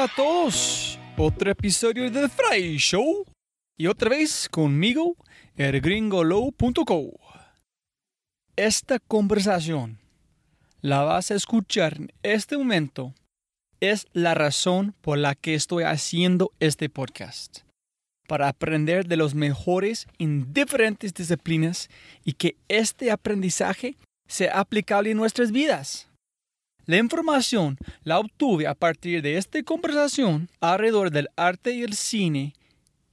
Hola a todos, otro episodio de The Fry Show y otra vez conmigo, elgringolow.co. Esta conversación la vas a escuchar en este momento. Es la razón por la que estoy haciendo este podcast. Para aprender de los mejores en diferentes disciplinas y que este aprendizaje sea aplicable en nuestras vidas. La información la obtuve a partir de esta conversación alrededor del arte y el cine.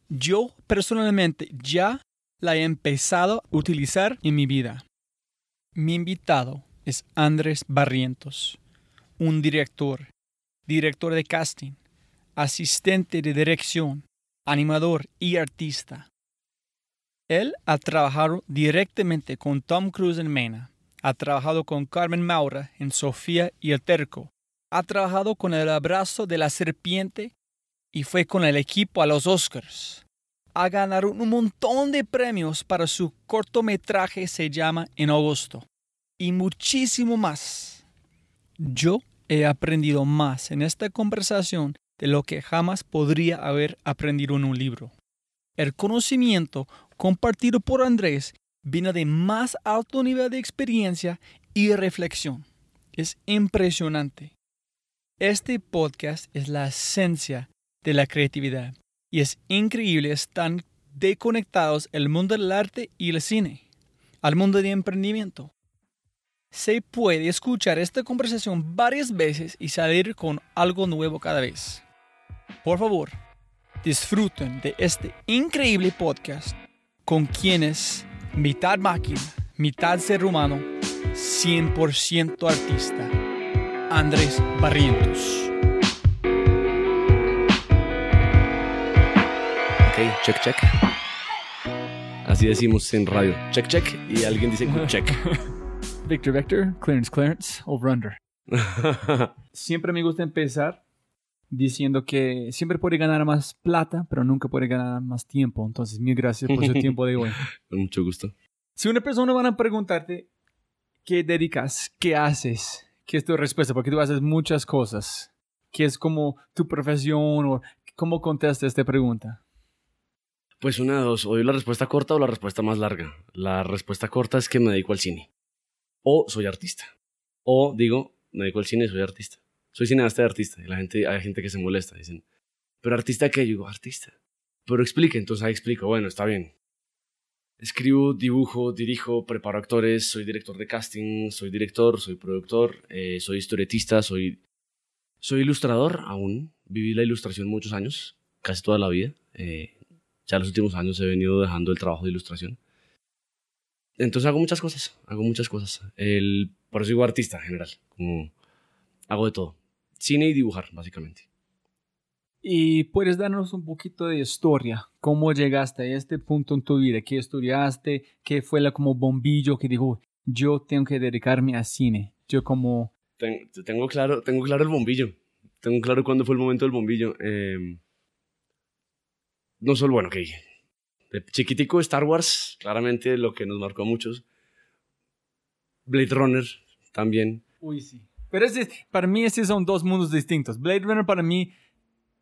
Yo personalmente ya la he empezado a utilizar en mi vida. Mi invitado es Andrés Barrientos, un director, director de casting, asistente de dirección, animador y artista. Él ha trabajado directamente con Tom Cruise en Mena ha trabajado con Carmen Maura en Sofía y el Terco. Ha trabajado con El Abrazo de la Serpiente y fue con el equipo a los Oscars. Ha ganado un montón de premios para su cortometraje se llama En agosto. Y muchísimo más. Yo he aprendido más en esta conversación de lo que jamás podría haber aprendido en un libro. El conocimiento compartido por Andrés viene de más alto nivel de experiencia y reflexión. Es impresionante. Este podcast es la esencia de la creatividad y es increíble estar desconectados el mundo del arte y el cine, al mundo de emprendimiento. Se puede escuchar esta conversación varias veces y salir con algo nuevo cada vez. Por favor, disfruten de este increíble podcast con quienes mitad máquina, mitad ser humano, 100% artista. Andrés Barrientos. Ok, check, check. Así decimos en radio. Check, check. Y alguien dice check. Victor, Victor, Clarence, Clarence, over under. siempre me gusta empezar diciendo que siempre puede ganar más plata, pero nunca puede ganar más tiempo. Entonces, mil gracias por su tiempo de hoy. Con mucho gusto. Si una persona van a preguntarte qué dedicas, qué haces, qué es tu respuesta, porque tú haces muchas cosas, qué es como tu profesión o cómo contestas esta pregunta. Pues una de dos, o la respuesta corta o la respuesta más larga. La respuesta corta es que me dedico al cine. O soy artista. O digo, me dedico al cine y soy artista soy cineasta y artista. Y la gente, hay gente que se molesta, dicen, pero artista qué? Yo digo, artista. Pero explique, entonces ahí explico, bueno, está bien. Escribo, dibujo, dirijo, preparo actores, soy director de casting, soy director, soy productor, eh, soy historietista, soy, soy ilustrador aún. Viví la ilustración muchos años, casi toda la vida. Eh, ya los últimos años he venido dejando el trabajo de ilustración. Entonces hago muchas cosas, hago muchas cosas. El, por eso digo artista en general, como hago de todo cine y dibujar, básicamente. ¿Y puedes darnos un poquito de historia? ¿Cómo llegaste a este punto en tu vida? ¿Qué estudiaste? ¿Qué fue la como bombillo que dijo, yo tengo que dedicarme a cine? Yo como... Tengo, claro, tengo claro el bombillo. Tengo claro cuándo fue el momento del bombillo. Em, no solo, bueno, que de chiquitico Star Wars, claramente lo que nos marcó a muchos. Blade Runner también. Uy, sí. Pero para mí esos son dos mundos distintos. Blade Runner para mí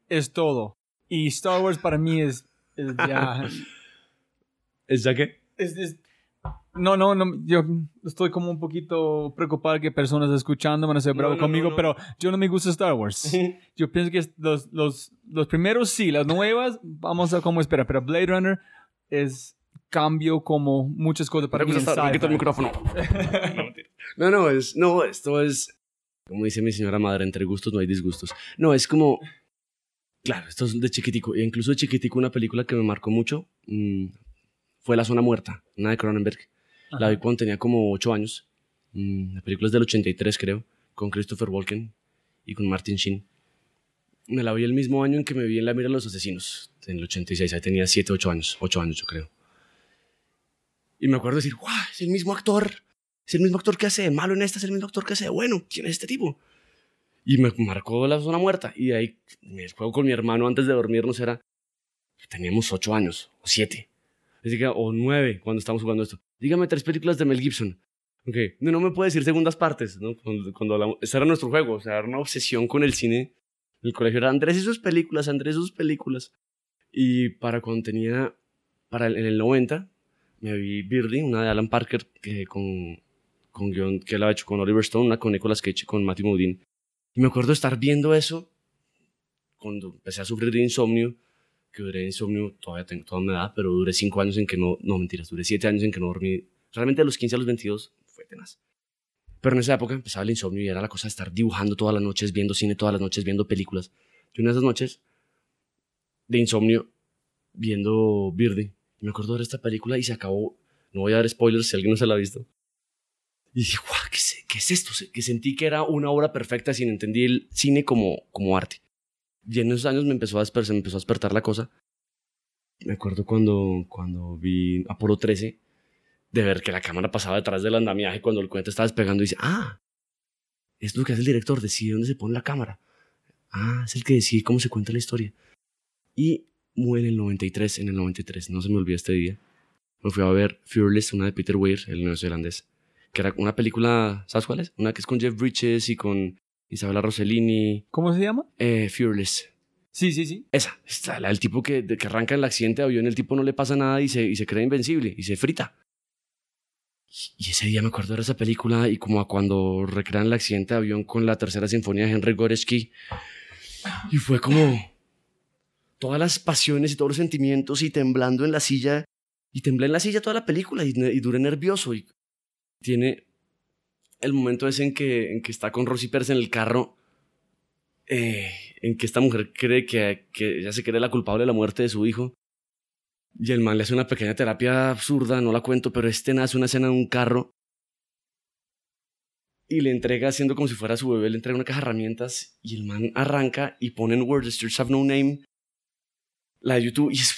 es todo. Y Star Wars para mí es, ya... ¿Es ya qué? no, no, no, yo estoy como un poquito preocupado que personas escuchando van a ser bravos conmigo, pero yo no me gusta Star Wars. yo pienso que los, los, los primeros sí, las nuevas vamos a como esperar, pero Blade Runner es cambio como muchas cosas para mí. el micrófono. no, no, es, no, esto es como dice mi señora madre, entre gustos no hay disgustos. No, es como... Claro, esto es de chiquitico. E incluso de chiquitico una película que me marcó mucho mm, fue La Zona Muerta, una de Cronenberg. La vi cuando tenía como 8 años. Mm, la película es del 83, creo, con Christopher Walken y con Martin Sheen. Me la vi el mismo año en que me vi en La Mira de los Asesinos, en el 86. Ahí tenía 7, 8 años. 8 años, yo creo. Y me acuerdo decir, ¡guau! Es el mismo actor. Es el mismo actor que hace de malo en esta, es el mismo actor que hace de bueno. ¿Quién es este tipo? Y me marcó la zona muerta. Y de ahí, el juego con mi hermano antes de dormirnos era. Teníamos 8 años, o 7. Así que, o 9 cuando estábamos jugando esto. Dígame tres películas de Mel Gibson. Ok, no, no me puede decir segundas partes, ¿no? Cuando, cuando hablamos, ese era nuestro juego, o sea, era una obsesión con el cine. El colegio era Andrés y sus películas, Andrés y sus películas. Y para cuando tenía, para el, en el 90, me vi Birdie, una de Alan Parker, que con, con guion que él ha hecho con Oliver Stone, una con Nicolas Cage con Matthew Modine. Y me acuerdo estar viendo eso cuando empecé a sufrir de insomnio, que duré insomnio, todavía tengo toda mi edad, pero duré 5 años en que no, no mentiras, duré 7 años en que no dormí. Realmente de los 15 a los 22 fue tenaz. Pero en esa época empezaba el insomnio y era la cosa de estar dibujando todas las noches, viendo cine todas las noches, viendo películas. Y una de esas noches de insomnio, viendo Birdie, me acuerdo de esta película y se acabó. No voy a dar spoilers si alguien no se la ha visto. Y dije, guau, ¿qué ¿qué es esto? Que sentí que era una obra perfecta sin entender el cine como, como arte. Y en esos años me empezó a despertar, me empezó a despertar la cosa. Me acuerdo cuando, cuando vi Apolo 13, de ver que la cámara pasaba detrás del andamiaje cuando el cuento estaba despegando y dice, ah, es lo que hace el director, decide dónde se pone la cámara. Ah, es el que decide cómo se cuenta la historia. Y en el 93, en el 93, no se me olvida este día. Me fui a ver Fearless, una de Peter Weir, el neozelandés, que era una película, ¿sabes cuál es? Una que es con Jeff Bridges y con Isabella Rossellini. ¿Cómo se llama? Eh, Fearless. Sí, sí, sí. Esa, está la, el tipo que, que arranca el accidente de avión, el tipo no le pasa nada y se, y se cree invencible y se frita. Y ese día me acuerdo de esa película y como a cuando recrean el accidente de avión con la tercera sinfonía de Henry Goretzky. Y fue como todas las pasiones y todos los sentimientos y temblando en la silla. Y temblé en la silla toda la película y, y duré nervioso. Y tiene el momento ese en que, en que está con Rosie Pérez en el carro. Eh, en que esta mujer cree que, que ella se cree la culpable de la muerte de su hijo. Y el man le hace una pequeña terapia absurda, no la cuento, pero este nace una escena en un carro y le entrega, haciendo como si fuera su bebé, le entrega una caja de herramientas y el man arranca y pone en Word Streets Have No Name la de YouTube y es...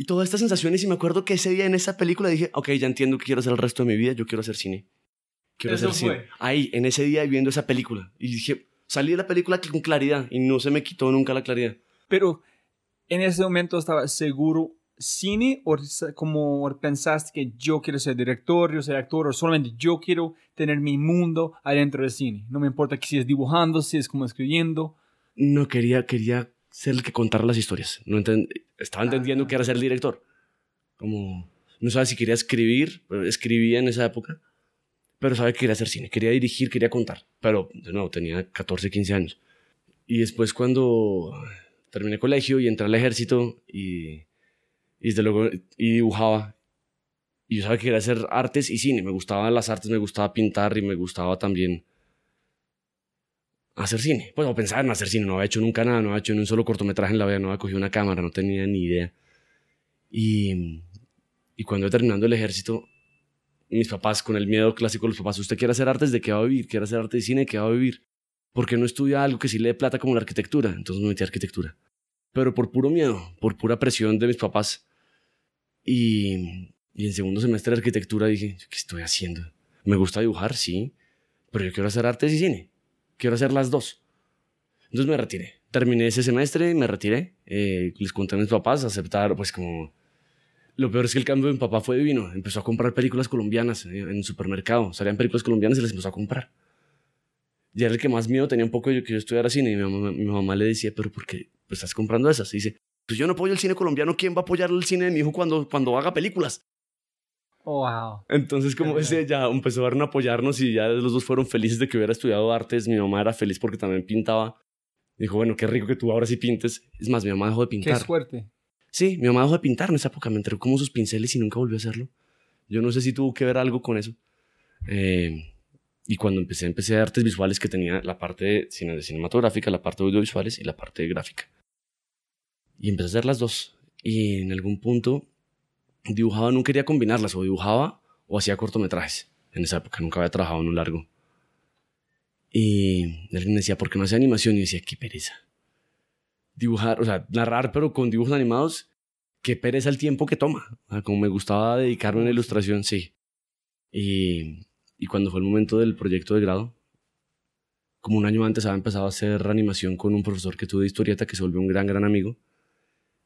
Y todas estas sensaciones y me acuerdo que ese día en esa película dije, ok, ya entiendo que quiero hacer el resto de mi vida, yo quiero hacer cine. Quiero Eso hacer fue. cine. Ahí, en ese día viendo esa película. Y dije, salí de la película con claridad y no se me quitó nunca la claridad. Pero en ese momento estaba seguro cine o como pensaste que yo quiero ser director, yo ser actor o solamente yo quiero tener mi mundo adentro del cine. No me importa que si es dibujando, si es como escribiendo. No quería, quería ser el que contara las historias. No enten- estaba entendiendo que era ser el director. Como, no sabía si quería escribir, escribía en esa época, pero sabía que quería hacer cine, quería dirigir, quería contar. Pero, de nuevo, tenía 14, 15 años. Y después cuando terminé colegio y entré al ejército y, y desde luego y dibujaba. Y yo sabía que quería hacer artes y cine. Me gustaban las artes, me gustaba pintar y me gustaba también hacer cine. Pues o pensar en hacer cine. No había hecho nunca nada, no había hecho ni un solo cortometraje en la vida, no había cogido una cámara, no tenía ni idea. Y, cuando iba terminando el ejército, mis papás, con el miedo clásico de los papás, ¿usted quiere hacer artes? ¿De qué va a vivir? ¿Quiere hacer arte de cine? ¿De qué va a vivir? ¿Por qué no estudia algo que sí le dé plata como la arquitectura? Entonces me metí arquitectura. Pero por puro miedo, por pura presión de mis papás. Y, y en segundo semestre de arquitectura dije, ¿qué estoy haciendo? Me gusta dibujar, sí, pero yo quiero hacer artes y cine. Quiero hacer las dos. Entonces me retiré. Terminé ese semestre, me retiré. eh, les conté a mis papás, aceptar, pues como... Lo peor es que el cambio de mi papá fue divino. Empezó a comprar películas colombianas eh, en el supermercado. Salían películas colombianas y las empezó a comprar. Y era el que más miedo tenía un poco yo que yo estudiara cine. Y mi mamá, mi le decía, ¿pero por qué pues, estás comprando esas? Y dice, pues yo no apoyo el cine colombiano. ¿Quién va a apoyar el cine de mi hijo cuando, cuando haga películas? Wow. Entonces, como Qué ese ya empezaron a apoyarnos y ya los dos fueron felices de que hubiera estudiado artes. Mi mamá era feliz porque también pintaba. Dijo, bueno, qué rico que tú ahora sí pintes. Es más, mi mamá dejó de Qué pintar. suerte. Sí, mi mamá dejó de pintar en esa época. Me entregó como sus pinceles y nunca volvió a hacerlo. Yo no sé si tuvo que ver algo con eso. Eh, y cuando empecé, empecé a artes visuales que tenía la parte de cine- de cinematográfica, la parte de audiovisuales y la parte de gráfica. Y empecé a hacer las dos. Y en algún punto dibujaba, no quería combinarlas, o dibujaba o hacía cortometrajes. En esa época nunca había trabajado en un largo. Y alguien decía, ¿por qué no hace animación? Y decía, qué pereza. dibujar, o sea, narrar, pero con dibujos animados, qué pereza el tiempo que toma. como me gustaba dedicarme a la ilustración, sí. Y, y cuando fue el momento del proyecto de grado, como un año antes había empezado a hacer animación con un profesor que tuve de historieta que se volvió un gran, gran amigo,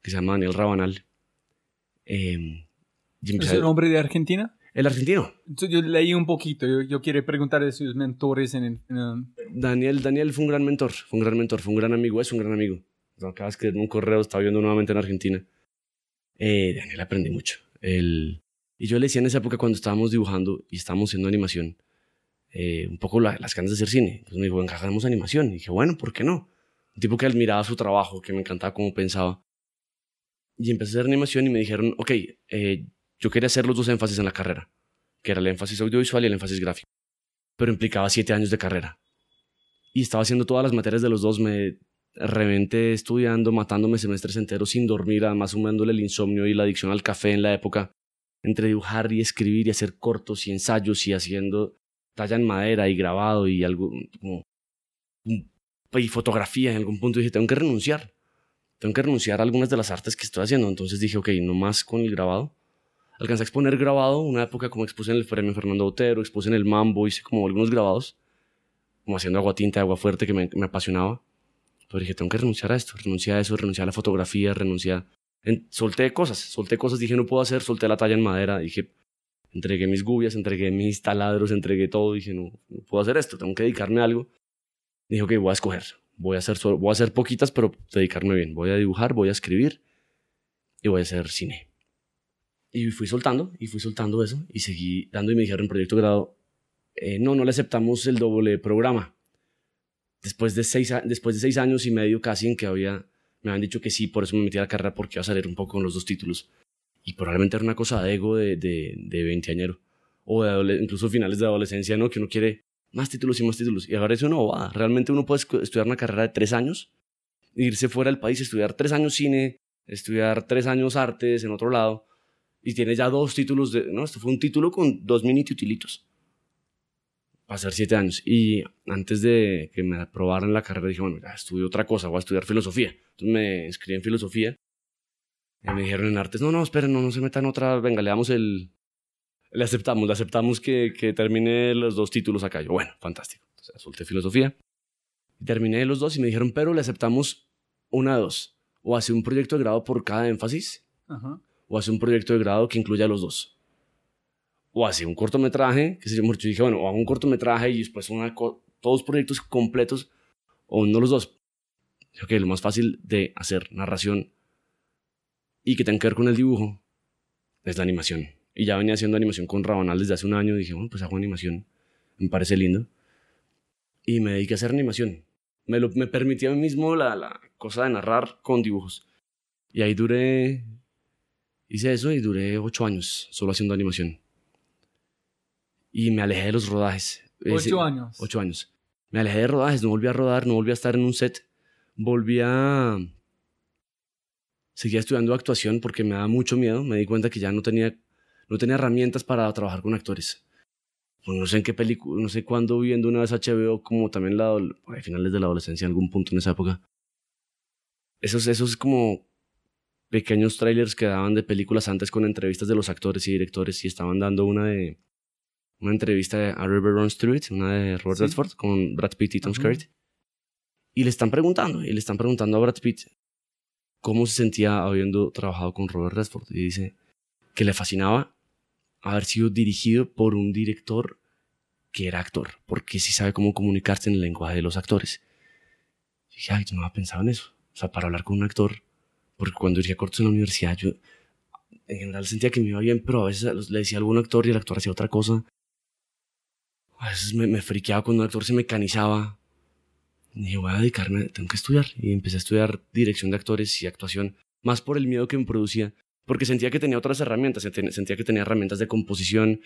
que se llama Daniel Rabanal. Eh, ¿Es un hombre de Argentina? El argentino. Yo leí un poquito, yo, yo quiero preguntar de sus mentores en, Daniel, Daniel fue un gran mentor, fue un gran mentor, fue un gran amigo, es un gran amigo. Acabas de escribirme un correo, estaba viendo nuevamente en Argentina. Eh, Daniel aprendí mucho. El, y yo le decía en esa época cuando estábamos dibujando y estábamos haciendo animación, eh, un poco las ganas de hacer cine. Entonces me dijo, encajamos animación. Y dije, bueno, ¿por qué no? Un tipo que admiraba su trabajo, que me encantaba cómo pensaba. Y empecé a hacer animación y me dijeron, ok, eh, yo quería hacer los dos énfasis en la carrera, que era el énfasis audiovisual y el énfasis gráfico, pero implicaba siete años de carrera. Y estaba haciendo todas las materias de los dos, me reventé estudiando, matándome semestres enteros sin dormir, además sumándole el insomnio y la adicción al café en la época, entre dibujar y escribir y hacer cortos y ensayos y haciendo talla en madera y grabado y algo como y fotografía en algún punto dije tengo que renunciar tengo que renunciar a algunas de las artes que estoy haciendo. Entonces dije ok no más con el grabado. Alcancé a exponer grabado una época como expuse en el premio Fernando Otero expuse en el Mambo hice como algunos grabados como haciendo agua tinta agua fuerte que me, apasionaba. Pero dije tengo que renunciar a esto renunciar a eso renunciar a la fotografía renunciar solté cosas solté cosas dije no puedo hacer solté la talla en madera dije entregué mis gubias, entregué mis taladros, entregué todo, dije, no, no puedo hacer esto, tengo que dedicarme a algo. Dije, ok, voy a escoger, voy a hacer, voy a hacer poquitas, pero dedicarme bien, voy a dibujar, voy a escribir y voy a hacer cine. Y fui soltando, y fui soltando eso, y seguí dando y me dijeron en proyecto grado, eh, no, no le aceptamos el doble programa. Después de, seis, después de seis años y medio casi en que había, me habían dicho que sí, por eso me metí a la carrera porque iba a salir un poco con los dos títulos y probablemente era una cosa de ego de, de, de veinteañero o de incluso finales de adolescencia, ¿no? Que uno quiere más títulos y más títulos. Y ahora eso no va. Realmente uno puede estudiar una carrera de tres años, irse fuera del país, estudiar tres años cine, estudiar tres años artes en otro lado, y tiene ya dos títulos de... No, esto fue un título con dos mini titilitos. Pasar siete años. Y antes de que me aprobaran la carrera, dije, bueno, ya estudio otra cosa, voy a estudiar filosofía. Entonces me inscribí en filosofía y me dijeron en artes, no, no, esperen, no, no se metan otra, venga, le damos el... Le aceptamos, le aceptamos que, que termine los dos títulos acá. Yo, bueno, fantástico. Entonces, solté filosofía. Terminé los dos y me dijeron, pero le aceptamos una dos. O hace un proyecto de grado por cada énfasis, o hace un proyecto de grado que incluya los dos. O hace un cortometraje, que se yo, yo dije, bueno, o hago un cortometraje y después una todos proyectos completos, o uno de los dos. Dije, ok, lo más fácil de hacer narración y que tenga que ver con el dibujo es la animación. Y ya venía haciendo animación con Rabanal desde hace un año. Y dije, bueno, pues hago animación. Me parece lindo. Y me dediqué a hacer animación. Me, lo, me permití a mí mismo la, la cosa de narrar con dibujos. Y ahí duré. Hice eso y duré ocho años solo haciendo animación. Y me alejé de los rodajes. ¿Ocho años? Ocho años. Me alejé de rodajes, no volví a rodar, no volví a estar en un set. Volví a seguía estudiando actuación porque me daba mucho miedo. Me di cuenta que ya no tenía, no tenía herramientas para trabajar con actores. Pues no sé en qué película, no sé cuándo viendo una vez HBO, como también la, a finales de la adolescencia, en algún punto en esa época. Esos, esos como pequeños trailers que daban de películas antes con entrevistas de los actores y directores y estaban dando una de una entrevista a River Runs Through It, una de Robert Redford con Brad Pitt y Tom Skerritt. Y le están preguntando, y le están preguntando a Brad Pitt cómo se sentía habiendo trabajado con Robert Redford. Y dice que le fascinaba haber sido dirigido por un director que era actor, porque sí sabe cómo comunicarse en el lenguaje de los actores. Y dije, ay, yo no había pensado en eso. O sea, para hablar con un actor, porque cuando dirigía cortos en la universidad, yo en general sentía que me iba bien, pero a veces le decía a algún actor y el actor hacía otra cosa. A veces me, me friqueaba cuando un actor se mecanizaba y dije, voy a dedicarme, tengo que estudiar. Y empecé a estudiar dirección de actores y actuación, más por el miedo que me producía, porque sentía que tenía otras herramientas, sentía que tenía herramientas de composición,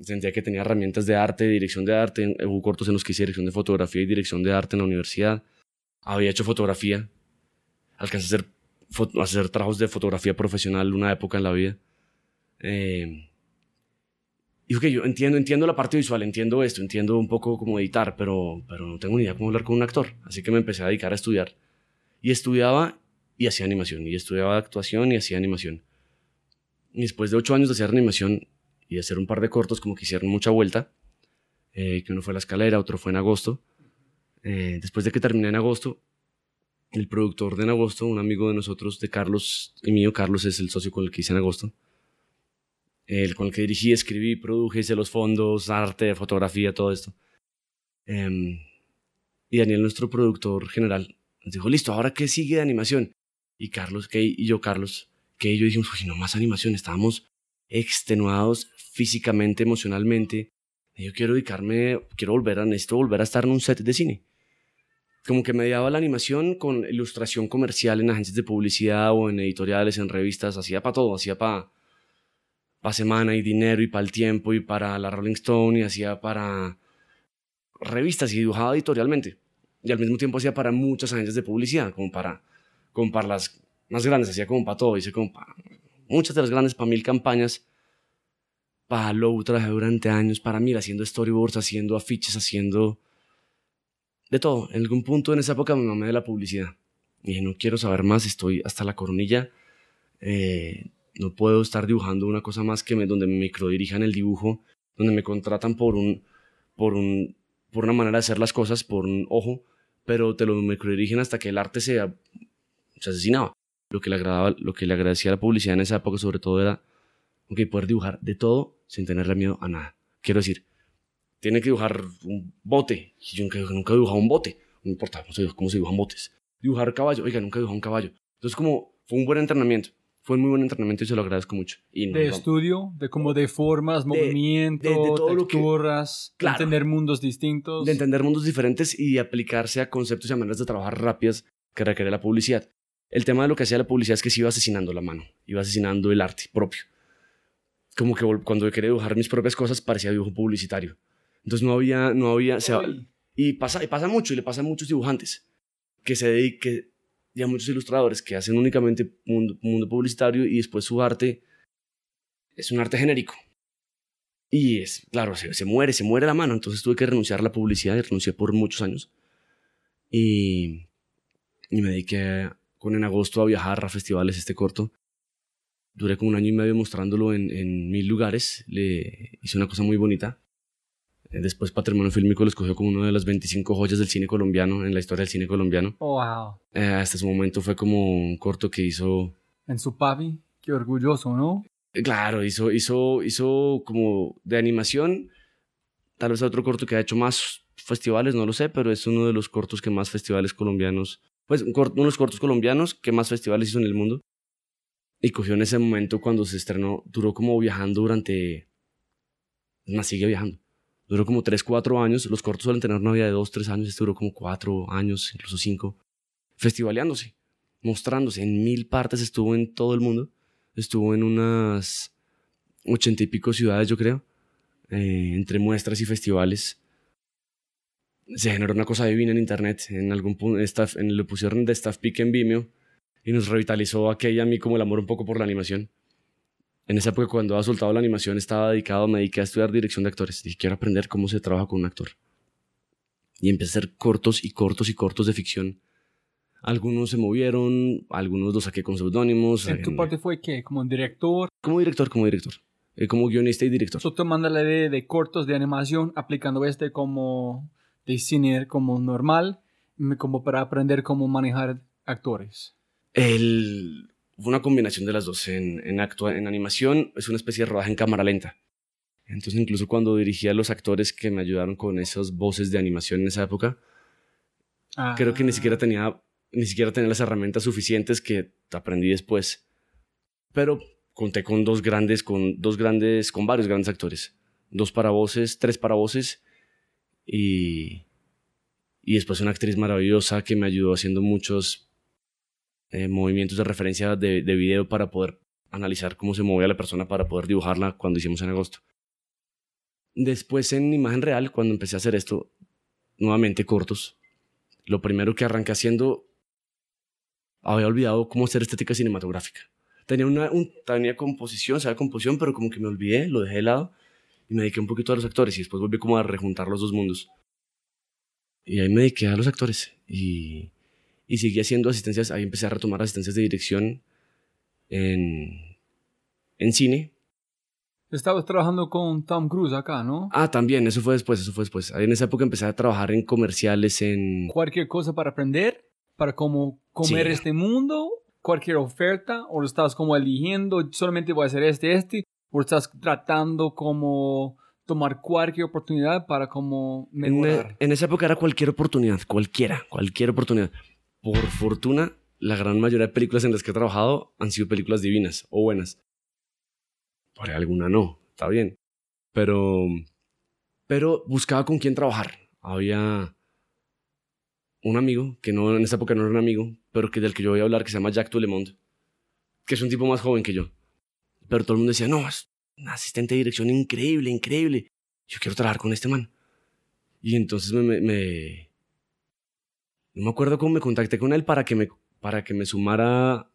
sentía que tenía herramientas de arte, de dirección de arte. Hubo cortos en los que hice dirección de fotografía y dirección de arte en la universidad. Había hecho fotografía. Alcancé a hacer, a hacer trabajos de fotografía profesional una época en la vida. Eh, y que yo entiendo, entiendo la parte visual, entiendo esto, entiendo un poco cómo editar, pero, pero no tengo ni idea cómo hablar con un actor. Así que me empecé a dedicar a estudiar. Y estudiaba y hacía animación. Y estudiaba actuación y hacía animación. Después de ocho años de hacer animación y de hacer un par de cortos, como que hicieron mucha vuelta, eh, que uno fue a la escalera, otro fue en agosto. Eh, después de que terminé en agosto, el productor de en agosto, un amigo de nosotros, de Carlos y mío, Carlos es el socio con el que hice en agosto, el con el que dirigí, escribí, produje, hice los fondos, arte, fotografía, todo esto. Em, y Daniel, nuestro productor general, nos dijo, listo, ¿ahora qué sigue de animación? Y Carlos, Kay y yo, Carlos, Y yo dijimos, pues no más animación, estábamos extenuados físicamente, emocionalmente. yo quiero dedicarme, quiero volver a, necesito volver a estar en un set de cine. Como que mediaba la animación con ilustración comercial en agencias de publicidad o en editoriales, en revistas, hacía para todo, hacía para pa semana y dinero y para el tiempo y para la Rolling Stone y hacía para revistas y dibujaba editorialmente. Y al mismo tiempo hacía para muchas agencias de publicidad, como para, como para las más grandes, hacía como para todo, hice como para muchas de las grandes, para mil campañas. Para Low trabajé durante años, para mí, haciendo storyboards, haciendo afiches, haciendo de todo. En algún punto en esa época me mamé de la publicidad. Y dije, no quiero saber más, estoy hasta la coronilla. Eh, no puedo estar dibujando una cosa más que me, donde me microdirijan el dibujo, donde me contratan por un, por un, por una manera de hacer las cosas, por un ojo, pero te lo microdirigen hasta que el arte se, se asesinaba. Lo que, le agradaba, lo que le agradecía a la publicidad en esa época sobre todo era okay, poder dibujar de todo sin tenerle miedo a nada. Quiero decir, tiene que dibujar un bote. Y yo nunca, nunca he dibujado un bote. No importa cómo se dibujan botes. Dibujar caballo. Oiga, nunca he dibujado un caballo. Entonces, como fue un buen entrenamiento. Fue un muy buen entrenamiento y se lo agradezco mucho. Y de estudio, de como de formas, movimientos, de, texturas, de entender mundos distintos. De entender mundos diferentes y aplicarse a conceptos y a maneras de trabajar rápidas que requiere la publicidad. El tema de lo que hacía la publicidad es que se iba asesinando la mano, iba asesinando el arte propio. Como que cuando quería dibujar mis propias cosas parecía dibujo publicitario. Entonces no había, no había, y pasa, y pasa mucho, y le pasa a muchos dibujantes que se dediquen, y a muchos ilustradores que hacen únicamente mundo, mundo publicitario y después su arte es un arte genérico. Y es, claro, se, se, muere, se muere la mano. Entonces tuve que renunciar a la publicidad y renuncié por muchos años. Y, y me dediqué con en agosto a viajar a festivales este corto. Duré como un año y medio mostrándolo en, en mil lugares. Le hice una cosa muy bonita. Eh, después Patrimonio Fílmico lo escogió como una de las 25 joyas del cine colombiano, en la historia del cine colombiano. Oh, wow. Eh, hasta ese momento fue como un corto que hizo... En su pavi, qué orgulloso, ¿no? Eh, claro, hizo, hizo, hizo como de animación, tal vez otro corto que ha hecho más festivales, no lo sé, pero es uno de los cortos que más festivales colombianos, pues uno de los cortos colombianos que más festivales hizo en el mundo. Y cogió en ese momento cuando se estrenó, duró como viajando durante... Más sigue viajando Duró como 3, 4 años. Los cortos suelen tener una vida de 2, 3 años. Este duró como 4 años, incluso 5. Festivaleándose, mostrándose. En mil partes estuvo en todo el mundo. Estuvo en unas 80 y pico ciudades, yo creo. Eh, entre muestras y festivales. Se generó una cosa divina en internet. En algún punto staff, en, le pusieron de staff pick en Vimeo. Y nos revitalizó aquella a mí como el amor un poco por la animación en esa época cuando había soltado la animación estaba dedicado, me dediqué a estudiar dirección de actores. Dije, quiero aprender cómo se trabaja con un actor. Y empecé a hacer cortos y cortos y cortos de ficción. Algunos se movieron, algunos los saqué con seudónimos. ¿En tu parte fue qué? ¿Como director? Como director, como director. Eh, como guionista y director. So, tomando la idea de cortos de animación, aplicando este como de cine como normal, como para aprender cómo manejar actores. El, una combinación de las dos. En, en, en animación es una especie de rodaje en cámara lenta. Entonces incluso cuando dirigía a los actores que me ayudaron con esas voces de animación en esa época, creo que ni siquiera tenía ni siquiera tenía las herramientas suficientes que aprendí después. Pero conté con dos grandes, con dos grandes, con varios grandes actores. Dos para voces, tres para voces y, y después una actriz maravillosa que me ayudó haciendo muchos eh, movimientos de referencia de, de video para poder analizar cómo se movía la persona para poder dibujarla cuando hicimos en agosto. Después en imagen real, cuando empecé a hacer esto, nuevamente cortos, lo primero que arranqué haciendo, había olvidado cómo hacer estética cinematográfica. Tenía una un, tenía composición, sabía composición, pero como que me olvidé, lo dejé de lado y me dediqué un poquito a los actores y después volví como a rejuntar los dos mundos. Y ahí me dediqué a los actores y y seguí haciendo asistencias, ahí empecé a retomar asistencias de dirección en, en cine. Estabas trabajando con Tom Cruise acá, ¿no? Ah, también, eso fue después, eso fue después. Ahí en esa época empecé a trabajar en comerciales en... Cualquier cosa para aprender, para cómo comer Sí. este mundo, cualquier oferta, o lo estás como eligiendo, solamente voy a hacer este, este, o estás tratando como tomar cualquier oportunidad para como mejorar. en esa época era cualquier oportunidad, cualquiera, cualquier oportunidad. Por fortuna, la gran mayoría de películas en las que he trabajado han sido películas divinas o buenas. Por alguna no, está bien. Pero, pero buscaba con quién trabajar. Había un amigo, que no en esa época no era un amigo, pero que del que yo voy a hablar, que se llama Jack Tulemont, que es un tipo más joven que yo. Pero todo el mundo decía, no, es un asistente de dirección increíble, increíble. Yo quiero trabajar con este man. Y entonces me, me, no me acuerdo cómo me contacté con él para que me, para que me sumara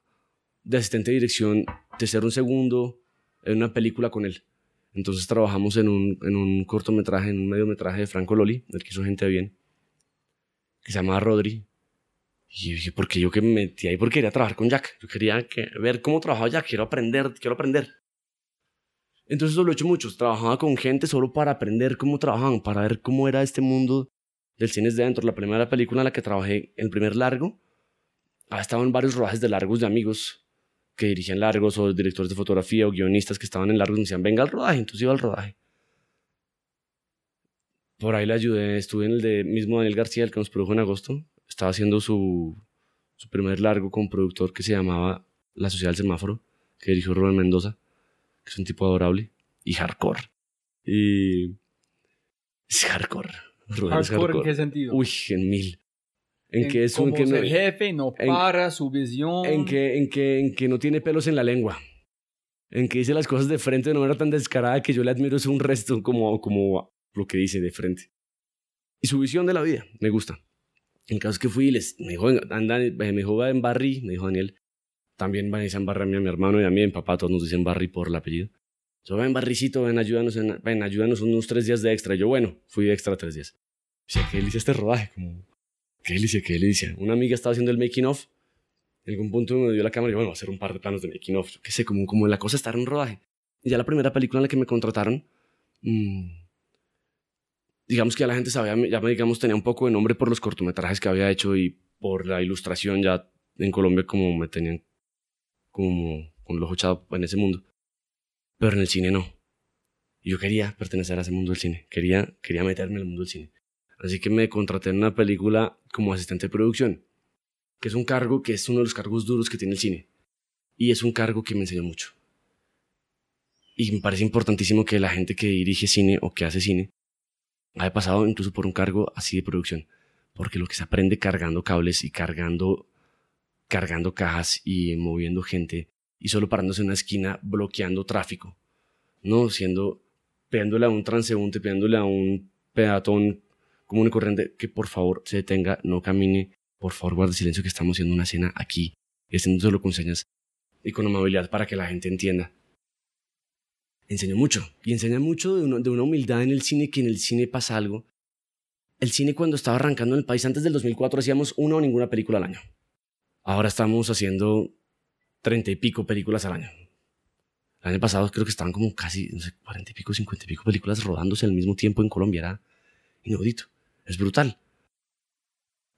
de asistente de dirección, de ser un segundo en una película con él. Entonces trabajamos en un, en un cortometraje, en un mediometraje de Franco Loli, del que hizo gente bien, que se llamaba Rodri. Y yo dije, porque yo que me metí ahí porque quería trabajar con Jack. Yo quería que, ver cómo trabajaba Jack, quiero aprender, quiero aprender. Entonces eso lo he hecho mucho. Trabajaba con gente solo para aprender cómo trabajaban, para ver cómo era este mundo del cine desde dentro. La primera película en la que trabajé, el primer largo, ah, estaba en varios rodajes de largos de amigos que dirigían largos o directores de fotografía o guionistas que estaban en largos me decían, venga al rodaje, entonces iba al rodaje. Por ahí le ayudé, estuve en el de mismo Daniel García, el que nos produjo en agosto. Estaba haciendo su, su primer largo con un productor que se llamaba La Sociedad del Semáforo, que dirigió Rubén Mendoza, que es un tipo adorable y hardcore. Y es hardcore. Rubén es Hardcore, ¿en qué sentido? Uy, en mil. En, que es un que no, jefe, no en- para su visión. en que, en, que, en que no tiene pelos en la lengua. En que dice las cosas de frente de una manera tan descarada que yo le admiro es un resto como, como lo que dice de frente. Y su visión de la vida, me gusta. En caso que fui, les, me dijo, anda, me dijo, va en Barry, me dijo Daniel. También van a en Barry a mí, a mi hermano y a mí, en papá, todos nos dicen Barry por el apellido. Yo, ven, Barricito, ven, ayúdanos, en- ven, ayúdanos unos tres días de extra. Yo, bueno, fui de extra tres días. Dice, ¿qué delicia este rodaje? Como, qué delicia, qué delicia. Una amiga estaba haciendo el making of en algún punto me dio la cámara y yo, bueno, voy a hacer un par de planos de making of. Yo qué sé, como, como la cosa estar en rodaje. Y ya la primera película en la que me contrataron, mm, digamos que ya la gente sabía, ya digamos, tenía un poco de nombre por los cortometrajes que había hecho y por la ilustración ya en Colombia como me tenían como con el ojo echado en ese mundo. Pero en el cine no. Yo quería pertenecer a ese mundo del cine. Quería, quería meterme en el mundo del cine. Así que me contraté en una película como asistente de producción que es un cargo que es uno de los cargos duros que tiene el cine. Y es un cargo que me enseñó mucho. Y me parece importantísimo que la gente que dirige cine o que hace cine haya pasado incluso por un cargo así de producción. Porque lo que se aprende cargando cables y cargando, cargando cajas y moviendo gente y solo parándose en una esquina bloqueando tráfico. No siendo, pegándole a un transeúnte, pegándole a un peatón común y corriente que por favor se detenga, no camine, por favor guarde silencio que estamos haciendo una cena aquí haciendo solo con señas y con amabilidad para que la gente entienda. Enseñó mucho y enseña mucho de una, de una humildad en el cine que en el cine pasa algo. El cine cuando estaba arrancando en el país antes del 2004 hacíamos una o ninguna película al año. Ahora estamos haciendo treinta y pico películas al año. El año pasado creo que estaban como casi, no sé, cuarenta y pico, cincuenta y pico películas rodándose al mismo tiempo en Colombia. Era inaudito. Es brutal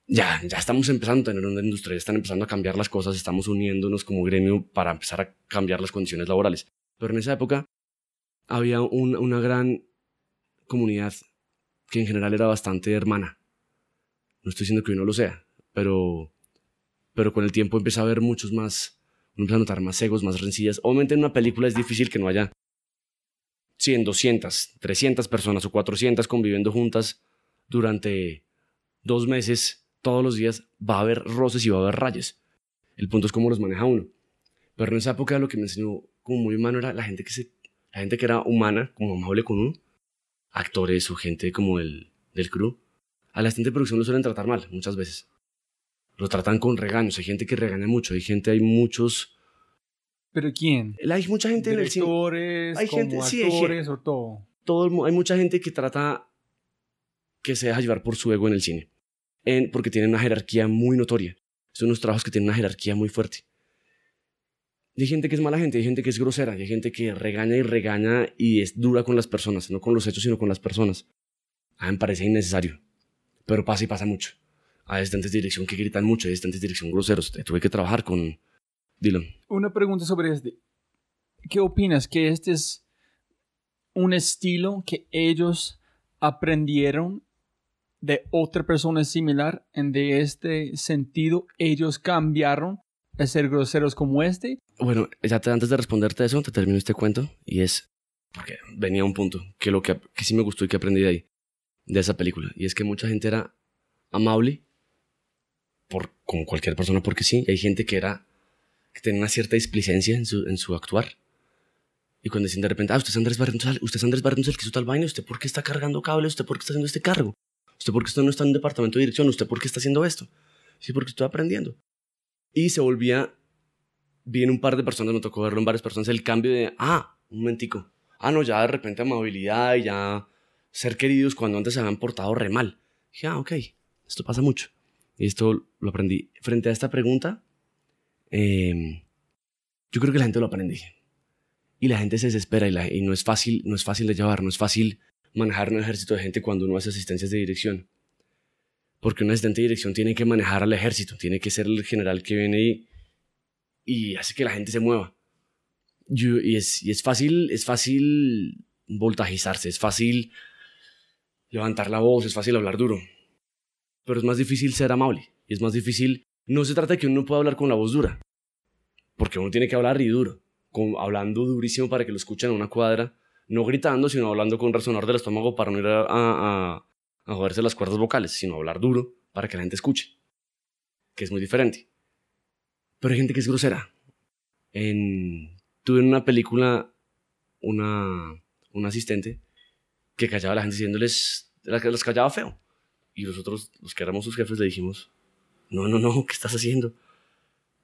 ya, ya estamos empezando a tener una industria, están empezando a cambiar las cosas, estamos uniéndonos como gremio para empezar a cambiar las condiciones laborales. Pero en esa época había un- una gran comunidad que en general era bastante hermana. No estoy diciendo que hoy no lo sea, pero, pero con el tiempo empieza a haber muchos más, uno empieza a notar más egos, más rencillas. Obviamente en una película es difícil que no haya 100, 200, 300 personas o 400 conviviendo juntas durante dos meses, todos los días, va a haber roces y va a haber rayas. El punto es cómo los maneja uno. Pero en esa época lo que me enseñó como muy humano era la gente que se, la gente que era humana, como amable con uno, actores o gente como el del crew. Al asistente de producción lo suelen tratar mal muchas veces. Lo tratan con regaños. Hay gente que regaña mucho. Hay gente, hay muchos. ¿Pero quién? Hay mucha gente en el cine. Hay como gente- sí, hay o todo. todo el mu- hay mucha gente que trata que se deja llevar por su ego en el cine, en, porque tienen una jerarquía muy notoria. Son unos trabajos que tienen una jerarquía muy fuerte. Hay gente que es mala gente, hay gente que es grosera, hay gente que regaña y regaña y es dura con las personas, no con los hechos, sino con las personas. A mí me parece innecesario, pero pasa y pasa mucho. Hay asistentes de dirección que gritan mucho, hay asistentes de dirección groseros. Tuve que trabajar con Dylan. Una pregunta sobre este. ¿Qué opinas? ¿Que este es un estilo que ellos aprendieron de otra persona similar? ¿En de este sentido ellos cambiaron a ser groseros como este? Bueno, ya te, antes de responderte eso, te termino este cuento y es porque venía un punto que lo que, que sí me gustó y que aprendí de ahí, de esa película, y es que mucha gente era amable por, con cualquier persona porque sí, hay gente que era que tenía una cierta displicencia en su, en su actuar. Y cuando dicen de repente, ah, usted es Andrés Barrientos, usted es Andrés Barrientos el que hizo tal vaina, ¿usted por qué está cargando cables? ¿Usted por qué está haciendo este cargo? ¿Usted por qué no está en un departamento de dirección? ¿Usted por qué está haciendo esto? Sí, porque estoy aprendiendo. Y se volvía bien un par de personas, me tocó verlo en varias personas, el cambio de, ah, un momentico. Ah, no, ya de repente amabilidad y ya ser queridos cuando antes se habían portado re mal. Dije, ah, ok, esto pasa mucho. Y esto lo aprendí. Frente a esta pregunta, eh, yo creo que la gente lo aprende. Y la gente se desespera y, la, y no, es fácil, no es fácil de llevar, no es fácil manejar un ejército de gente cuando uno hace asistencias de dirección. Porque un asistente de dirección tiene que manejar al ejército, tiene que ser el general que viene y y hace que la gente se mueva. y, es, y es fácil, es fácil voltajizarse, es fácil levantar la voz, es fácil hablar duro. Pero es más difícil ser amable. Y es más difícil. No se trata de que uno pueda hablar con la voz dura. Porque uno tiene que hablar y duro. Con, hablando durísimo para que lo escuchen a una cuadra. No gritando, sino hablando con resonar del estómago para no ir a, a, a joderse las cuerdas vocales, sino hablar duro para que la gente escuche. Que es muy diferente. Pero hay gente que es grosera. En, tuve en una película un asistente que callaba a la gente diciéndoles, las callaba feo. Y nosotros, los que éramos sus jefes, le dijimos, no, no, no, ¿qué estás haciendo?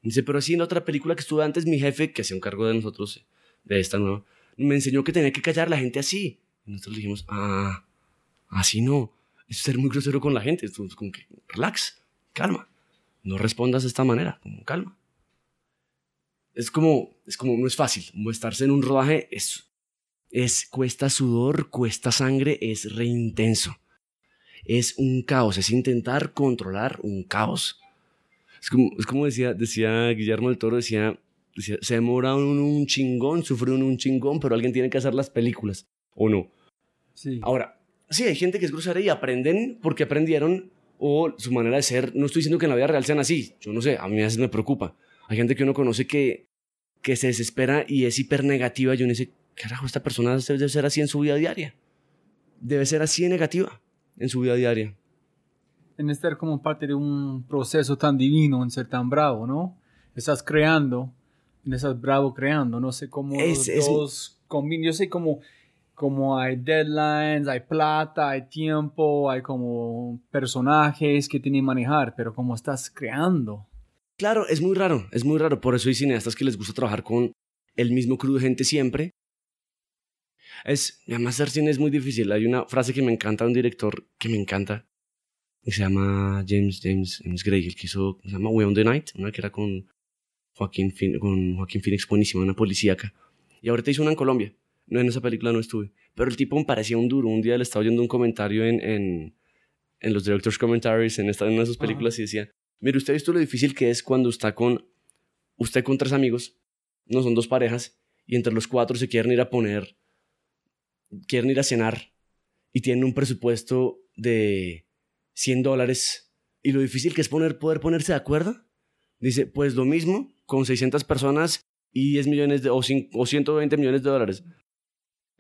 dice, pero así en otra película que estuve antes, mi jefe, que hacía un cargo de nosotros, de esta nueva, me enseñó que tenía que callar a la gente así. Y nosotros le dijimos, ah, así no. Es ser muy grosero con la gente. Es como que, relax, calma. No respondas de esta manera, como calma es como, es como, no es fácil. Estarse en un rodaje es, es, cuesta sudor, cuesta sangre, es re intenso. Es un caos, es intentar controlar un caos. Es como, es como decía, decía Guillermo del Toro, decía, decía se demora un, un chingón, sufre un, un chingón, pero alguien tiene que hacer las películas, ¿o no? Sí. Ahora, sí, hay gente que es grosera y aprenden porque aprendieron o su manera de ser. No estoy diciendo que en la vida real sean así, yo no sé, a mí a veces me preocupa hay gente que uno conoce que, que se desespera y es hiper negativa y uno dice, carajo, esta persona debe ser así en su vida diaria. Debe ser así de negativa en su vida diaria. En estar como parte de un proceso tan divino, en ser tan bravo, ¿no? Estás creando, estás bravo creando, no sé cómo es, dos Yo sé cómo, como hay deadlines, hay plata, hay tiempo, hay como personajes que tienen que manejar, pero como estás creando. Claro, es muy raro, es muy raro. Por eso hay cineastas que les gusta trabajar con el mismo crew de gente siempre. Es, además, hacer cine es muy difícil. Hay una frase que me encanta de un director que me encanta. Que se llama James, James, James Gray, el que hizo, se llama Way on the Night, una que era con Joaquín, con Joaquín Phoenix, buenísima, una policíaca. Y ahorita hizo una en Colombia. No, en esa película no estuve. Pero el tipo me parecía un duro. Un día le estaba oyendo un comentario en, en, en los Directors Commentaries, en, esta, en una de sus películas, y decía, Mire, usted ha visto lo difícil que es cuando está con usted con tres amigos, no son dos parejas, y entre los cuatro se quieren ir a poner, quieren ir a cenar y tienen un presupuesto de 100 dólares. Y lo difícil que es poner, poder ponerse de acuerdo. Dice, pues lo mismo con 600 personas y 10 millones de, o, 120 millones de dólares.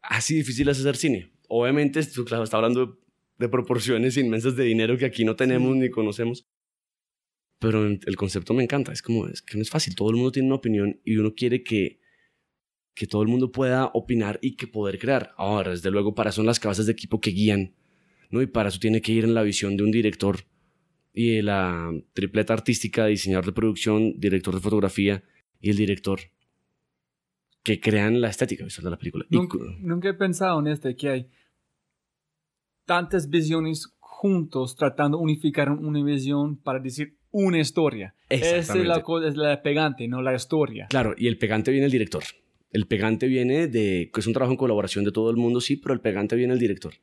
Así difícil es hacer cine. Obviamente, claro, está hablando de proporciones inmensas de dinero que aquí no tenemos ni conocemos pero el concepto me encanta. Es como, es que no es fácil. Todo el mundo tiene una opinión y uno quiere que, que todo el mundo pueda opinar y que poder crear. Ahora, desde luego, para eso son las cabezas de equipo que guían, ¿no? Y para eso tiene que ir en la visión de un director y de la tripleta artística, diseñador de producción, director de fotografía y el director que crean la estética visual de la película. Nunca, nunca he pensado en este, que hay tantas visiones juntos tratando de unificar una visión para decir una historia. Esa es la es la pegante, no la historia. Claro, y el pegante viene el director. El pegante viene de, que es un trabajo en colaboración de todo el mundo, sí, pero el pegante viene el director.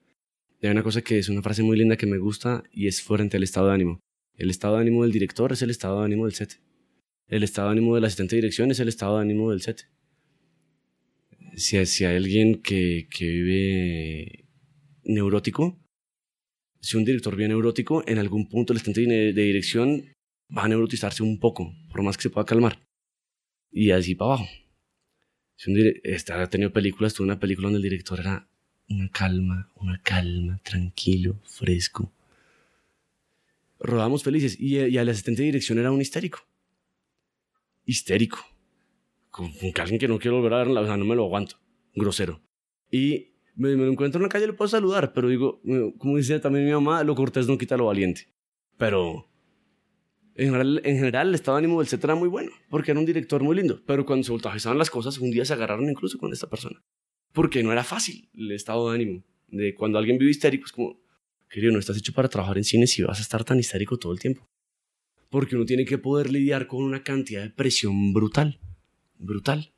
Y hay una cosa que es una frase muy linda que me gusta y es frente al estado de ánimo. El estado de ánimo del director es el estado de ánimo del set. El estado de ánimo del asistente de dirección es el estado de ánimo del set. Si, si hay alguien que, que vive neurótico, si un director vive neurótico, en algún punto el asistente de dirección va a neurotizarse un poco, por más que se pueda calmar. Y así para abajo. Si un dire- este, ha tenido películas, tuve una película donde el director era una calma, una calma, tranquilo, fresco. Rodamos felices y, y el asistente de dirección era un histérico. Histérico. Que alguien que no quiero volver a ver, o sea, no me lo aguanto. Grosero. Y me, lo encuentro en la calle, le puedo saludar, pero digo, eh, como dice también mi mamá, lo cortés no quita lo valiente. Pero en general, en general, el estado de ánimo del set era muy bueno, porque era un director muy lindo. Pero cuando se voltajeaban las cosas, un día se agarraron incluso con esta persona. Porque no era fácil el estado de ánimo. De cuando alguien vive histérico, es como, querido, no estás hecho para trabajar en cine si vas a estar tan histérico todo el tiempo. Porque uno tiene que poder lidiar con una cantidad de presión brutal. Brutal.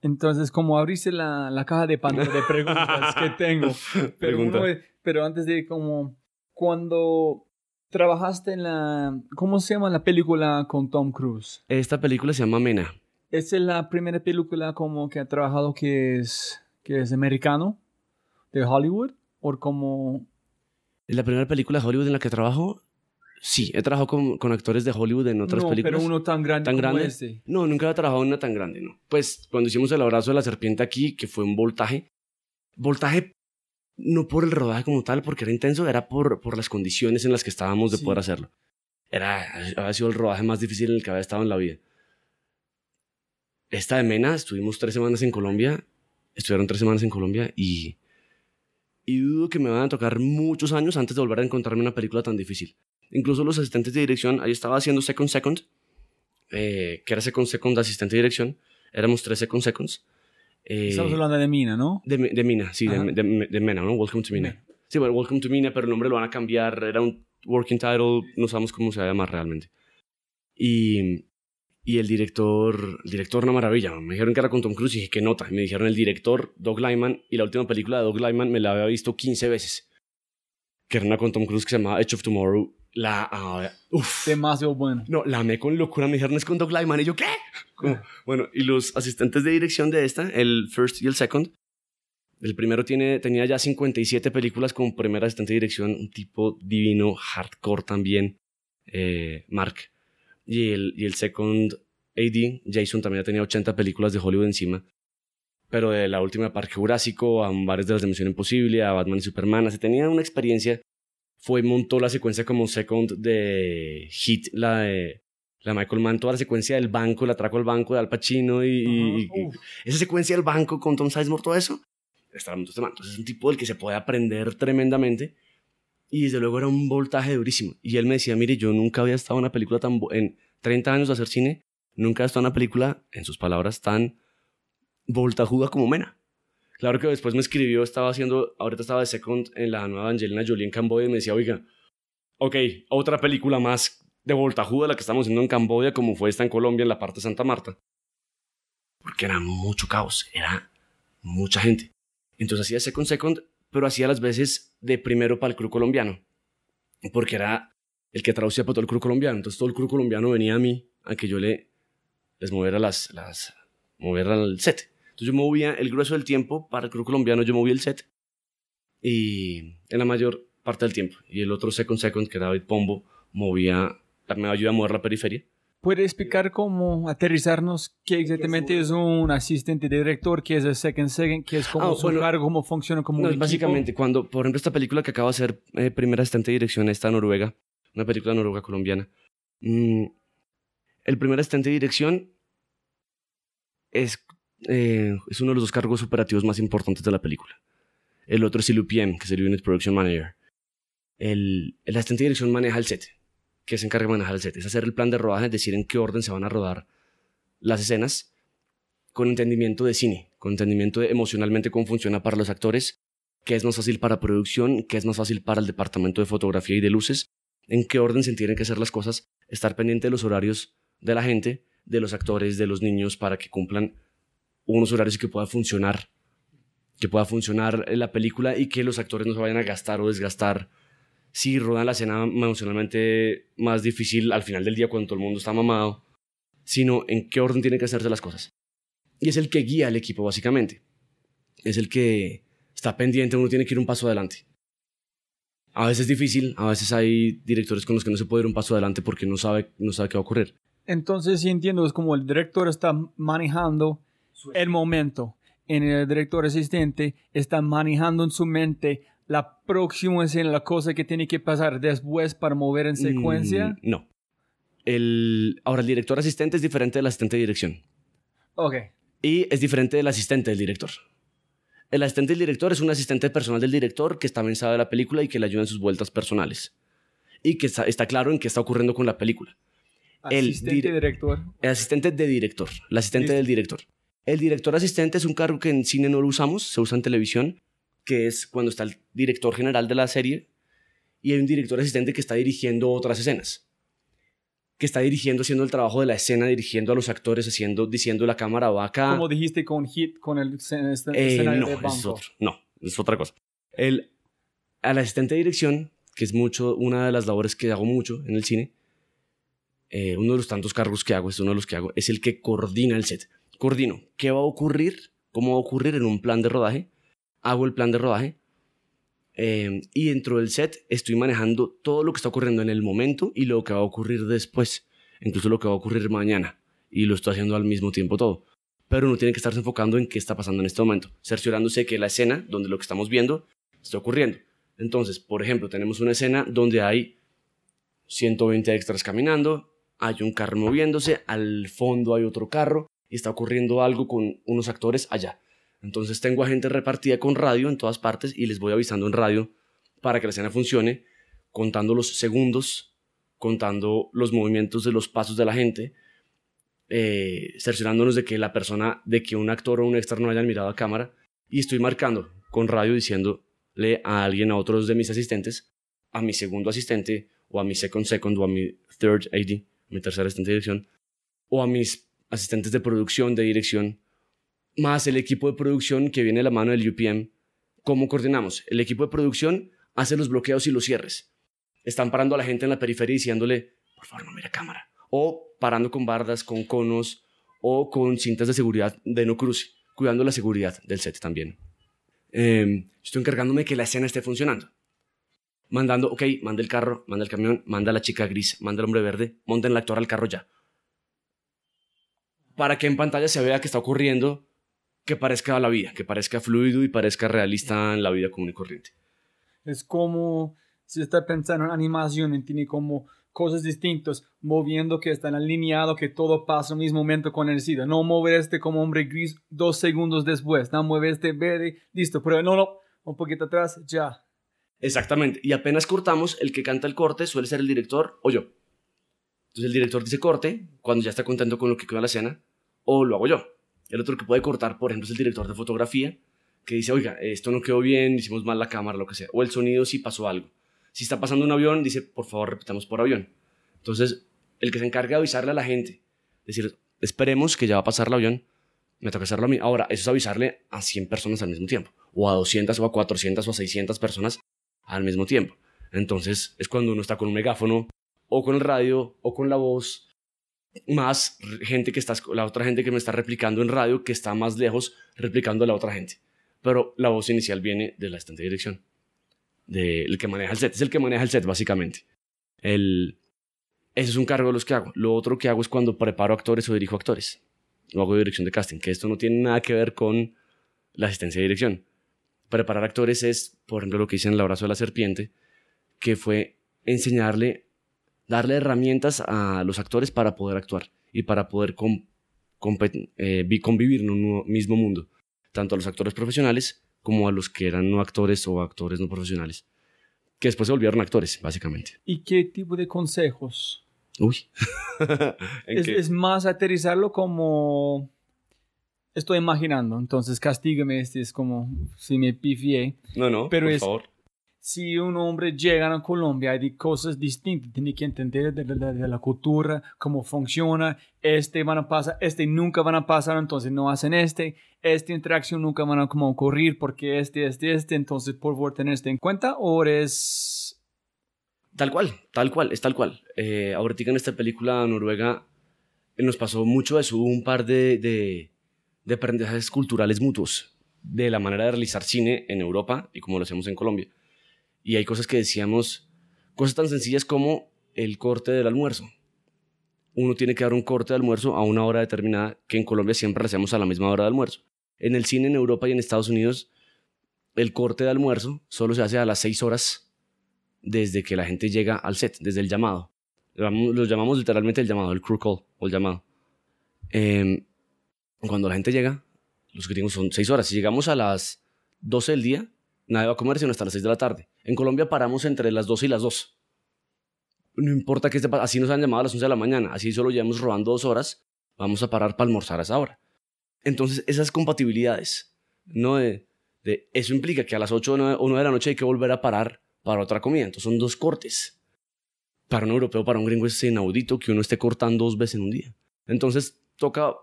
Entonces, como abriste la, la caja de Pandora de preguntas que tengo. Pero, uno pero antes de como, cuando trabajaste en la, ¿cómo se llama la película con Tom Cruise? Esta película se llama Mena. ¿Esa es la primera película como que ha trabajado que es, que es americano de Hollywood? ¿O como ¿Es la primera película de Hollywood en la que trabajo? Sí, he trabajado con, con actores de Hollywood en otras no, películas. pero uno tan grande ¿Tan como grande? este? No, nunca había trabajado en una tan grande, no. Pues cuando hicimos el abrazo de la serpiente aquí, que fue un voltaje, voltaje no por el rodaje como tal, porque era intenso, era por, por las condiciones en las que estábamos de Sí. poder hacerlo. Era, había sido el rodaje más difícil en el que había estado en la vida. Esta de Mena, estuvimos tres semanas en Colombia, estuvieron tres semanas en Colombia y, y dudo que me van a tocar muchos años antes de volver a encontrarme una película tan difícil. Incluso los asistentes de dirección, ahí estaba haciendo Second Second, eh, que era Second Second asistente de dirección, éramos tres Second Seconds. Eh, Estamos hablando de Mina, ¿no? de, de Mina, sí, de, de- de Mena, ¿no? Welcome to Mina. Sí, bueno, Welcome to Mina, pero el nombre lo van a cambiar, era un working title, no sabemos cómo se va a llamar realmente. Y, y el director, el director, una maravilla, me dijeron que era con Tom Cruise y dije, qué nota. Y me dijeron el director, Doug Lyman, y la última película de Doug Lyman me la había visto 15 veces. Que era una con Tom Cruise que se llamaba Edge of Tomorrow. La, ah, uf, Demasiado bueno. no, la amé con locura. Me dijeron es con Doug Lyman. Y yo, ¿qué? Como, Bueno, y los asistentes de dirección de esta, el first y el second. El primero tiene, tenía ya 57 películas como primer asistente de dirección. Un tipo divino, hardcore también. eh, Mark. Y el, y el second AD, Jason, también ya tenía 80 películas de Hollywood encima. Pero de la última Parque Jurásico, a varias de las de Misión Imposible, a Batman y Superman. Así tenía una experiencia. Fue, montó la secuencia como second de Hit, la de la Michael Mann, toda la secuencia del banco, el atraco al banco de Al Pacino y, Ajá. y- esa secuencia del banco con Tom Sizemore, todo eso, mucho este man. Entonces es un tipo del que se puede aprender tremendamente y desde luego era un voltaje durísimo. Y él me decía, mire, yo nunca había estado en una película tan... En 30 años de hacer cine, nunca he estado en una película, en sus palabras, tan voltajuda como Mena. Claro que después me escribió, estaba haciendo, ahorita estaba de second en la nueva Angelina Jolie en Camboya y me decía, oiga, ok, otra película más de voltajuda la que estamos haciendo en Camboya como fue esta en Colombia en la parte de Santa Marta. Porque era mucho caos, era mucha gente. Entonces hacía second second, pero hacía las veces de primero para el crew colombiano. Porque era el que traducía para todo el crew colombiano. Entonces todo el crew colombiano venía a mí a que yo le les moviera las, las moviera el set. Entonces yo movía el grueso del tiempo para el crew colombiano, yo movía el set y en la mayor parte del tiempo. Y el otro second second, que era David Pombo, movía, me ayuda a mover la periferia. ¿Puede explicar cómo aterrizarnos qué exactamente es un asistente de director, qué es el second second, qué es como Ah, su bueno, cargo, cómo funciona como No, un es equipo? básicamente cuando, por ejemplo, esta película que acaba de ser eh, primera asistente de dirección, esta noruega, una película noruega colombiana. mm, el primer asistente de dirección es, eh, es uno de los dos cargos operativos más importantes de la película. El otro es el UPM, que es el Unit Production Manager. El, el asistente de dirección maneja el set, que se encarga de manejar el set. Es hacer el plan de rodaje, es decir, en qué orden se van a rodar las escenas, con entendimiento de cine, con entendimiento de emocionalmente cómo funciona para los actores, qué es más fácil para producción, qué es más fácil para el departamento de fotografía y de luces, en qué orden se tienen que hacer las cosas estar pendiente de los horarios de la gente, de los actores, de los niños, para que cumplan unos horarios que pueda funcionar, que pueda funcionar la película y que los actores no se vayan a gastar o desgastar si rodan la escena emocionalmente más difícil al final del día cuando todo el mundo está mamado, sino en qué orden tienen que hacerse las cosas. Y es el que guía al equipo básicamente. Es el que está pendiente, uno tiene que ir un paso adelante. A veces es difícil, a veces hay directores con los que no se puede ir un paso adelante porque no sabe, no sabe qué va a ocurrir. Entonces, sí entiendo, es como el director está manejando el momento. En el director asistente está manejando en su mente la próxima escena, la cosa que tiene que pasar después para mover en secuencia. Mm, no. El, ahora, el director asistente es diferente del asistente de dirección. Ok. Y es diferente del asistente del director. El asistente del director es un asistente personal del director que también sabe la película y que le ayuda en sus vueltas personales. Y que está, claro en qué está ocurriendo con la película. Asistente el director. El asistente de director. El asistente del director. El director asistente es un cargo que en cine no lo usamos, se usa en televisión, que es cuando está el director general de la serie y hay un director asistente que está dirigiendo otras escenas que está dirigiendo, haciendo el trabajo de la escena, dirigiendo a los actores, haciendo, diciendo la cámara va acá. Como dijiste con Hit, con el este, eh, no, Es otro, no, es otra cosa. El, al asistente de dirección, que es mucho, una de las labores que hago mucho en el cine, eh, uno de los tantos cargos que hago, es uno de los que hago, es el que coordina el set. Coordino qué va a ocurrir, cómo va a ocurrir en un plan de rodaje, hago el plan de rodaje, Em, y dentro del set estoy manejando todo lo que está ocurriendo en el momento y lo que va a ocurrir después, incluso lo que va a ocurrir mañana. Y lo estoy haciendo al mismo tiempo todo. Pero uno tiene que estarse enfocando en qué está pasando en este momento, cerciorándose que la escena donde lo que estamos viendo está ocurriendo. Entonces, por ejemplo, tenemos una escena donde hay 120 extras caminando, hay un carro moviéndose, al fondo hay otro carro y está ocurriendo algo con unos actores allá. Entonces tengo a gente repartida con radio en todas partes y les voy avisando en radio para que la escena funcione, contando los segundos, contando los movimientos de los pasos de la gente, eh, cerciorándonos de que la persona, de que un actor o un extra no hayan mirado a cámara y estoy marcando con radio diciéndole a alguien, a otros de mis asistentes, a mi segundo asistente o a mi second second o a mi third AD, mi tercer asistente de dirección, o a mis asistentes de producción, de dirección, más el equipo de producción que viene de la mano del UPM. ¿Cómo coordinamos? El equipo de producción hace los bloqueos y los cierres. Están parando a la gente en la periferia diciéndole, por favor, no mire cámara. O parando con bardas, con conos o con cintas de seguridad de no cruce, cuidando la seguridad del set también. Em, estoy encargándome de que la escena esté funcionando. Mandando, ok, manda el carro, manda el camión, manda la chica gris, manda el hombre verde, monten el actor al carro ya. Para que en pantalla se vea que está ocurriendo que parezca la vida, que parezca fluido y parezca realista en la vida común y corriente. Es como si está pensando en animación, tiene como cosas distintas, moviendo que están alineados, que todo pasa al mismo momento con el SIDA. No mover este como hombre gris dos segundos después, no mueve este verde, listo, pero no, no, un poquito atrás, ya. Exactamente, y apenas cortamos, el que canta el corte suele ser el director o yo. Entonces el director dice corte cuando ya está contento con lo que queda la escena, o lo hago yo. El otro que puede cortar, por ejemplo, es el director de fotografía, que dice, oiga, esto no quedó bien, hicimos mal la cámara, lo que sea. O el sonido si pasó algo. Si está pasando un avión, dice, por favor, repitamos por avión. Entonces, el que se encarga de avisarle a la gente, decir, esperemos que ya va a pasar el avión, me toca hacerlo a mí. Ahora, eso es avisarle a 100 personas al mismo tiempo, o a 200, o a 400, o a 600 personas al mismo tiempo. Entonces, es cuando uno está con un megáfono, o con el radio, o con la voz, más gente que está, la otra gente que me está replicando en radio que está más lejos replicando a la otra gente. Pero la voz inicial viene de la asistente de dirección, del que maneja el set. Es el que maneja el set, básicamente. El, ese es un cargo de los que hago. Lo otro que hago es cuando preparo actores o dirijo actores. Lo hago dirección de casting, que esto no tiene nada que ver con la asistencia de dirección. Preparar actores es, por ejemplo, lo que hice en El abrazo de la serpiente, que fue enseñarle darle herramientas a los actores para poder actuar y para poder eh, convivir en un mismo mundo, tanto a los actores profesionales como a los que eran no actores o actores no profesionales, que después se volvieron actores, básicamente. ¿Y qué tipo de consejos? Uy. es, es, más aterrizarlo como... Estoy imaginando, entonces castígame, este es como si me pifié. No, no, pero por es, favor si un hombre llega a Colombia hay cosas distintas, tiene que entender de, la cultura, cómo funciona, este van a pasar, este nunca van a pasar, entonces no hacen este, esta interacción nunca van a como ocurrir porque este, este, este, entonces por favor tener esto en cuenta o es... Tal cual, tal cual, es tal cual. Eh, ahorita en esta película Noruega eh, nos pasó mucho eso, hubo un par de, de, de aprendizajes culturales mutuos de la manera de realizar cine en Europa y como lo hacemos en Colombia y hay cosas que decíamos, cosas tan sencillas como el corte del almuerzo. Uno tiene que dar un corte de almuerzo a una hora determinada que en Colombia siempre hacemos a la misma hora de almuerzo. En el cine en Europa y en Estados Unidos, el corte de almuerzo solo se hace a las seis horas desde que la gente llega al set, desde el llamado. Lo llamamos literalmente el llamado, el crew call o el llamado. Em, cuando la gente llega, los gringos son seis horas. Si llegamos a las 12 del día, nadie va a comer sino hasta las 6 de la tarde. En Colombia paramos entre las 12 y las 2. No importa que esté, así nos han llamado a las 11 de la mañana, así solo llevamos robando dos horas, vamos a parar para almorzar a esa hora. Entonces, esas compatibilidades, no de, eso implica que a las 8 o 9, de la noche hay que volver a parar para otra comida. Entonces, son dos cortes. Para un europeo, para un gringo es inaudito que uno esté cortando dos veces en un día. Entonces, toca,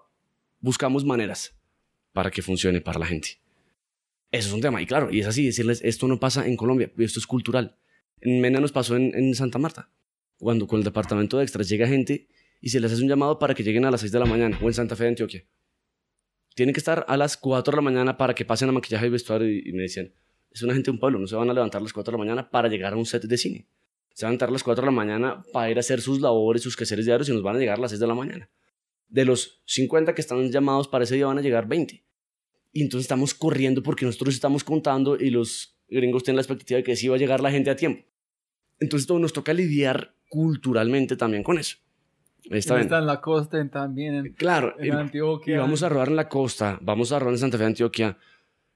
buscamos maneras para que funcione para la gente. Eso es un tema. Y claro, y es así, decirles, esto no pasa en Colombia, esto es cultural. En Mena nos pasó en, Santa Marta, cuando con el departamento de extras llega gente y se les hace un llamado para que lleguen a las 6 de la mañana, o en Santa Fe de Antioquia. Tienen que estar a las 4 de la mañana para que pasen a maquillaje y vestuario y, me decían, es una gente de un pueblo, no se van a levantar a las 4 de la mañana para llegar a un set de cine. Se van a levantar a las 4 de la mañana para ir a hacer sus labores, sus quehaceres diarios y nos van a llegar a las 6 de la mañana. De los 50 que están llamados para ese día van a llegar 20 y entonces estamos corriendo porque nosotros estamos contando y los gringos tienen la expectativa de que sí va a llegar la gente a tiempo. Entonces todo nos toca lidiar culturalmente también con eso. Está, está en la costa también. En, claro, en Antioquia. Y vamos a rodar en la costa, vamos a rodar en Santa Fe, Antioquia.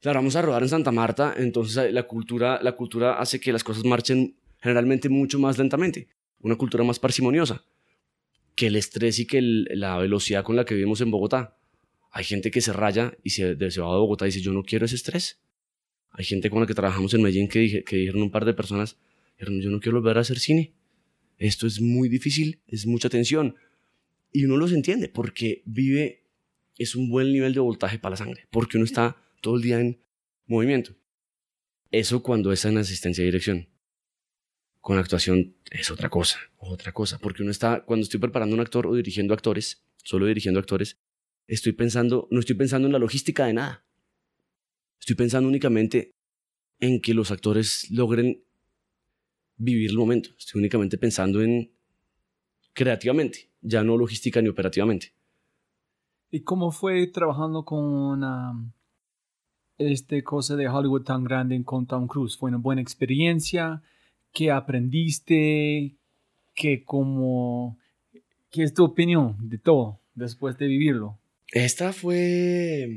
Claro, vamos a rodar en Santa Marta, entonces la cultura, la cultura hace que las cosas marchen generalmente mucho más lentamente. Una cultura más parsimoniosa que el estrés y que la velocidad con la que vivimos en Bogotá. Hay gente que se raya y se, se va a Bogotá y dice, yo no quiero ese estrés. Hay gente con la que trabajamos en Medellín que, que dijeron un par de personas, yo no quiero volver a hacer cine. Esto es muy difícil, es mucha tensión. Y uno los entiende porque vive, es un buen nivel de voltaje para la sangre, porque uno está todo el día en movimiento. Eso cuando es en asistencia de dirección. Con actuación es otra cosa, otra cosa, porque uno está, cuando estoy preparando un actor o dirigiendo actores, solo dirigiendo actores, estoy pensando, no estoy pensando en la logística de nada. Estoy pensando únicamente en que los actores logren vivir el momento. Estoy únicamente pensando en creativamente, ya no logística ni operativamente. ¿Y cómo fue trabajando con um, este cosa de Hollywood tan grande con Tom Cruise? ¿Fue una buena experiencia? ¿Qué aprendiste? ¿Qué, como, ¿Qué es tu opinión de todo después de vivirlo? Esta fue...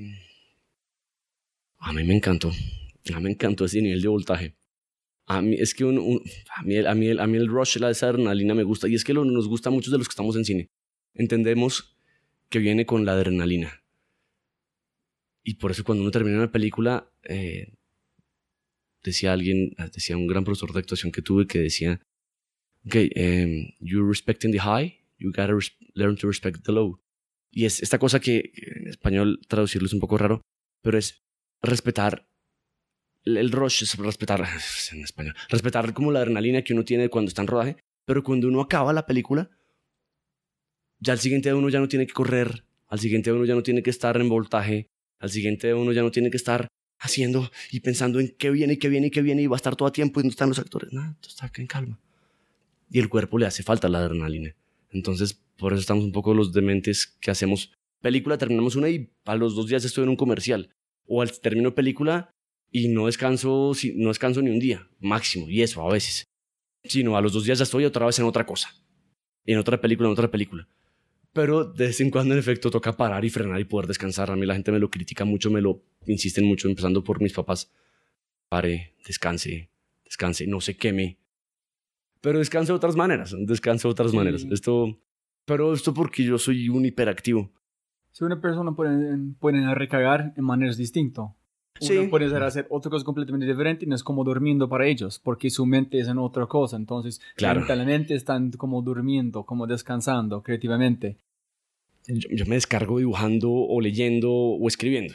A mí me encantó. A mí me encantó ese nivel de voltaje. A mí es que un, a, mí, a, mí, a mí el rush, la adrenalina me gusta. Y es que nos gusta a muchos de los que estamos en cine. Entendemos que viene con la adrenalina. Y por eso cuando uno termina una película, eh, decía alguien, decía un gran profesor de actuación que tuve que decía, ok, um, you're respecting the high, you gotta learn to respect the low. Y es esta cosa que en español traducirlo es un poco raro, pero es respetar el rush, es respetar en español, respetar como la adrenalina que uno tiene cuando está en rodaje, pero cuando uno acaba la película, ya al siguiente uno ya no tiene que correr, al siguiente uno ya no tiene que estar en voltaje, al siguiente uno ya no tiene que estar haciendo y pensando en qué viene y qué viene y qué viene y va a estar todo a tiempo y no están los actores, nada, está en calma. Y el cuerpo le hace falta la adrenalina. Entonces, por eso estamos un poco los dementes que hacemos película, terminamos una y a los dos días estoy en un comercial. O al termino película y no descanso, no descanso ni un día, máximo, y eso a veces. Sino a los dos días ya estoy otra vez en otra cosa. En otra película, en otra película. Pero de vez en cuando, en efecto, toca parar y frenar y poder descansar. A mí la gente me lo critica mucho, me lo insisten mucho, empezando por mis papás. Pare, descanse, descanse, no se queme. Pero descanse de otras maneras, descanse de otras maneras. Esto pero esto porque yo soy un hiperactivo. Si una persona puede, puede recargar en maneras distintas. Uno Sí. puede hacer otra cosa completamente diferente y no es como durmiendo para ellos, porque su mente es en otra cosa. Entonces, Claro. mentalmente están como durmiendo, como descansando creativamente. yo, yo me descargo dibujando o leyendo o escribiendo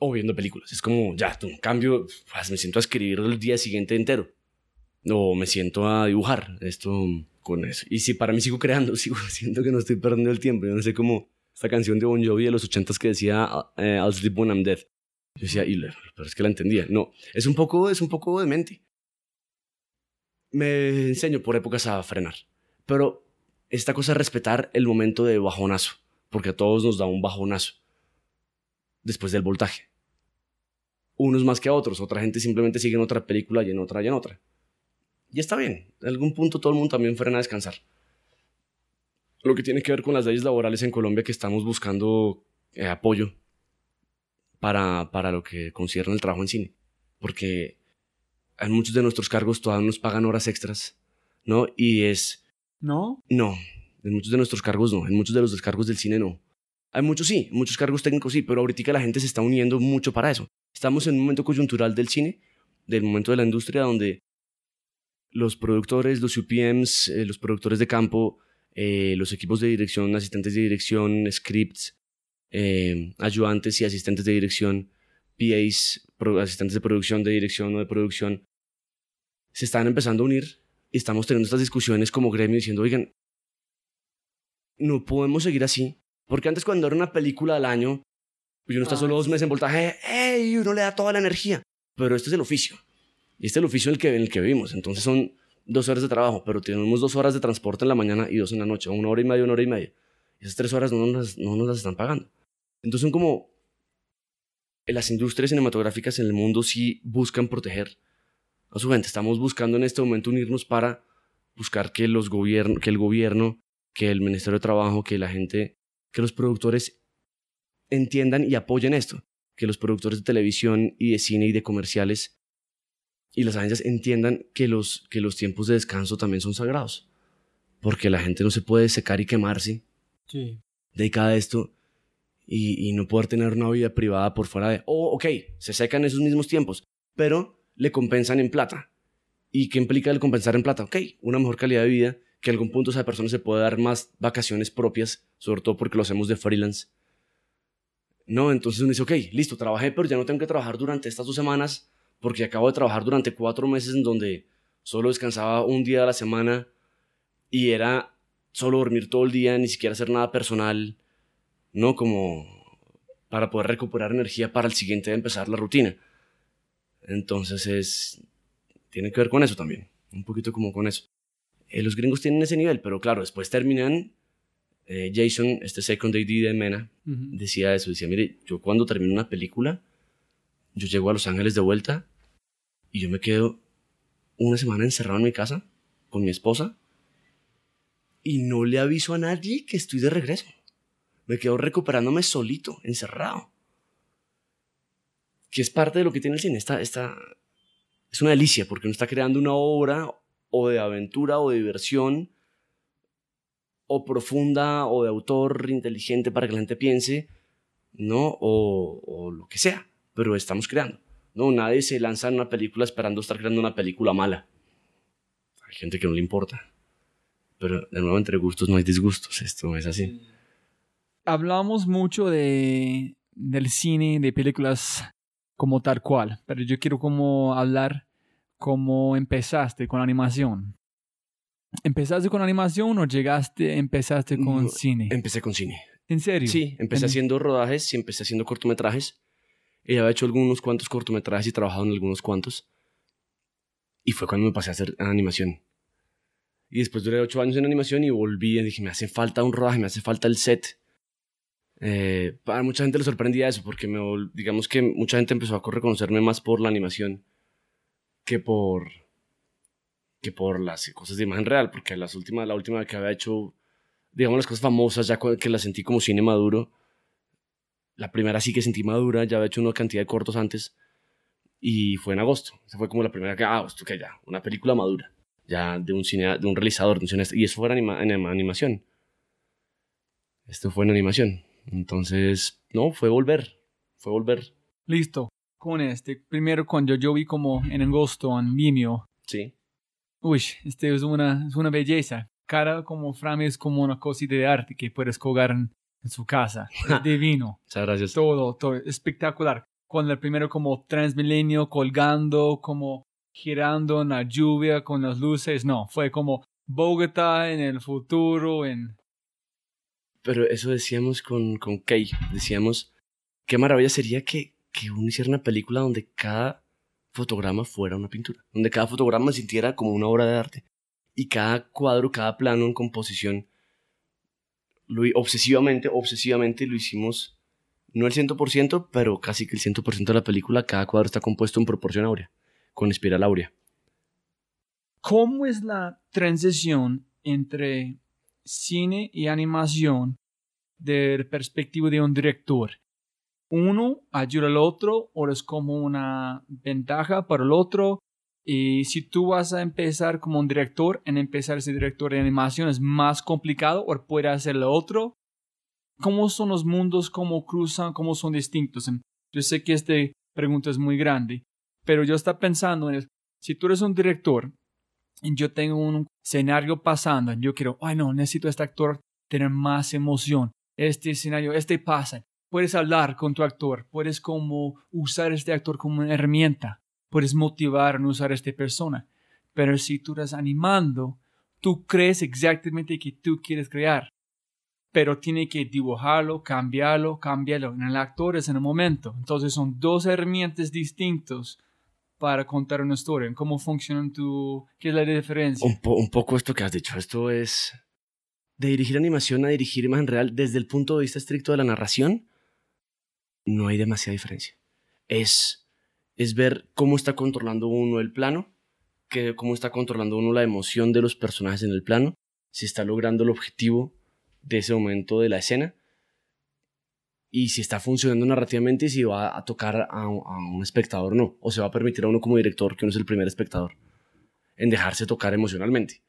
o viendo películas. Es como, ya, tú, cambio, pues, me siento a escribir el día siguiente entero o me siento a dibujar esto con eso. Y si para mí sigo creando, sigo siento que no estoy perdiendo el tiempo. Yo no sé cómo esta canción de Bon Jovi de los ochentas que decía eh, I'll sleep when I'm dead. Yo decía, y pero es que la entendía. No, es un poco, es un poco demente. Me enseño por épocas a frenar. Pero esta cosa de respetar el momento de bajonazo, porque a todos nos da un bajonazo después del voltaje. Unos más que a otros, otra gente simplemente sigue en otra película y en otra y en otra. Y está bien, en algún punto todo el mundo también frena a descansar. Lo que tiene que ver con las leyes laborales en Colombia que estamos buscando eh, apoyo para, para lo que concierne el trabajo en cine. Porque en muchos de nuestros cargos todavía nos pagan horas extras, ¿no? Y es ¿No? no, en muchos de nuestros cargos no, en muchos de los cargos del cine no. Hay muchos sí, muchos cargos técnicos sí, pero ahorita la gente se está uniendo mucho para eso. Estamos en un momento coyuntural del cine, del momento de la industria donde los productores, los UPMs, eh, los productores de campo, eh, los equipos de dirección, asistentes de dirección, scripts, eh, ayudantes y asistentes de dirección, PAs, asistentes de producción, de dirección o de producción, se están empezando a unir y estamos teniendo estas discusiones como gremio diciendo, oigan, no podemos seguir así. Porque antes cuando era una película al año y uno está solo dos meses en voltaje, uno le da toda la energía. Pero este es el oficio. Y este es el oficio en el que, en el que vivimos. Entonces son dos horas de trabajo, pero tenemos dos horas de transporte en la mañana y dos en la noche. Una hora y media, una hora y media. Y esas tres horas no nos, no nos las están pagando. Entonces son como... Las industrias cinematográficas en el mundo sí buscan proteger a su gente. Estamos buscando en este momento unirnos para buscar que los gobiernos, que el gobierno, que el Ministerio de Trabajo, que la gente, que los productores entiendan y apoyen esto, que los productores de televisión y de cine y de comerciales y las agencias entiendan que los, que los tiempos de descanso también son sagrados, porque la gente no se puede secar y quemarse Sí. dedicada a esto y, y no poder tener una vida privada por fuera de, oh, ok, se secan esos mismos tiempos, pero le compensan en plata. ¿Y qué implica el compensar en plata? Ok, una mejor calidad de vida, que a algún punto esa persona se puede dar más vacaciones propias, sobre todo porque lo hacemos de freelance. No, entonces uno dice, ok, listo, trabajé, pero ya no tengo que trabajar durante estas dos semanas, porque acabo de trabajar durante cuatro meses en donde solo descansaba un día a la semana y era solo dormir todo el día, ni siquiera hacer nada personal, ¿no? Como para poder recuperar energía para el siguiente de empezar la rutina. Entonces es... Tiene que ver con eso también, un poquito como con eso. Eh, los gringos tienen ese nivel, pero claro, después terminan... eh, Jason, este second AD de Mena, Ujú. decía eso, decía, mire, yo cuando termino una película, yo llego a Los Ángeles de vuelta y yo me quedo una semana encerrado en mi casa con mi esposa y no le aviso a nadie que estoy de regreso. Me quedo recuperándome solito, encerrado. Que es parte de lo que tiene el cine. Esta, es una delicia porque uno está creando una obra o de aventura o de diversión o profunda o de autor inteligente para que la gente piense, ¿no? O lo que sea, pero estamos creando. No, nadie se lanza en una película esperando estar creando una película mala. Hay gente que no le importa. Pero de nuevo, entre gustos no hay disgustos. Esto es así. Hablamos mucho de, del cine, de películas como tal cual, pero yo quiero como hablar cómo empezaste con animación. ¿Empezaste con animación o llegaste, empezaste con No, cine? Empecé con cine. ¿En serio? Sí, empecé En- haciendo rodajes y empecé haciendo cortometrajes. Y había hecho algunos cuantos cortometrajes y trabajado en algunos cuantos. Y fue cuando me pasé a hacer animación. Y después duré ocho años en animación y volví y dije, me hace falta un rodaje, me hace falta el set. Eh, para mucha gente le sorprendía eso, porque me, digamos que mucha gente empezó a reconocerme más por la animación que por que por las cosas de imagen real, porque las últimas, la última que había hecho, digamos las cosas famosas, ya que las sentí como cine maduro, la primera sí que sentí madura, ya había hecho una cantidad de cortos antes, y fue en agosto. Esa fue como la primera que, ah, esto que ya, una película madura, ya de un cine, de un realizador, de un cineasta, y eso fue en, anima- en animación. Esto fue en animación. Entonces, no, fue volver, fue volver. Listo. con este. Primero cuando yo vi como en agosto en Vimeo. Sí. Uy, este es una, es una belleza. Cada como frame es como una cosita de arte que puedes colgar en, en su casa. Es divino. Muchas gracias. Todo, todo. Espectacular. Cuando el primero como Transmilenio colgando, como girando en la lluvia con las luces. No, fue como Bogotá en el futuro, en... Pero eso decíamos con, con Kay. Decíamos, qué maravilla sería que, que uno hiciera una película donde cada fotograma fuera una pintura. Donde cada fotograma sintiera como una obra de arte. Y cada cuadro, cada plano en composición, lo, obsesivamente, obsesivamente lo hicimos, no el 100%, pero casi que el 100% de la película, cada cuadro está compuesto en proporción áurea, con espiral áurea. ¿Cómo es la transición entre cine y animación de perspectiva de un director? ¿Uno ayuda al otro o es como una ventaja para el otro? Y si tú vas a empezar como un director, en empezar ese director de animación es más complicado o puede hacer lo otro. ¿Cómo son los mundos? ¿Cómo cruzan? ¿Cómo son distintos? Yo sé que esta pregunta es muy grande, pero yo estaba pensando en el, si tú eres un director yo tengo un escenario pasando, yo quiero, ay no, necesito a este actor tener más emoción. Este escenario, este pasa. Puedes hablar con tu actor, puedes como usar este actor como una herramienta, puedes motivar a usar a esta persona. Pero si tú estás animando, tú crees exactamente que tú quieres crear. Pero tiene que dibujarlo, cambiarlo, cambiarlo. En el actor es en el momento. Entonces son dos herramientas distintas para contar una historia? ¿Cómo funciona tu... ¿Qué es la diferencia? Un, un, poco esto que has dicho. Esto es de dirigir animación a dirigir imagen real desde el punto de vista estricto de la narración. No hay demasiada diferencia. Es, es ver cómo está controlando uno el plano, que, cómo está controlando uno la emoción de los personajes en el plano, si está logrando el objetivo de ese momento de la escena y si está funcionando narrativamente y si va a tocar a, un espectador o no, o se va a permitir a uno como director, que uno es el primer espectador, en dejarse tocar emocionalmente.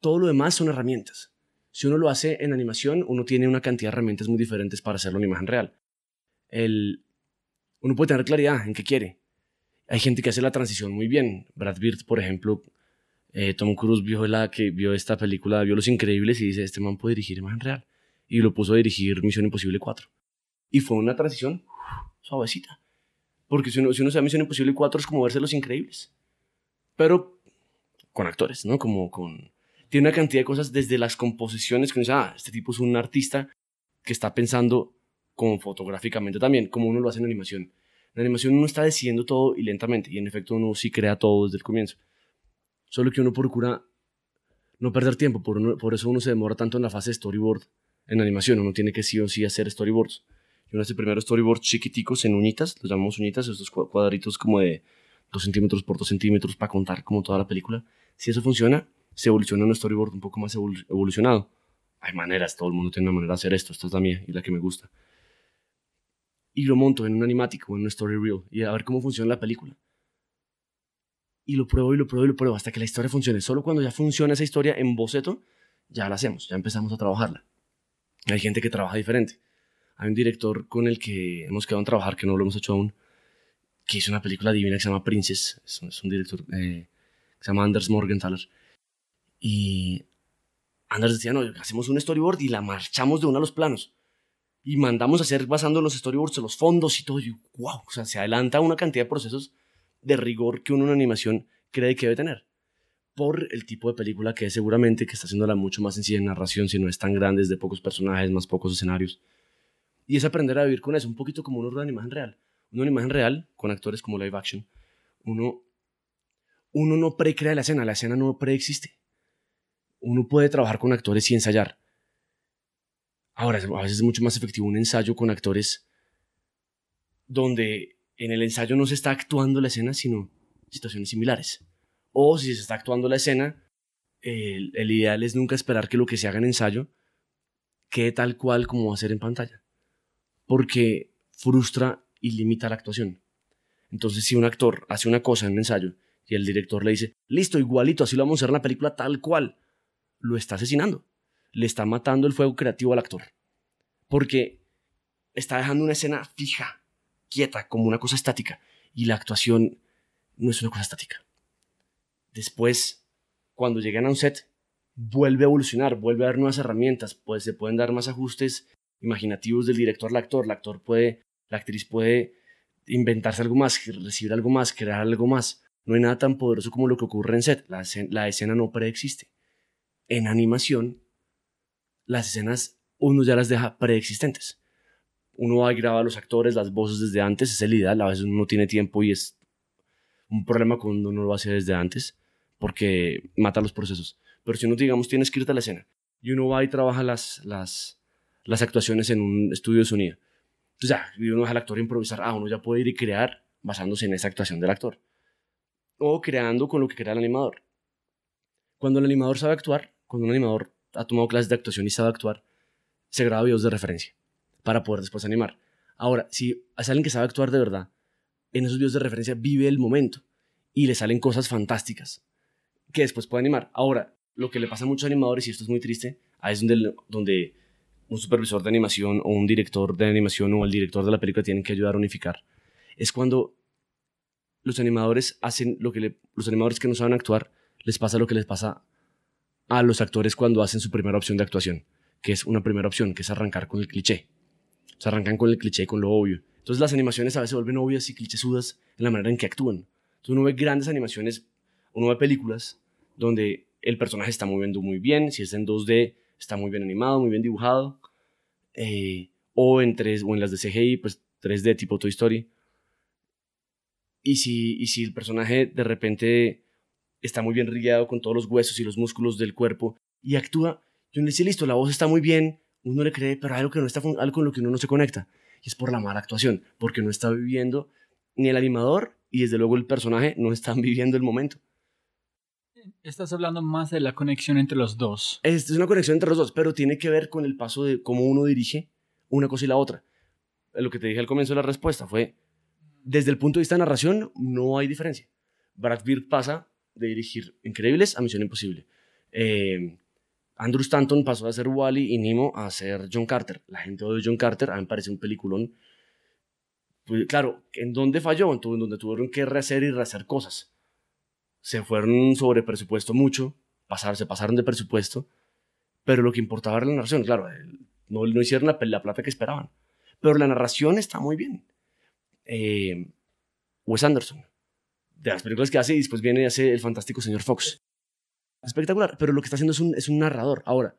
Todo lo demás son herramientas. Si uno lo hace en animación, uno tiene una cantidad de herramientas muy diferentes para hacerlo en imagen real. El, uno puede tener claridad en qué quiere. Hay gente que hace la transición muy bien. Brad Bird, por ejemplo, eh, Tom Cruise vio, la, que vio esta película, vio Los Increíbles y dice, este man puede dirigir imagen real y lo puso a dirigir Misión Imposible 4. Y fue una transición suavecita. Porque si uno, si uno se Misión Imposible 4 es como verse Los Increíbles. Pero con actores, ¿no? Como con... Tiene una cantidad de cosas desde las composiciones que uno dice, ah, este tipo es un artista que está pensando como fotográficamente también, como uno lo hace en animación. En animación uno está decidiendo todo y lentamente, y en efecto uno sí crea todo desde el comienzo. Solo que uno procura no perder tiempo, por, por eso uno se demora tanto en la fase de storyboard en animación, uno tiene que sí o sí hacer storyboards. Yo hace primero storyboards chiquiticos en uñitas, los llamamos uñitas, estos cuadritos como de 2 centímetros por 2 centímetros para contar como toda la película. Si eso funciona, se evoluciona un storyboard un poco más evolucionado. Hay maneras, todo el mundo tiene una manera de hacer esto, esta es la mía y la que me gusta. Y lo monto en un animático, en un story reel, y a ver cómo funciona la película. Y lo pruebo y lo pruebo y lo pruebo hasta que la historia funcione. Solo cuando ya funciona esa historia en boceto, ya la hacemos, ya empezamos a trabajarla. Hay gente que trabaja diferente. Hay un director con el que hemos quedado en trabajar, que no lo hemos hecho aún, que hizo una película divina que se llama Princess. Es, un director eh, que se llama Anders Morgenthaler. Y Anders decía, no, hacemos un storyboard y la marchamos de uno a los planos. Y mandamos a hacer basando en los storyboards los fondos y todo. Y wow, o sea, se adelanta una cantidad de procesos de rigor que uno en animación cree que debe tener por el tipo de película que es seguramente, que está haciéndola mucho más sencilla en narración, si no es tan grande, es de pocos personajes, más pocos escenarios. Y es aprender a vivir con eso, un poquito como uno de imagen real. Uno en imagen real, con actores como live action, uno, uno no precrea la escena, la escena no preexiste. Uno puede trabajar con actores y ensayar. Ahora, a veces es mucho más efectivo un ensayo con actores donde en el ensayo no se está actuando la escena, sino situaciones similares. O si se está actuando la escena, el, ideal es nunca esperar que lo que se haga en ensayo quede tal cual como va a ser en pantalla. Porque frustra y limita la actuación. Entonces, si un actor hace una cosa en un ensayo y el director le dice, listo, igualito, así lo vamos a hacer en la película tal cual, lo está asesinando. Le está matando el fuego creativo al actor. Porque está dejando una escena fija, quieta, como una cosa estática. Y la actuación no es una cosa estática. Después, cuando llegan a un set, vuelve a evolucionar, vuelve a dar nuevas herramientas, pues se pueden dar más ajustes imaginativos del director al actor, la actor puede, la actriz puede inventarse algo más, recibir algo más, crear algo más. No hay nada tan poderoso como lo que ocurre en set, la escena no preexiste. En animación, las escenas uno ya las deja preexistentes. Uno va y graba a los actores, las voces desde antes, es el ideal, a veces uno no tiene tiempo y es un problema cuando uno lo hace desde antes, porque mata los procesos. Pero si uno, digamos, tiene escrita la escena y uno va y trabaja las, las, las actuaciones en un estudio de sonido, entonces ya, uno deja al actor improvisar, ah, uno ya puede ir y crear basándose en esa actuación del actor. O creando con lo que crea el animador. Cuando el animador sabe actuar, cuando un animador ha tomado clases de actuación y sabe actuar, se graba videos de referencia para poder después animar. Ahora, si es alguien que sabe actuar de verdad, en esos videos de referencia vive el momento y le salen cosas fantásticas que después puede animar. Ahora, lo que le pasa a muchos animadores, y esto es muy triste, ahí es donde, un supervisor de animación o un director de animación o el director de la película tienen que ayudar a unificar, es cuando los animadores hacen lo que los animadores que no saben actuar les pasa lo que les pasa a los actores cuando hacen su primera opción de actuación, que es una primera opción, que es arrancar con el cliché. Se arrancan con el cliché, con lo obvio. Entonces las animaciones a veces se vuelven obvias y clichésudas en la manera en que actúan. Entonces uno ve grandes animaciones, uno ve películas donde el personaje está moviendo muy bien, si es en 2D está muy bien animado, muy bien dibujado, eh, o, en 3, o en las de CGI, pues 3D tipo Toy Story. Y si, y si el personaje de repente está muy bien rigueado con todos los huesos y los músculos del cuerpo y actúa, yo le decía, listo, la voz está muy bien, uno le cree, pero algo, que no está, algo con lo que uno no se conecta. Y es por la mala actuación, porque no está viviendo, ni el animador y desde luego el personaje no están viviendo el momento. Estás hablando más de la conexión entre los dos. Es, una conexión entre los dos, pero tiene que ver con el paso de cómo uno dirige una cosa y la otra. Lo que te dije al comienzo de la respuesta fue, desde el punto de vista de narración, no hay diferencia. Brad Bird pasa de dirigir Increíbles a Misión Imposible. Eh, Andrew Stanton pasó de hacer Wally y Nemo a ser John Carter. La gente de John Carter, a mí me parece un peliculón. Pues, claro, ¿en dónde falló? En donde tuvieron que rehacer y rehacer cosas se fueron sobre presupuesto mucho, pasar, se pasaron de presupuesto, pero lo que importaba era la narración, claro, no, no hicieron la, la, plata que esperaban, pero la narración está muy bien. Eh, Wes Anderson, de las películas que hace y después viene y hace El fantástico señor Fox. Espectacular, pero lo que está haciendo es un, es un narrador. Ahora,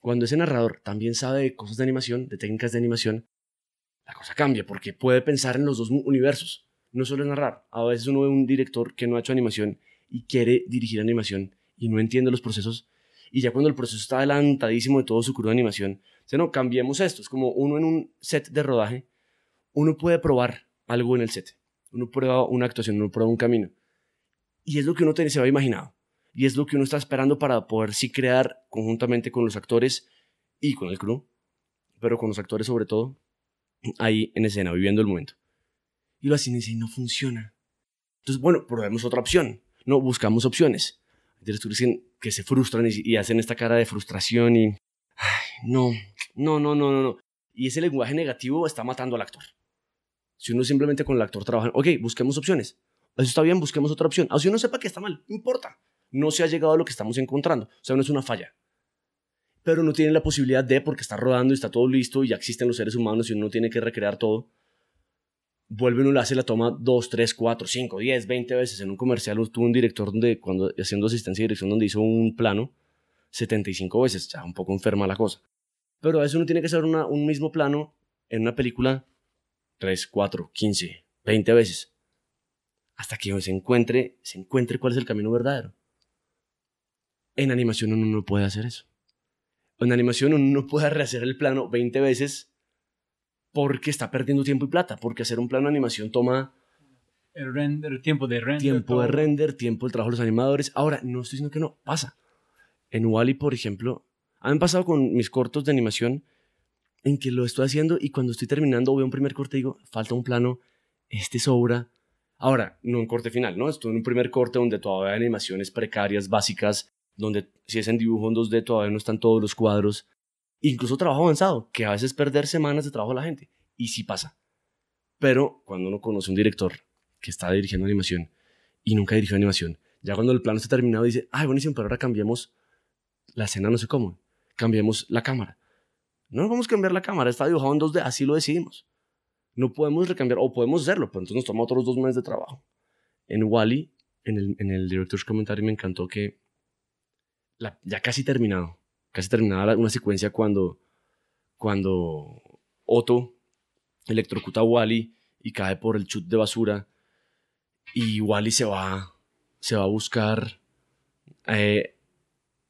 cuando ese narrador también sabe de cosas de animación, de técnicas de animación, la cosa cambia porque puede pensar en los dos universos. No solo narrar. A veces uno ve un director que no ha hecho animación y quiere dirigir animación y no entiende los procesos. Y ya cuando el proceso está adelantadísimo de todo su curso de animación, dice, no, cambiemos esto. Es como uno en un set de rodaje, uno puede probar algo en el set. Uno prueba una actuación, uno prueba un camino. Y es lo que uno se había imaginado. Y es lo que uno está esperando para poder sí crear conjuntamente con los actores y con el crew, pero con los actores sobre todo, ahí en escena, viviendo el momento. Y lo hacen y no funciona. Entonces, bueno, probemos otra opción. No, buscamos opciones. Hay directores que se frustran y, hacen esta cara de frustración y... no, no, no, no, no. Y ese lenguaje negativo está matando al actor. Si uno simplemente con el actor trabaja, ok, busquemos opciones. Eso está bien, busquemos otra opción. Aunque uno sepa que está mal, no importa. No se ha llegado a lo que estamos encontrando. O sea, no es una falla. Pero no tiene la posibilidad de, porque está rodando y está todo listo y ya existen los seres humanos y uno no tiene que recrear todo, vuelve uno le hace la toma 2, 3, 4, 5, 10, 20 veces. En un comercial tuvo un director donde, cuando haciendo asistencia y dirección, donde hizo un plano 75 veces. Ya un poco enferma la cosa. Pero a veces uno tiene que hacer un mismo plano en una película 3, 4, 15, 20 veces. Hasta que se encuentre, se encuentre cuál es el camino verdadero. En animación uno no puede hacer eso. En animación uno no puede rehacer el plano 20 veces porque está perdiendo tiempo y plata, porque hacer un plano de animación toma... El render, tiempo de render. Tiempo de render, tiempo del trabajo de los animadores. Ahora, no estoy diciendo que no, pasa. En Wally, por ejemplo, han pasado con mis cortos de animación en que lo estoy haciendo y cuando estoy terminando veo un primer corte y digo, falta un plano, este sobra. Ahora, no un corte final, ¿no? Estoy en un primer corte donde todavía hay animaciones precarias, básicas, donde si es en dibujo en 2D todavía no están todos los cuadros incluso trabajo avanzado, que a veces perder semanas de trabajo a la gente. Y sí pasa. Pero cuando uno conoce un director que está dirigiendo animación y nunca dirigió animación, ya cuando el plano está terminado dice, ay, buenísimo, pero ahora cambiemos la escena, no sé cómo, cambiemos la cámara. No vamos a cambiar la cámara, está dibujado en 2D, así lo decidimos. No podemos recambiar, o podemos hacerlo, pero entonces nos toma otros dos meses de trabajo. En Wally, en el, en el Director's Commentary, me encantó que ya casi terminado, casi terminada una secuencia cuando, cuando Otto electrocuta a Wally y cae por el chute de basura y Wally se va, se va a buscar, eh,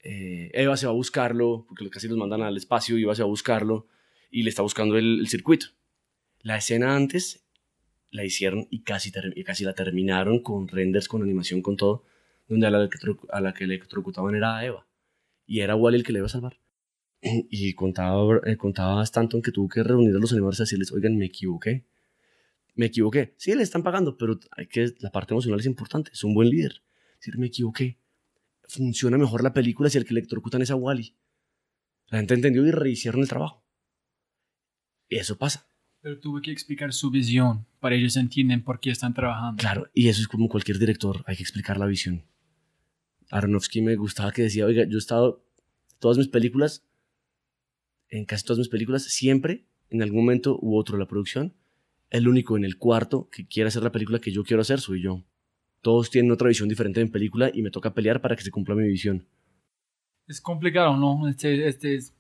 eh, Eva se va a buscarlo, porque casi los mandan al espacio Eva se va a buscarlo y le está buscando el, circuito. La escena antes la hicieron y casi, casi la terminaron con renders, con animación, con todo, donde a la, a la que electrocutaban era Eva. Y era Wally el que le iba a salvar. Y contaba, eh, contaba Stanton que tuvo que reunir a los animadores y decirles, oigan, me equivoqué. Me equivoqué. Sí, le están pagando, pero que, la parte emocional es importante. Es un buen líder. decir, me equivoqué. Funciona mejor la película si el que electrocutan es a Wally. La gente entendió y rehicieron el trabajo. Y eso pasa. Pero tuve que explicar su visión para ellos entienden por qué están trabajando. Claro, y eso es como cualquier director, hay que explicar la visión. Aronofsky me gustaba que decía, oiga, yo he estado todas mis películas en casi todas mis películas, siempre, en algún momento u otro de la producción, el único en el cuarto que quiere hacer la película que yo quiero hacer soy yo. Todos tienen otra visión diferente en película y me toca pelear para que se cumpla mi visión. Es complicado, ¿no? Este, este, es,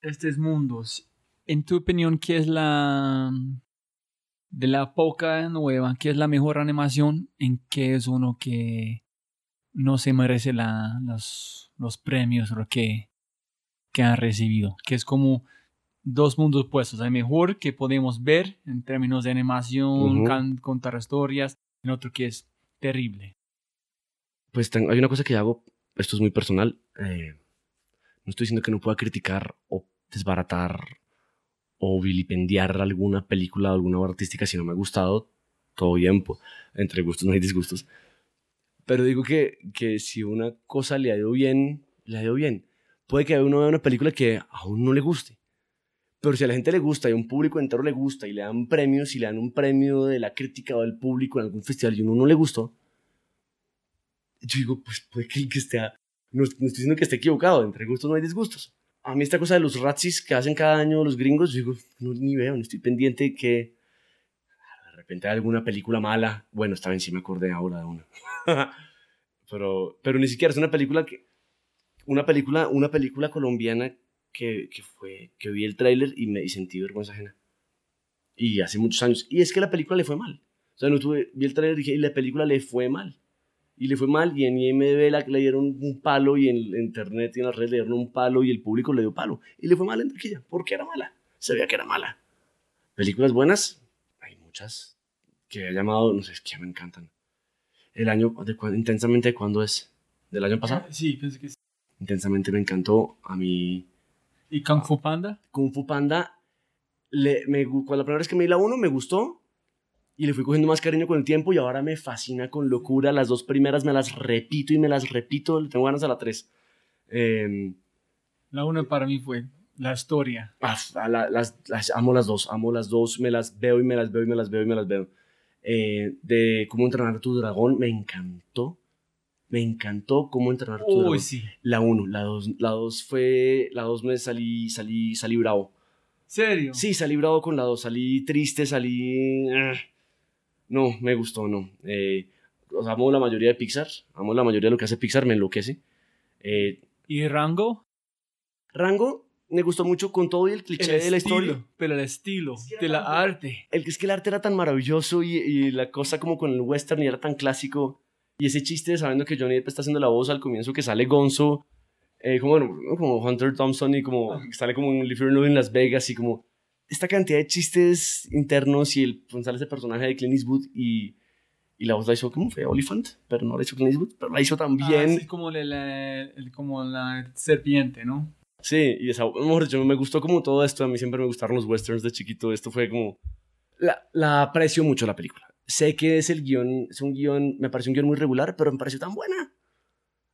este es mundos. En tu opinión, ¿qué es la de la poca nueva? ¿Qué es la mejor animación? ¿En qué es uno que no se merece la, los, los premios o que que han recibido, que es como dos mundos puestos. Hay mejor que podemos ver en términos de animación, contar historias, en otro que es terrible. Pues hay una cosa que hago, esto es muy personal, eh, no estoy diciendo que no pueda criticar o desbaratar o vilipendiar alguna película o alguna obra artística si no me ha gustado, todo bien, entre gustos no hay disgustos. Pero digo que, que si una cosa le ha ido bien, le ha ido bien puede que uno vea una película que a uno no le guste. Pero si a la gente le gusta y a un público entero le gusta y le dan premios y le dan un premio de la crítica o del público en algún festival y uno no le gustó, yo digo, pues puede que el que esté, no, estoy diciendo que esté equivocado, entre gustos no hay disgustos. A mí esta cosa de los razzis que hacen cada año los gringos, yo digo, no, ni veo, no estoy pendiente de que de repente hay alguna película mala. Bueno, está bien, sí me acordé ahora de una. pero, pero ni siquiera es una película que una película, una película colombiana que, que fue, que vi el tráiler y me sentí vergüenza ajena. Y hace muchos años. Y es que la película le fue mal. O sea, no tuve, vi el tráiler y dije, y la película le fue mal. Y le fue mal, y en IMDB la, le dieron un palo, y en, internet y en las redes le dieron un palo, y el público le dio palo. Y le fue mal en taquilla, porque era mala. Se veía que era mala. Películas buenas, hay muchas que he llamado, no sé, es que me encantan. El año, de, intensamente, ¿cuándo es? ¿Del año pasado? Sí, pensé que sí intensamente me encantó. A mí. ¿Y Kung Fu Panda? Kung Fu Panda, le, me, cuando la primera vez que me di la uno me gustó y le fui cogiendo más cariño con el tiempo y ahora me fascina con locura. Las dos primeras me las repito y me las repito. Le tengo ganas a la tres. Em, la una para mí fue la historia. Ah, las, amo las dos, amo las dos, me las veo y me las veo y me las veo y me las veo. Eh, de cómo entrenar a tu dragón me encantó. Me encantó cómo entrenar tu Uy, sí. La 1, la 2, la 2 fue, la 2 me salí, salí, salí bravo. ¿Serio? Sí, salí bravo con la 2, salí triste, salí... Ah. No, me gustó, no. Eh, amo la mayoría de Pixar, amo la mayoría de lo que hace Pixar, me enloquece. Eh, ¿Y Rango? Rango me gustó mucho con todo y el cliché de la historia. Pero el estilo, de la arte. El, es que el arte era tan maravilloso y, y, la cosa como con el western y era tan clásico. Y ese chiste sabiendo que Johnny Depp está haciendo la voz al comienzo que sale Gonzo, eh, como, como Hunter Thompson y como sale como un Live en Las Vegas y como esta cantidad de chistes internos y el, pues, sale ese personaje de Clint Eastwood y, y la voz la hizo como fue Oliphant, pero no la hizo Clint Eastwood, pero la hizo también. Ah, como, la, como la serpiente, ¿no? Sí, y esa, mejor dicho, me gustó como todo esto, a mí siempre me gustaron los westerns de chiquito, esto fue como... La, la aprecio mucho la película sé que es el guion, es un guion, me pareció un guion muy regular, pero me pareció tan buena.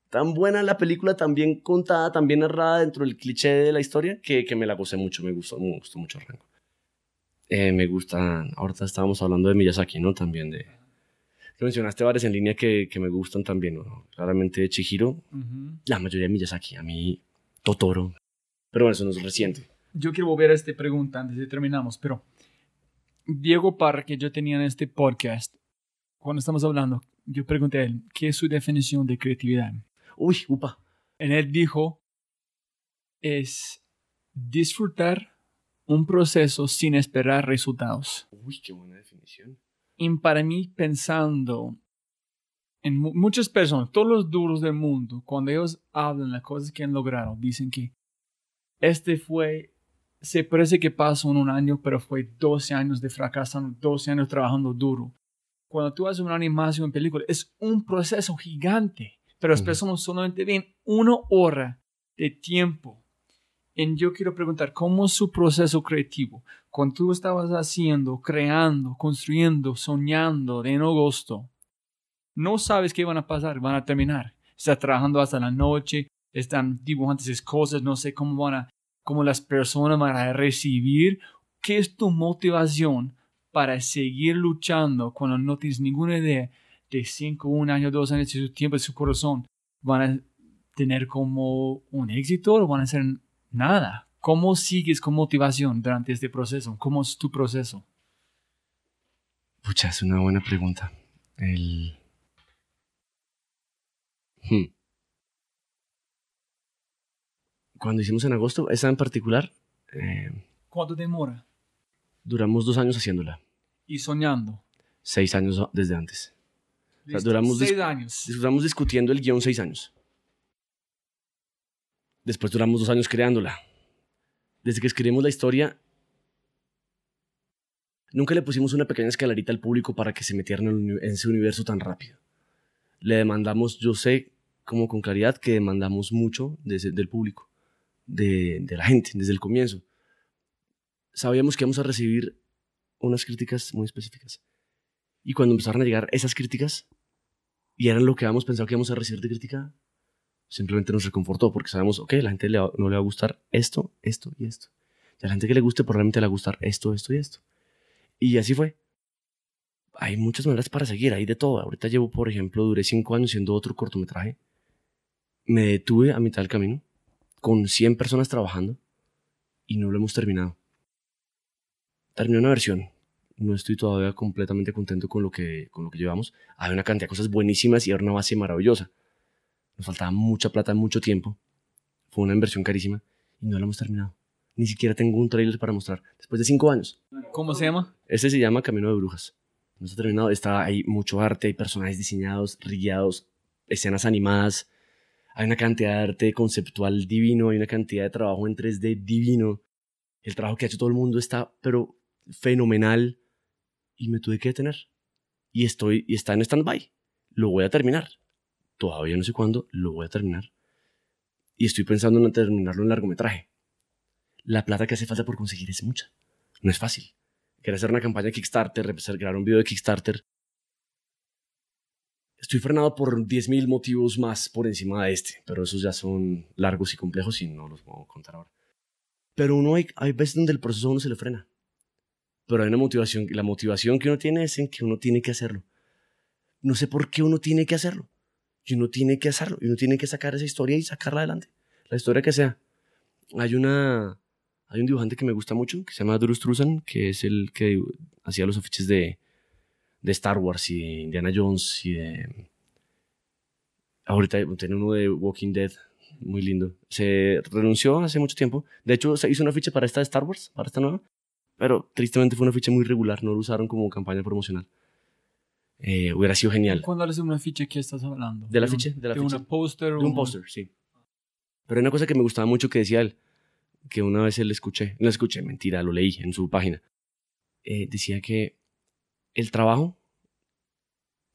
Tan buena la película, tan bien contada, tan bien narrada dentro del cliché de la historia, que, que me la gocé mucho, me gustó, me gustó mucho Rango. Eh, me gustan, ahorita estábamos hablando de Miyazaki, ¿no? También de... que mencionaste varias en línea que, que me gustan también, ¿no? Claramente Chihiro, la mayoría de Miyazaki, a mí Totoro, pero bueno, eso no es reciente. Yo quiero volver a esta pregunta antes de terminamos, pero Diego Parra, que yo tenía en este podcast, cuando estamos hablando, yo pregunté a él, ¿qué es su definición de creatividad? Uy, upa. En él dijo, es disfrutar un proceso sin esperar resultados. Uy, qué buena definición. Y para mí, pensando en mu- muchas personas, todos los duros del mundo, cuando ellos hablan las cosas que han logrado, dicen que este fue, se parece que pasó en un año, pero fue 12 años de fracaso, 12 años trabajando duro. Cuando tú haces una animación en película, es un proceso gigante, pero las Ujú. personas solamente ven una hora de tiempo. Y yo quiero preguntar, ¿cómo es su proceso creativo? Cuando tú estabas haciendo, creando, construyendo, soñando en agosto, no sabes qué van a pasar, van a terminar. Estás trabajando hasta la noche, están dibujando esas cosas, no sé cómo van a, cómo las personas van a recibir. ¿Qué es tu motivación para seguir luchando cuando no tienes ninguna idea de cinco, un año, dos años de su tiempo, su corazón? ¿Van a tener como un éxito o van a hacer nada? ¿Cómo sigues con motivación durante este proceso? ¿Cómo es tu proceso? Pucha, es una buena pregunta. El... Hmm. Cuando hicimos en agosto, esa en particular, eh, ¿Cuánto demora? duramos dos años haciéndola. Y soñando. Seis años desde antes. sea, duramos seis dis- años. Duramos discutiendo el guion seis años. Después duramos dos años creándola. Desde que escribimos la historia, nunca le pusimos una pequeña escalarita al público para que se metiera en, en ese universo tan rápido. Le demandamos, yo sé como con claridad que demandamos mucho de ese- del público, de, la gente, desde el comienzo. Sabíamos que íbamos a recibir unas críticas muy específicas. Y cuando empezaron a llegar esas críticas, y eran lo que habíamos pensado que íbamos a recibir de crítica, simplemente nos reconfortó porque sabemos, ok, la gente no le va a gustar esto, esto y esto. Y a la gente que le guste probablemente le va a gustar esto, esto y esto. Y así fue. Hay muchas maneras para seguir, hay de todo. Ahorita llevo, por ejemplo, duré cinco años haciendo otro cortometraje. Me detuve a mitad del camino, con 100 personas trabajando, y no lo hemos terminado. Terminé una versión. No estoy todavía completamente contento con lo que, con lo que llevamos. Hay una cantidad de cosas buenísimas y era una base maravillosa. Nos faltaba mucha plata, mucho tiempo. Fue una inversión carísima y no la hemos terminado. Ni siquiera tengo un trailer para mostrar. Después de cinco años. ¿Cómo se llama? Este se llama Camino de Brujas. No está terminado. Está hay mucho arte, hay personajes diseñados, rillados, escenas animadas. Hay una cantidad de arte conceptual divino, hay una cantidad de trabajo en 3D divino. El trabajo que ha hecho todo el mundo está, pero fenomenal. Y me tuve que detener. Y estoy, y está en stand-by. Lo voy a terminar. Todavía no sé cuándo, lo voy a terminar. Y estoy pensando en terminarlo en largometraje. La plata que hace falta por conseguir es mucha. No es fácil. Quería hacer una campaña de Kickstarter, empezar a grabar un video de Kickstarter. Estoy frenado por 10.000 motivos más por encima de este, pero esos ya son largos y complejos y no los voy a contar ahora. Pero uno hay, hay veces donde el proceso a uno se le frena. Pero hay una motivación, la motivación que uno tiene es en que uno tiene que hacerlo. No sé por qué uno tiene que hacerlo. Y uno tiene que hacerlo. Y uno tiene que sacar esa historia y sacarla adelante. La historia que sea. Hay una, hay un dibujante que me gusta mucho, que se llama Drew Struzan, que es el que hacía los afiches de, de Star Wars y de Indiana Jones y de... Ahorita tiene uno de Walking Dead, muy lindo. Se renunció hace mucho tiempo. De hecho, se hizo una ficha para esta de Star Wars, para esta nueva. Pero tristemente fue una ficha muy regular, no lo usaron como campaña promocional. Eh, hubiera sido genial. ¿Cuándo haces una ficha que estás hablando? ¿De la ficha? De la de ficha. una póster De un póster, sí. Pero hay una cosa que me gustaba mucho que decía él, que una vez él escuché, no escuché, mentira, lo leí en su página. Eh, decía que el trabajo,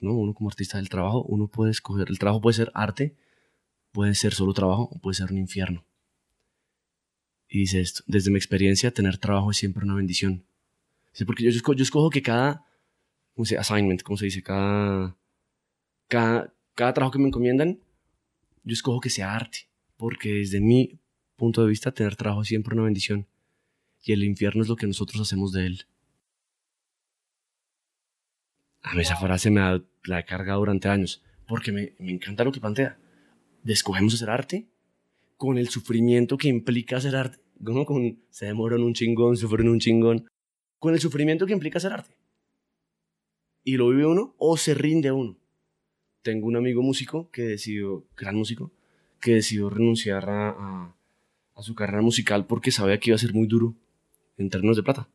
no, uno como artista del trabajo, uno puede escoger, el trabajo puede ser arte, puede ser solo trabajo puede ser un infierno. Y dice esto, desde mi experiencia, tener trabajo es siempre una bendición. Porque yo, escojo, yo escojo que cada, ¿cómo se? Assignment, ¿cómo se dice? Cada, cada, cada trabajo que me encomiendan, yo escojo que sea arte, porque desde mi punto de vista tener trabajo es siempre una bendición y el infierno es lo que nosotros hacemos de él. A mí esa frase me ha, la he cargado durante años, porque me, me encanta lo que plantea. Descogemos hacer arte con el sufrimiento que implica hacer arte. Como con se demoran un chingón, sufren un chingón. Con el sufrimiento que implica hacer arte. Y lo vive uno o se rinde uno. Tengo un amigo músico que decidió, gran músico, que decidió renunciar a, a, su carrera musical porque sabía que iba a ser muy duro en términos de plata.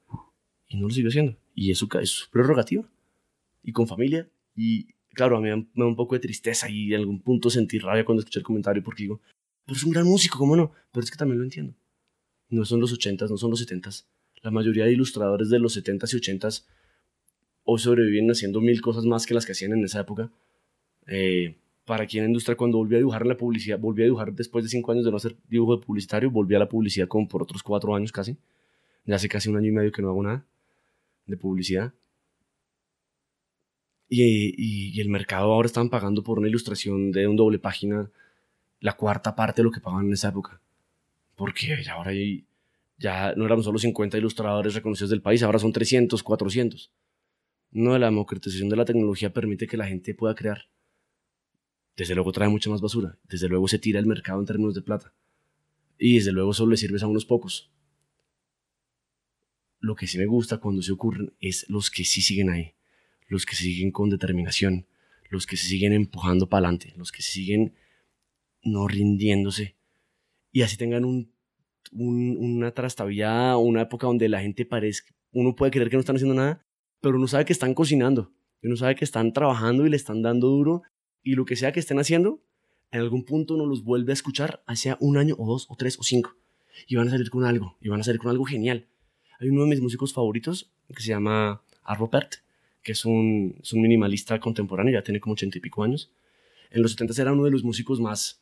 Y no lo siguió haciendo. Y eso es su prerrogativa. Y con familia. Y claro, a mí me da un poco de tristeza y en algún punto sentí rabia cuando escuché el comentario porque digo, pero es un gran músico, ¿cómo no? Pero es que también lo entiendo. No son los 80s, no son los 70s. La mayoría de ilustradores de los 70s y 80s hoy sobreviven haciendo mil cosas más que las que hacían en esa época. Eh, para quien en la industria cuando volví a dibujar en la publicidad, volví a dibujar después de cinco años de no hacer dibujo publicitario, volví a la publicidad como por otros cuatro años casi. Ya hace casi un año y medio que no hago nada de publicidad. Y, el mercado ahora están pagando por una ilustración de un doble página la cuarta parte de lo que pagaban en esa época. Porque ahora hay, ya no éramos solo 50 ilustradores reconocidos del país, ahora son 300, 400. No, la democratización de la tecnología permite que la gente pueda crear. Desde luego trae mucha más basura. Desde luego se tira el mercado en términos de plata. Y desde luego solo le sirves a unos pocos. Lo que sí me gusta cuando se ocurren es los que sí siguen ahí. Los que siguen con determinación. Los que se siguen empujando para adelante. Los que siguen no rindiéndose. Y así tengan un, una trastabillada, una época donde la gente parece, uno puede creer que no están haciendo nada, pero uno sabe que están cocinando, uno sabe que están trabajando y le están dando duro, y lo que sea que estén haciendo, en algún punto uno los vuelve a escuchar, hacia un año o dos o tres o cinco, y van a salir con algo, y van a salir con algo genial. Hay uno de mis músicos favoritos que se llama Arropert, que es un, es un minimalista contemporáneo, ya tiene como ochenta y pico años. En los 70 era uno de los músicos más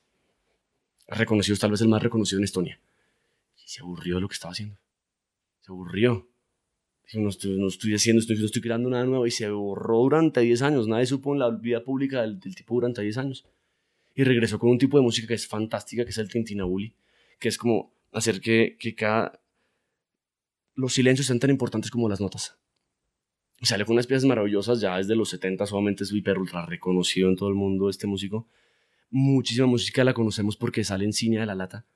reconocidos, tal vez el más reconocido en Estonia. Y se aburrió de lo que estaba haciendo. Se aburrió. Dijo, no estoy, no estoy haciendo, estoy, no estoy creando nada nuevo. Y se borró durante 10 años. Nadie supo en la vida pública del, tipo durante 10 años. Y regresó con un tipo de música que es fantástica, que es el Tintinabuli, que es como hacer que, que cada... Los silencios sean tan importantes como las notas. Y sale con unas piezas maravillosas ya desde los 70, solamente es hiper ultra reconocido en todo el mundo este músico muchísima música la conocemos porque sale en cine de la lata.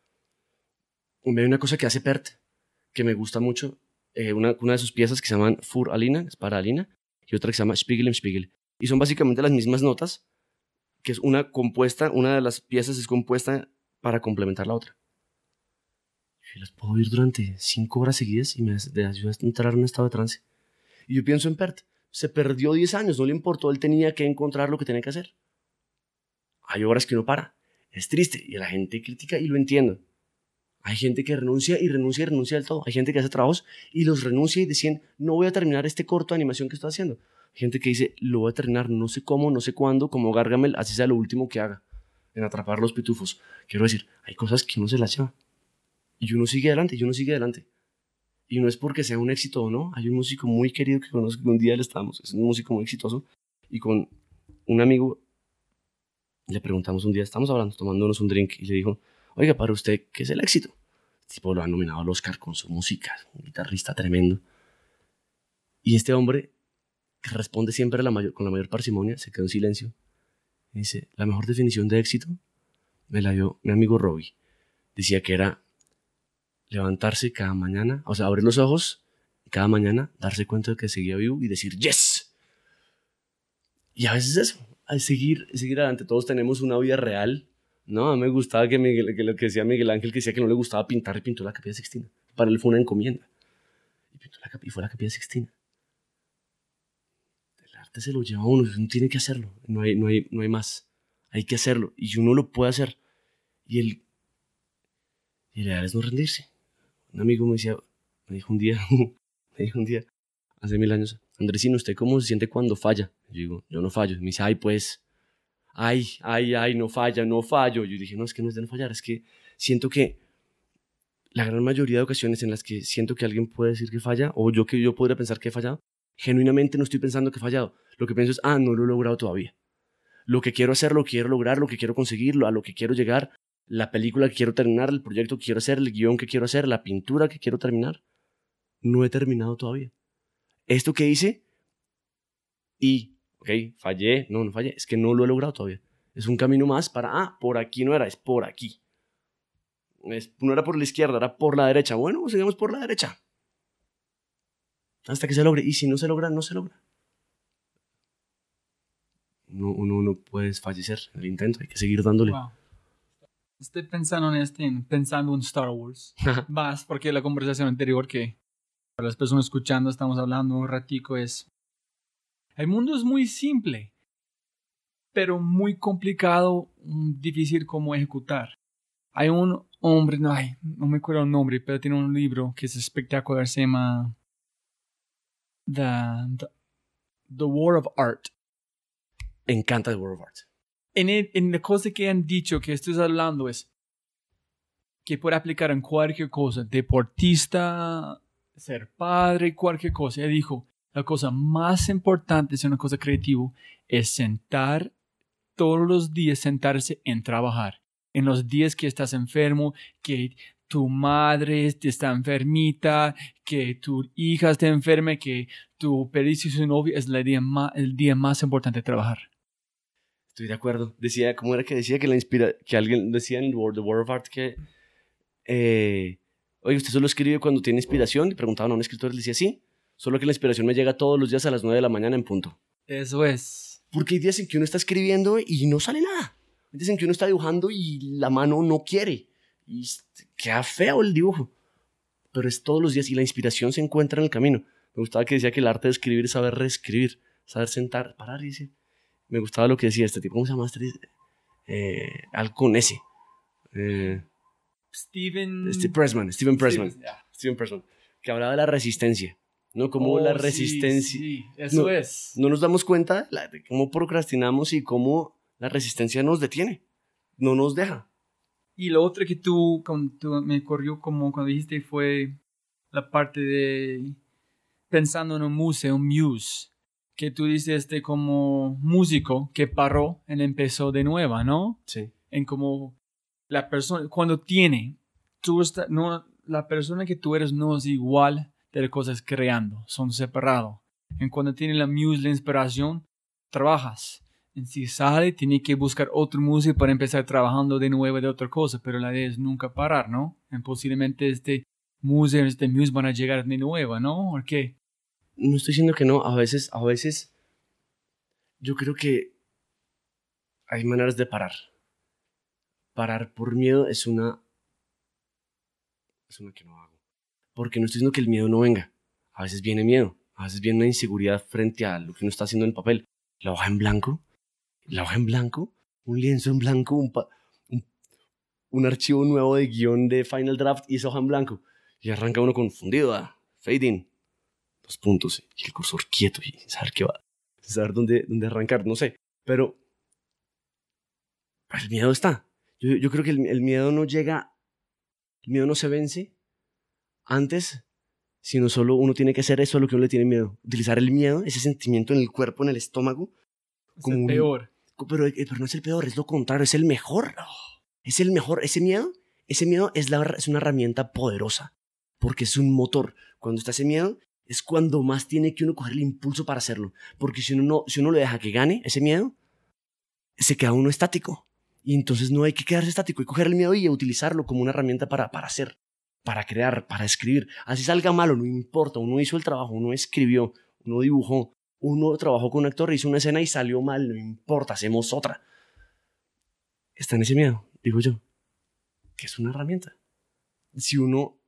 Hay una cosa que hace Pert que me gusta mucho. Eh, una, una, de sus piezas que se llaman Fur Alina, es para Alina, y otra que se llama Spiegel im Spiegel. Y son básicamente las mismas notas, que es una compuesta, una de las piezas es compuesta para complementar la otra. Y las puedo oír durante cinco horas seguidas y me ayuda a entrar en un estado de trance. Y yo pienso en Pert, se perdió 10 años, no le importó, él tenía que encontrar lo que tenía que hacer hay horas que no para. Es triste y la gente critica y lo entiendo. Hay gente que renuncia y renuncia y renuncia del todo. Hay gente que hace trabajos y los renuncia y dicen, no voy a terminar este corto de animación que estoy haciendo. Gente que dice, lo voy a terminar no sé cómo, no sé cuándo, como Gargamel, así sea lo último que haga en atrapar los pitufos. Quiero decir, hay cosas que uno se las lleva. Y uno sigue adelante, y uno sigue adelante. Y no es porque sea un éxito o no. Hay un músico muy querido que conozco un día le estamos, es un músico muy exitoso, y con un amigo le preguntamos un día, estamos hablando, tomándonos un drink, y le dijo, oiga, para usted, ¿qué es el éxito? Este tipo lo ha nominado al Oscar con su música, un guitarrista tremendo. Y este hombre, que responde siempre con la mayor parsimonia, se quedó en silencio. Y dice, la mejor definición de éxito me la dio mi amigo Robbie. Decía que era levantarse cada mañana, o sea, abrir los ojos y cada mañana darse cuenta de que seguía vivo y decir, yes. Y a veces eso, seguir, seguir adelante. Todos tenemos una vida real. No, a mí me gustaba que, Miguel, que lo que decía Miguel Ángel, que decía que no le gustaba pintar y pintó la capilla sextina. Para él fue una encomienda. Y, pintó la, y fue la capilla sextina. El arte se lo lleva a uno, uno tiene que hacerlo. No hay, no, hay, no hay más. Hay que hacerlo. Y uno lo puede hacer. Y el, y el ideal es no rendirse. Un amigo me dijo un día, me dijo un día, hace mil años, Andresino, ¿usted cómo se siente cuando falla? Yo digo, yo no fallo. me dice, ay, pues, ay, ay, ay, no falla, no fallo. Yo dije, no, es que no es de no fallar, es que siento que la gran mayoría de ocasiones en las que siento que alguien puede decir que falla, o yo que yo podría pensar que he fallado, genuinamente no estoy pensando que he fallado. Lo que pienso es, ah, no lo he logrado todavía. Lo que quiero hacer, lo quiero lograr, lo que quiero conseguir, a lo que quiero llegar, la película que quiero terminar, el proyecto que quiero hacer, el guion que quiero hacer, la pintura que quiero terminar, no he terminado todavía esto que hice y ok, fallé, no, no fallé, es que no lo he logrado todavía. Es un camino más para, ah, por aquí no era, es por aquí. Es, no era por la izquierda, era por la derecha. Bueno, sigamos por la derecha. Hasta que se logre. Y si no se logra, no se logra. No, uno no puede fallecer en el intento, hay que seguir dándole. Wow. Estoy pensando en este, pensando en Star Wars. Más porque la conversación anterior que para las personas escuchando estamos hablando un ratico es... El mundo es muy simple, pero muy complicado, mm, difícil como ejecutar. Hay un hombre, no, ay, no me acuerdo el nombre, pero tiene un libro que es espectacular, se llama The, the, the War of Art. Encanta The War of Art. En, la cosa que han dicho que estoy hablando es que puede aplicar en cualquier cosa, deportista, ser padre, cualquier cosa. Él dijo, la cosa más importante es una cosa creativa, es sentar todos los días, sentarse en trabajar. En los días que estás enfermo, que tu madre está enfermita, que tu hija está enferma, que tu perdiste su novio, es el día más, el día más importante de trabajar. Estoy de acuerdo. Decía, ¿cómo era que decía que la inspira, que alguien decía en The War of Art que, eh, oye, usted solo escribe cuando tiene inspiración? Y preguntaban a un escritor, le decía, sí, solo que la inspiración me llega todos los días a las 9 de la mañana en punto. Eso es. Porque hay días en que uno está escribiendo y no sale nada. Hay días en que uno está dibujando y la mano no quiere. Y s- queda feo el dibujo. Pero es todos los días y la inspiración se encuentra en el camino. Me gustaba que decía que el arte de escribir es saber reescribir, saber sentar, parar y decir. Me gustaba lo que decía este tipo. ¿Cómo se llama este? Eh, algo con S. Eh, Steven. este Pressman, Steven Pressman. Steven, ya. Steven Pressman. Que hablaba de la resistencia. ¿No? Como la Oh, sí, resistencia. sí, eso No, es. no nos damos cuenta la- de cómo procrastinamos y cómo la resistencia nos detiene, no nos deja. Y lo otro que tú, tú me corrió como cuando dijiste fue la parte de pensando en un museo, un muse, que tú dices este como músico que paró y empezó de nueva, ¿no? Sí. En como la persona, cuando tiene, tú está, no, la persona que tú eres no es igual de las cosas creando, son separados. En cuando tiene la muse, la inspiración, trabajas. En si sale, tiene que buscar otro músico para empezar trabajando de nuevo de otra cosa, pero la idea es nunca parar, ¿no? En posiblemente este museo, este muse van a llegar de nuevo, ¿no? ¿Por qué? No estoy diciendo que no, a veces, a veces, yo creo que hay maneras de parar. Parar por miedo es una, es una que no hago. Porque no estoy diciendo que el miedo no venga. A veces viene miedo, a veces viene una inseguridad frente a lo que uno está haciendo en el papel. La hoja en blanco, la hoja en blanco, un lienzo en blanco, un, un, un archivo nuevo de guion de Final Draft y esa hoja en blanco. Y arranca uno confundido, ¿ah? fading, dos puntos y el cursor quieto y saber qué va, saber dónde, dónde arrancar, no sé. Pero el miedo está. Yo, yo creo que el, el miedo no llega, el miedo no se vence antes, sino solo uno tiene que hacer eso a lo que uno le tiene miedo. Utilizar el miedo, ese sentimiento en el cuerpo, en el estómago, Es Como el un- peor. pero, eh, pero no es el peor, es lo contrario, es el mejor. Es el mejor. Ese miedo, ese miedo es, la, es una herramienta poderosa, porque es un motor. Cuando está ese miedo, es cuando más tiene que uno coger el impulso para hacerlo. Porque si uno, no, si uno lo deja que gane ese miedo, se queda uno estático. Y entonces no hay que quedarse estático, hay que coger el miedo y utilizarlo como una herramienta para, para hacer, para crear, para escribir. Así salga malo, no importa. Uno hizo el trabajo, uno escribió, uno dibujó, uno trabajó con un actor, hizo una escena y salió mal, no importa, hacemos otra. Está en ese miedo, digo yo, que es una herramienta. Si uno...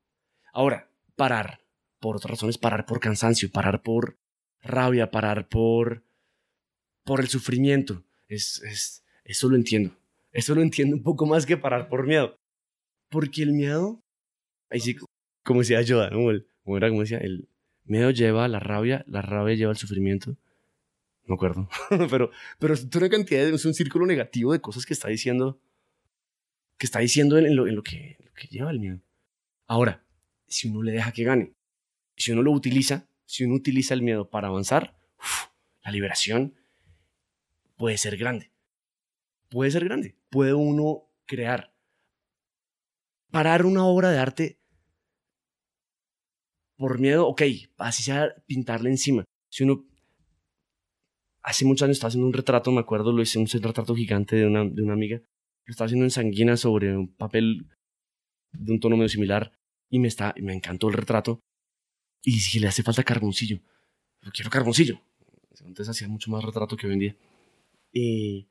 Ahora, parar, por otras razones, parar por cansancio, parar por rabia, parar por... por el sufrimiento. Es, es, eso lo entiendo. Eso lo entiendo un poco más que parar por miedo. Porque el miedo, ahí sí, como decía Yoda, ¿no? El- como era como decía, el miedo lleva a la rabia, la rabia lleva al sufrimiento. No acuerdo. pero, pero es una cantidad, es un círculo negativo de cosas que está diciendo, que está diciendo en en lo que, en lo que lleva el miedo. Ahora, si uno le deja que gane, si uno lo utiliza, si uno utiliza el miedo para avanzar, la liberación puede ser grande. Puede ser grande. Puede uno crear. Parar una obra de arte por miedo, ok, así sea pintarle encima. Si uno hace muchos años estaba haciendo un retrato, me acuerdo, lo hice un retrato gigante de una, de una amiga. Lo estaba haciendo en sanguina sobre un papel de un tono medio similar y me, está, me encantó el retrato. Y dije, le hace falta carboncillo. Quiero carboncillo. Entonces hacía mucho más retrato que hoy en día. Eh,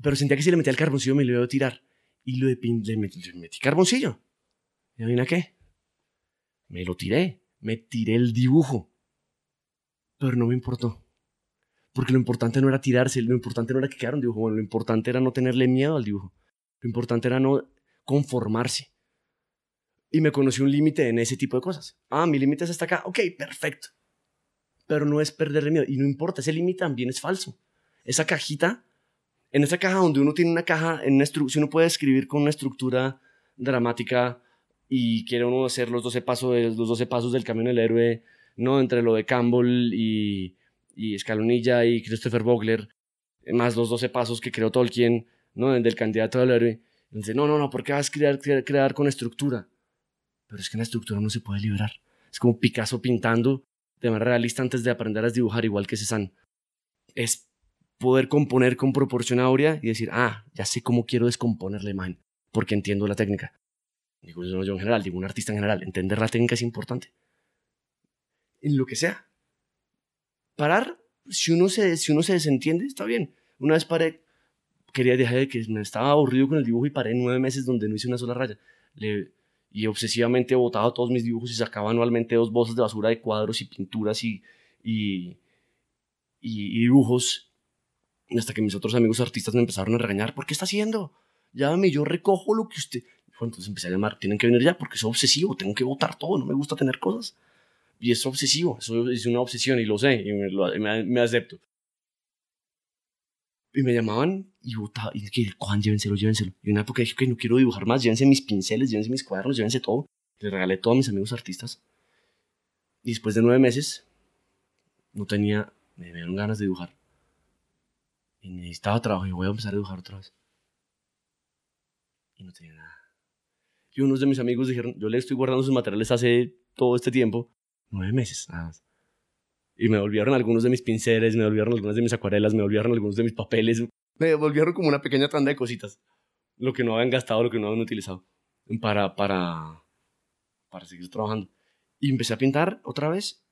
pero sentía que si le metía el carboncillo me lo iba a tirar. Y lo de le, metí, le metí carboncillo. ¿Y adivina qué? Me lo tiré. Me tiré el dibujo. Pero no me importó. Porque lo importante no era tirarse, lo importante no era que quedara un dibujo. Bueno, lo importante era no tenerle miedo al dibujo. Lo importante era no conformarse. Y me conocí un límite en ese tipo de cosas. Ah, mi límite es hasta acá. Ok, perfecto. Pero no es perderle miedo. Y no importa, ese límite también es falso. Esa cajita, en esa caja donde uno tiene una caja, en una si uno puede escribir con una estructura dramática y quiere uno hacer los 12 pasos, los 12 pasos del camino del héroe, ¿no? Entre lo de Campbell y, y Escalonilla y Christopher Vogler, más los 12 pasos que creó Tolkien, ¿no? Del candidato al héroe. Dice, no, no, no, ¿por qué vas a crear, crear, con estructura? Pero es que la estructura no se puede liberar. Es como Picasso pintando de manera realista antes de aprender a dibujar igual que Cézanne. Es poder componer con proporción y decir, ah, ya sé cómo quiero descomponer la imagen, porque entiendo la técnica. Digo yo, yo en general, digo un artista en general, entender la técnica es importante. En lo que sea. Parar, si uno se, si uno se desentiende, está bien. Una vez paré, quería dejar de que me estaba aburrido con el dibujo y paré nueve meses donde no hice una sola raya. Le, y obsesivamente botaba todos mis dibujos y sacaba anualmente dos bolsas de basura de cuadros y pinturas y, y, y, dibujos. Hasta que mis otros amigos artistas me empezaron a regañar. ¿Por qué está haciendo? Llámame, yo recojo lo que usted... entonces empecé a llamar, tienen que venir ya porque es obsesivo, tengo que botar todo, no me gusta tener cosas. Y es obsesivo, eso es una obsesión y lo sé, y me, me acepto. Y me llamaban y votaba, y que, Juan, llévenselo, llévenselo. Y en una época dije, que no quiero dibujar más, llévense mis pinceles, llévense mis cuadernos, llévense todo. Le regalé todo a mis amigos artistas. Y después de nueve meses, no tenía, me dieron ganas de dibujar. Y necesitaba trabajo, y voy a empezar a dibujar otra vez. Y no tenía nada. Y unos de mis amigos dijeron, yo le estoy guardando sus materiales hace todo este tiempo, nueve meses, nada más y me volvieron algunos de mis pinceles, me volvieron algunas de mis acuarelas, me volvieron algunos de mis papeles, me volvieron como una pequeña tanda de cositas, lo que no habían gastado, lo que no habían utilizado, para, para, para seguir trabajando. Y empecé a pintar otra vez,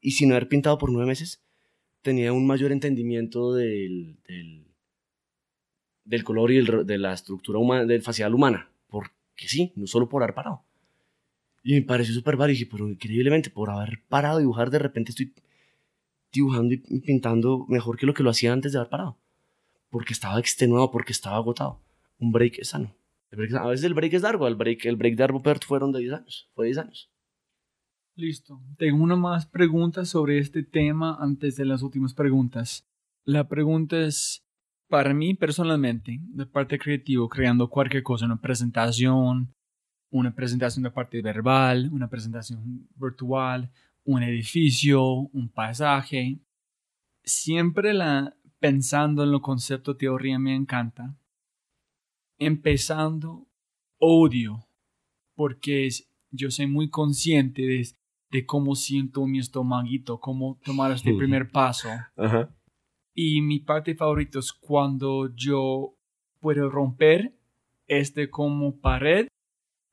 y sin haber pintado por nueve meses, tenía un mayor entendimiento del, del, del color y de la estructura humana, del facial humana, porque sí, no solo por haber parado. Y me pareció súper válido. Y dije, pero increíblemente, por haber parado de dibujar, de repente estoy dibujando y pintando mejor que lo que lo hacía antes de haber parado. Porque estaba extenuado, porque estaba agotado. Un break es sano. a veces el break es largo. El break, el break de Arbopert fueron de 10 años. Fue 10 años. Listo. Tengo una más pregunta sobre este tema antes de las últimas preguntas. La pregunta es, para mí personalmente, de parte creativo, creando cualquier cosa, una presentación, una presentación de parte verbal, una presentación virtual, un edificio, un paisaje. Siempre la, pensando en lo concepto teoría me encanta. Empezando, odio, porque yo soy muy consciente de, de cómo siento mi estomaguito, cómo tomar este primer paso. Y mi parte favorita es cuando yo puedo romper este como pared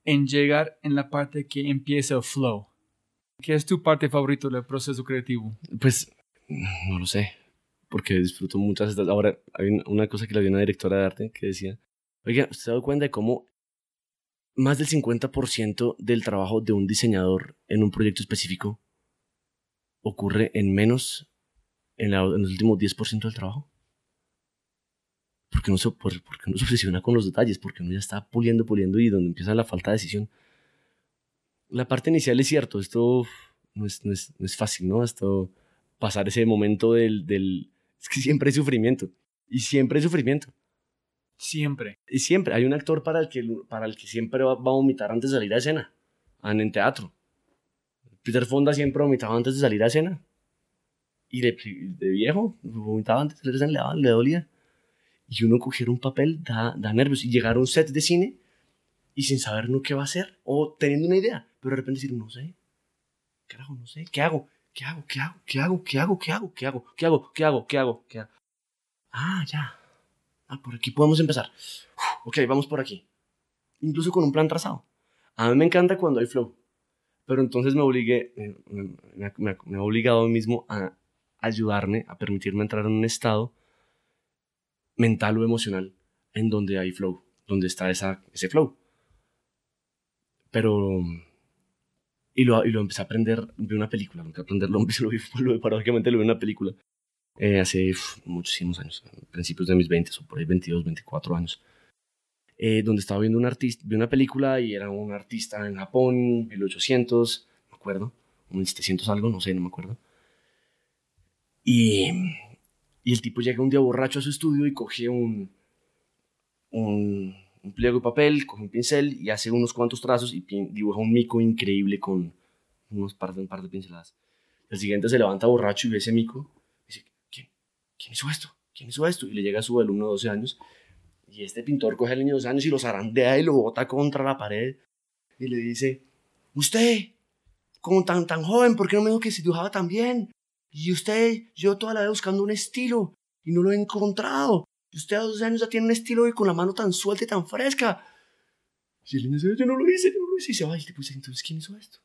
en llegar en la parte que empieza el flow. ¿Qué es tu parte favorita del proceso creativo? Pues no lo sé, porque disfruto muchas estas. Ahora, hay una cosa que le vi a una directora de arte que decía, oiga, ¿usted se ha dado cuenta de cómo más del 50% del trabajo de un diseñador en un proyecto específico ocurre en menos, en, en los últimos 10% del trabajo? Porque no, se, por, porque no se obsesiona con los detalles, porque uno ya está puliendo, puliendo y donde empieza la falta de decisión. La parte inicial es cierto, esto no es, no es, no es fácil, ¿no? Esto, pasar ese momento del, del... Es que siempre hay sufrimiento, y siempre hay sufrimiento. Siempre. Y siempre. Hay un actor para el que, para el que siempre va, a vomitar antes de salir a escena, en, en teatro. Peter Fonda siempre vomitaba antes de salir a escena. Y de, de viejo, vomitaba antes de salir a escena, le, le dolía y uno coger un papel da, da nervios y llegar a un set de cine y sin saber no qué va a hacer o teniendo una idea, pero de repente decir, no sé, carajo, no sé, ¿qué hago? ¿Qué hago? ¿Qué hago? ¿Qué hago? ¿Qué hago? ¿Qué hago? ¿Qué hago? ¿Qué hago? ¿Qué hago? ¿Qué hago? ¿Qué hago? Ah, ya. Ah, por aquí podemos empezar. Ok, vamos por aquí. Incluso con un plan trazado. A mí me encanta cuando hay flow. Pero entonces me obligué, me, me, me, me he obligado a mí mismo a ayudarme, a permitirme entrar en un estado mental o emocional en donde hay flow, donde está esa, ese flow. Pero... Y lo, y lo empecé a aprender de una película, nunca aprenderlo, lo vi, lo, paradójicamente lo vi en una película eh, hace uf, muchísimos años, principios de mis 20 o por ahí 22, 24 años, eh, donde estaba viendo un artista, vi una película y era un artista en Japón, 1800, no me acuerdo, 1700 algo, no sé, no me acuerdo. Y, y el tipo llega un día borracho a su estudio y coge un, un, un pliego de papel, coge un pincel y hace unos cuantos trazos y dibuja un mico increíble con unos par de, un par de pinceladas. El siguiente se levanta borracho y ve ese mico y dice, ¿quién, ¿quién hizo esto? ¿Quién hizo esto? Y le llega a su alumno de 12 años y este pintor coge al niño de 12 años y lo zarandea y lo bota contra la pared y le dice, usted, como tan, tan joven, ¿por qué no me dijo que se dibujaba tan bien? Y usted, yo toda la vida buscando un estilo y no lo he encontrado. Y usted a 12 años ya tiene un estilo y con la mano tan suelta y tan fresca. Y el niño dice, yo no lo hice, yo no lo hice. Y se va y dice, entonces, ¿quién hizo esto?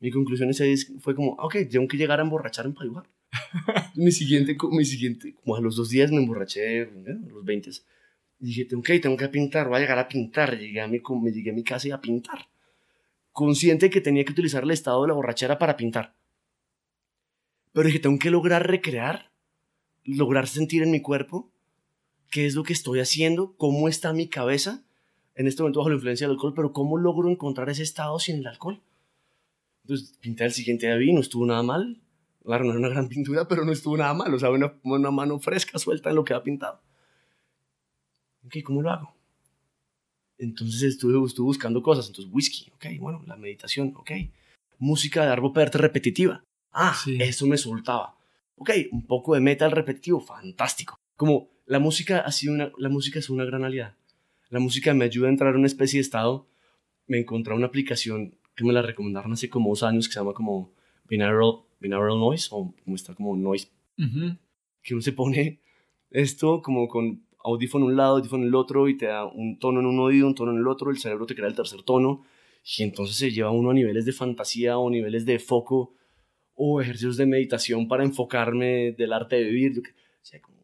Mi conclusión ese fue como, ok, tengo que llegar a emborracharme para dibujar. mi siguiente, mi siguiente, como a los dos días me emborraché, ¿eh? a los 20. Y dije, ok, tengo que pintar, voy a llegar a pintar. Llegué a mi, me llegué a mi casa y a pintar. Consciente que tenía que utilizar el estado de la borrachera para pintar. Pero dije, tengo que lograr recrear, lograr sentir en mi cuerpo qué es lo que estoy haciendo, cómo está mi cabeza en este momento bajo la influencia del alcohol, pero cómo logro encontrar ese estado sin el alcohol. Entonces pinté el siguiente día no estuvo nada mal. Claro, no era una gran pintura, pero no estuvo nada mal. O sea, una, mano fresca, suelta en lo que ha pintado. Ok, ¿cómo lo hago? Entonces estuve, estuve buscando cosas. Entonces, whisky, ok, bueno, la meditación, ok. Música de Perte repetitiva. Ah, sí. eso me soltaba. Ok, un poco de metal repetitivo, fantástico. Como la música ha sido una, la música es una gran aliada. La música me ayuda a entrar en una especie de estado. Me encontré una aplicación que me la recomendaron hace como dos años que se llama como Binaural, binaural Noise o como está como Noise. Uh -huh. Que uno se pone esto como con audífono en un lado, audífono en el otro y te da un tono en un oído, un tono en el otro, el cerebro te crea el tercer tono y entonces se lleva uno a niveles de fantasía o niveles de foco o ejercicios de meditación para enfocarme del arte de vivir. Yo, o sea, como...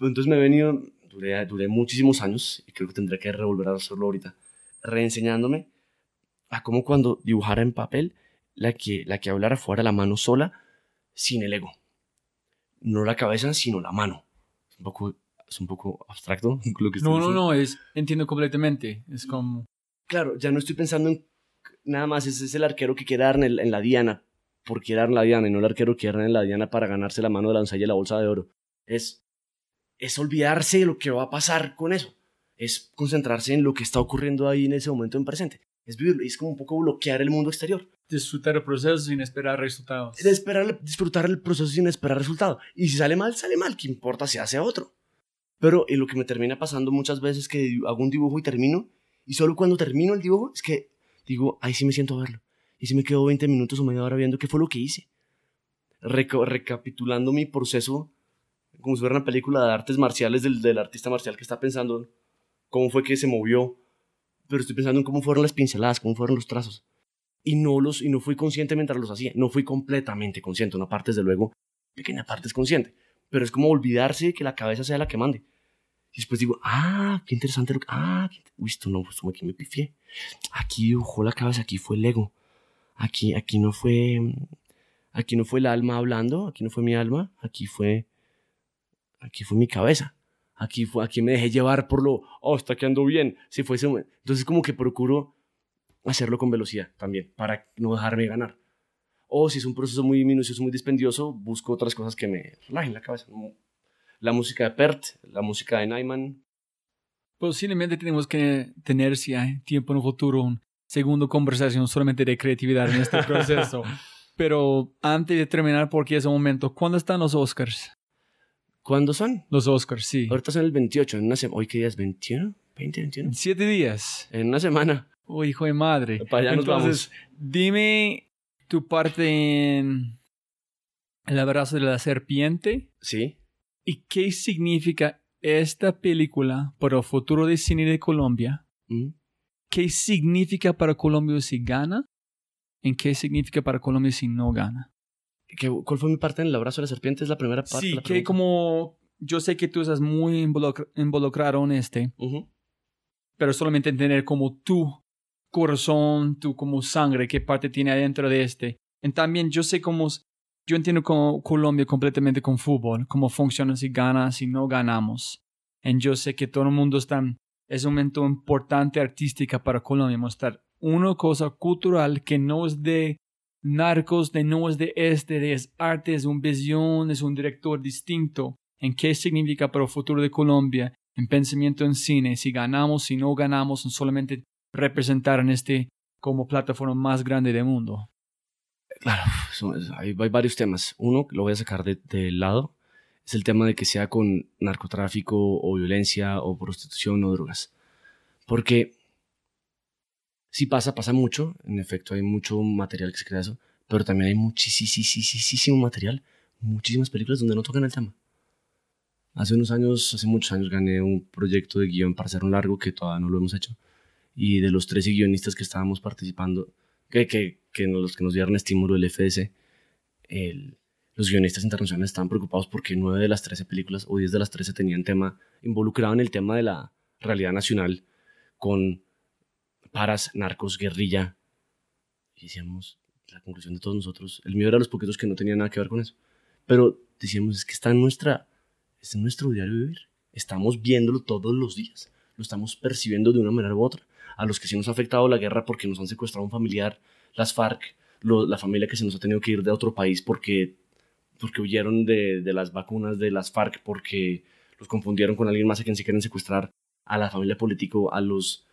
Entonces me he venido, duré, duré muchísimos años y creo que tendré que revolver a hacerlo ahorita, reenseñándome a cómo cuando dibujara en papel, la que, la que hablara fuera la mano sola, sin el ego. No la cabeza, sino la mano. Es un poco, es un poco abstracto lo que No, diciendo. no, no, es, entiendo completamente. Es como... Claro, ya no estoy pensando en nada más, ese es el arquero que quiere dar en, el, en la diana, por quiere dar en la diana, y no el arquero que quiere dar en la diana para ganarse la mano de la doncella y la bolsa de oro. Es, es olvidarse de lo que va a pasar con eso. Es concentrarse en lo que está ocurriendo ahí en ese momento en presente. Es vivirlo, es como un poco bloquear el mundo exterior. Disfrutar el proceso sin esperar resultados. Esperar, disfrutar el proceso sin esperar resultado. Y si sale mal, sale mal. ¿Qué importa si hace otro? Pero en lo que me termina pasando muchas veces es que hago un dibujo y termino. Y solo cuando termino el dibujo es que digo, ahí sí me siento a verlo. Y si me quedo 20 minutos o media hora viendo qué fue lo que hice. Reca recapitulando mi proceso, como si fuera una película de artes marciales del, del, artista marcial que está pensando cómo fue que se movió. Pero estoy pensando en cómo fueron las pinceladas, cómo fueron los trazos. Y no, los, y no fui consciente mientras los hacía. No fui completamente consciente. Una parte, desde luego, pequeña parte es consciente. Pero es como olvidarse que la cabeza sea la que mande. Y después digo, ah, qué interesante lo que... Ah, qué... Uy, esto no, esto aquí me pifié. Aquí dibujó la cabeza, aquí fue el ego. Aquí, aquí no fue... Aquí no fue el alma hablando, aquí no fue mi alma, aquí fue... Aquí fue mi cabeza. Aquí fue, aquí me dejé llevar por lo, oh, está quedando bien. Si fuese... Entonces como que procuro hacerlo con velocidad también, para no dejarme ganar. O si es un proceso muy minucioso, muy dispendioso, busco otras cosas que me relajen la cabeza la música de Pert, la música de Nyman. Posiblemente tenemos que tener, si hay tiempo en un futuro, un segundo conversación solamente de creatividad en este proceso. Pero antes de terminar, porque es un momento, ¿cuándo están los Oscars? ¿Cuándo son? Los Oscars, sí. Ahorita son el 28, en una semana. ¿Hoy qué día es? ¿21? ¿20, 21? Siete días. En una semana. Uy, hijo de madre. Para allá nos Entonces, vamos. dime tu parte en El abrazo de la serpiente. Sí. ¿Y qué significa esta película para el futuro del cine de Colombia? Mm. ¿Qué significa para Colombia si gana? ¿En qué significa para Colombia si no gana? ¿Qué- ¿Cuál fue mi parte en el abrazo de la serpiente? Es la primera parte. Sí, la que como yo sé que tú estás muy involucra- involucrado en este, Ujú. pero solamente entender como tu corazón, tu como sangre, qué parte tiene adentro de este. Y también yo sé cómo, yo entiendo como Colombia completamente con fútbol, cómo funciona si gana, si no ganamos. Y yo sé que todo el mundo está, es un momento importante artística para Colombia, mostrar una cosa cultural que no es de narcos, de no es de este, de es arte, es una visión, es un director distinto. En qué significa para el futuro de Colombia, en pensamiento en cine, si ganamos, si no ganamos, en solamente representar en este como plataforma más grande del mundo. Claro, hay, hay varios temas. Uno, lo voy a sacar de, del lado, es el tema de que sea con narcotráfico o violencia o prostitución o drogas. Porque si pasa, pasa mucho. En efecto, hay mucho material que se crea eso. Pero también hay muchísimo material, muchísimas películas donde no tocan el tema. Hace unos años, hace muchos años, gané un proyecto de guion para hacer un largo que todavía no lo hemos hecho. Y de los 13 guionistas que estábamos participando, que, que, que los que nos dieron estímulo del FDC, el- los guionistas internacionales estaban preocupados porque 9 de las 13 películas o 10 de las 13 tenían tema involucrado en el tema de la realidad nacional con paras, narcos, guerrilla. Y decíamos, la conclusión de todos nosotros, el mío era los poquitos que no tenían nada que ver con eso. Pero decíamos, es que está en, nuestra, está en nuestro diario vivir. Estamos viéndolo todos los días. Lo estamos percibiendo de una manera u otra. A los que sí nos ha afectado la guerra porque nos han secuestrado un familiar, las FARC, la familia que se nos ha tenido que ir de otro país porque, porque huyeron de, de las vacunas de las FARC, porque los confundieron con alguien más a quien se quieren secuestrar, a la familia político, a los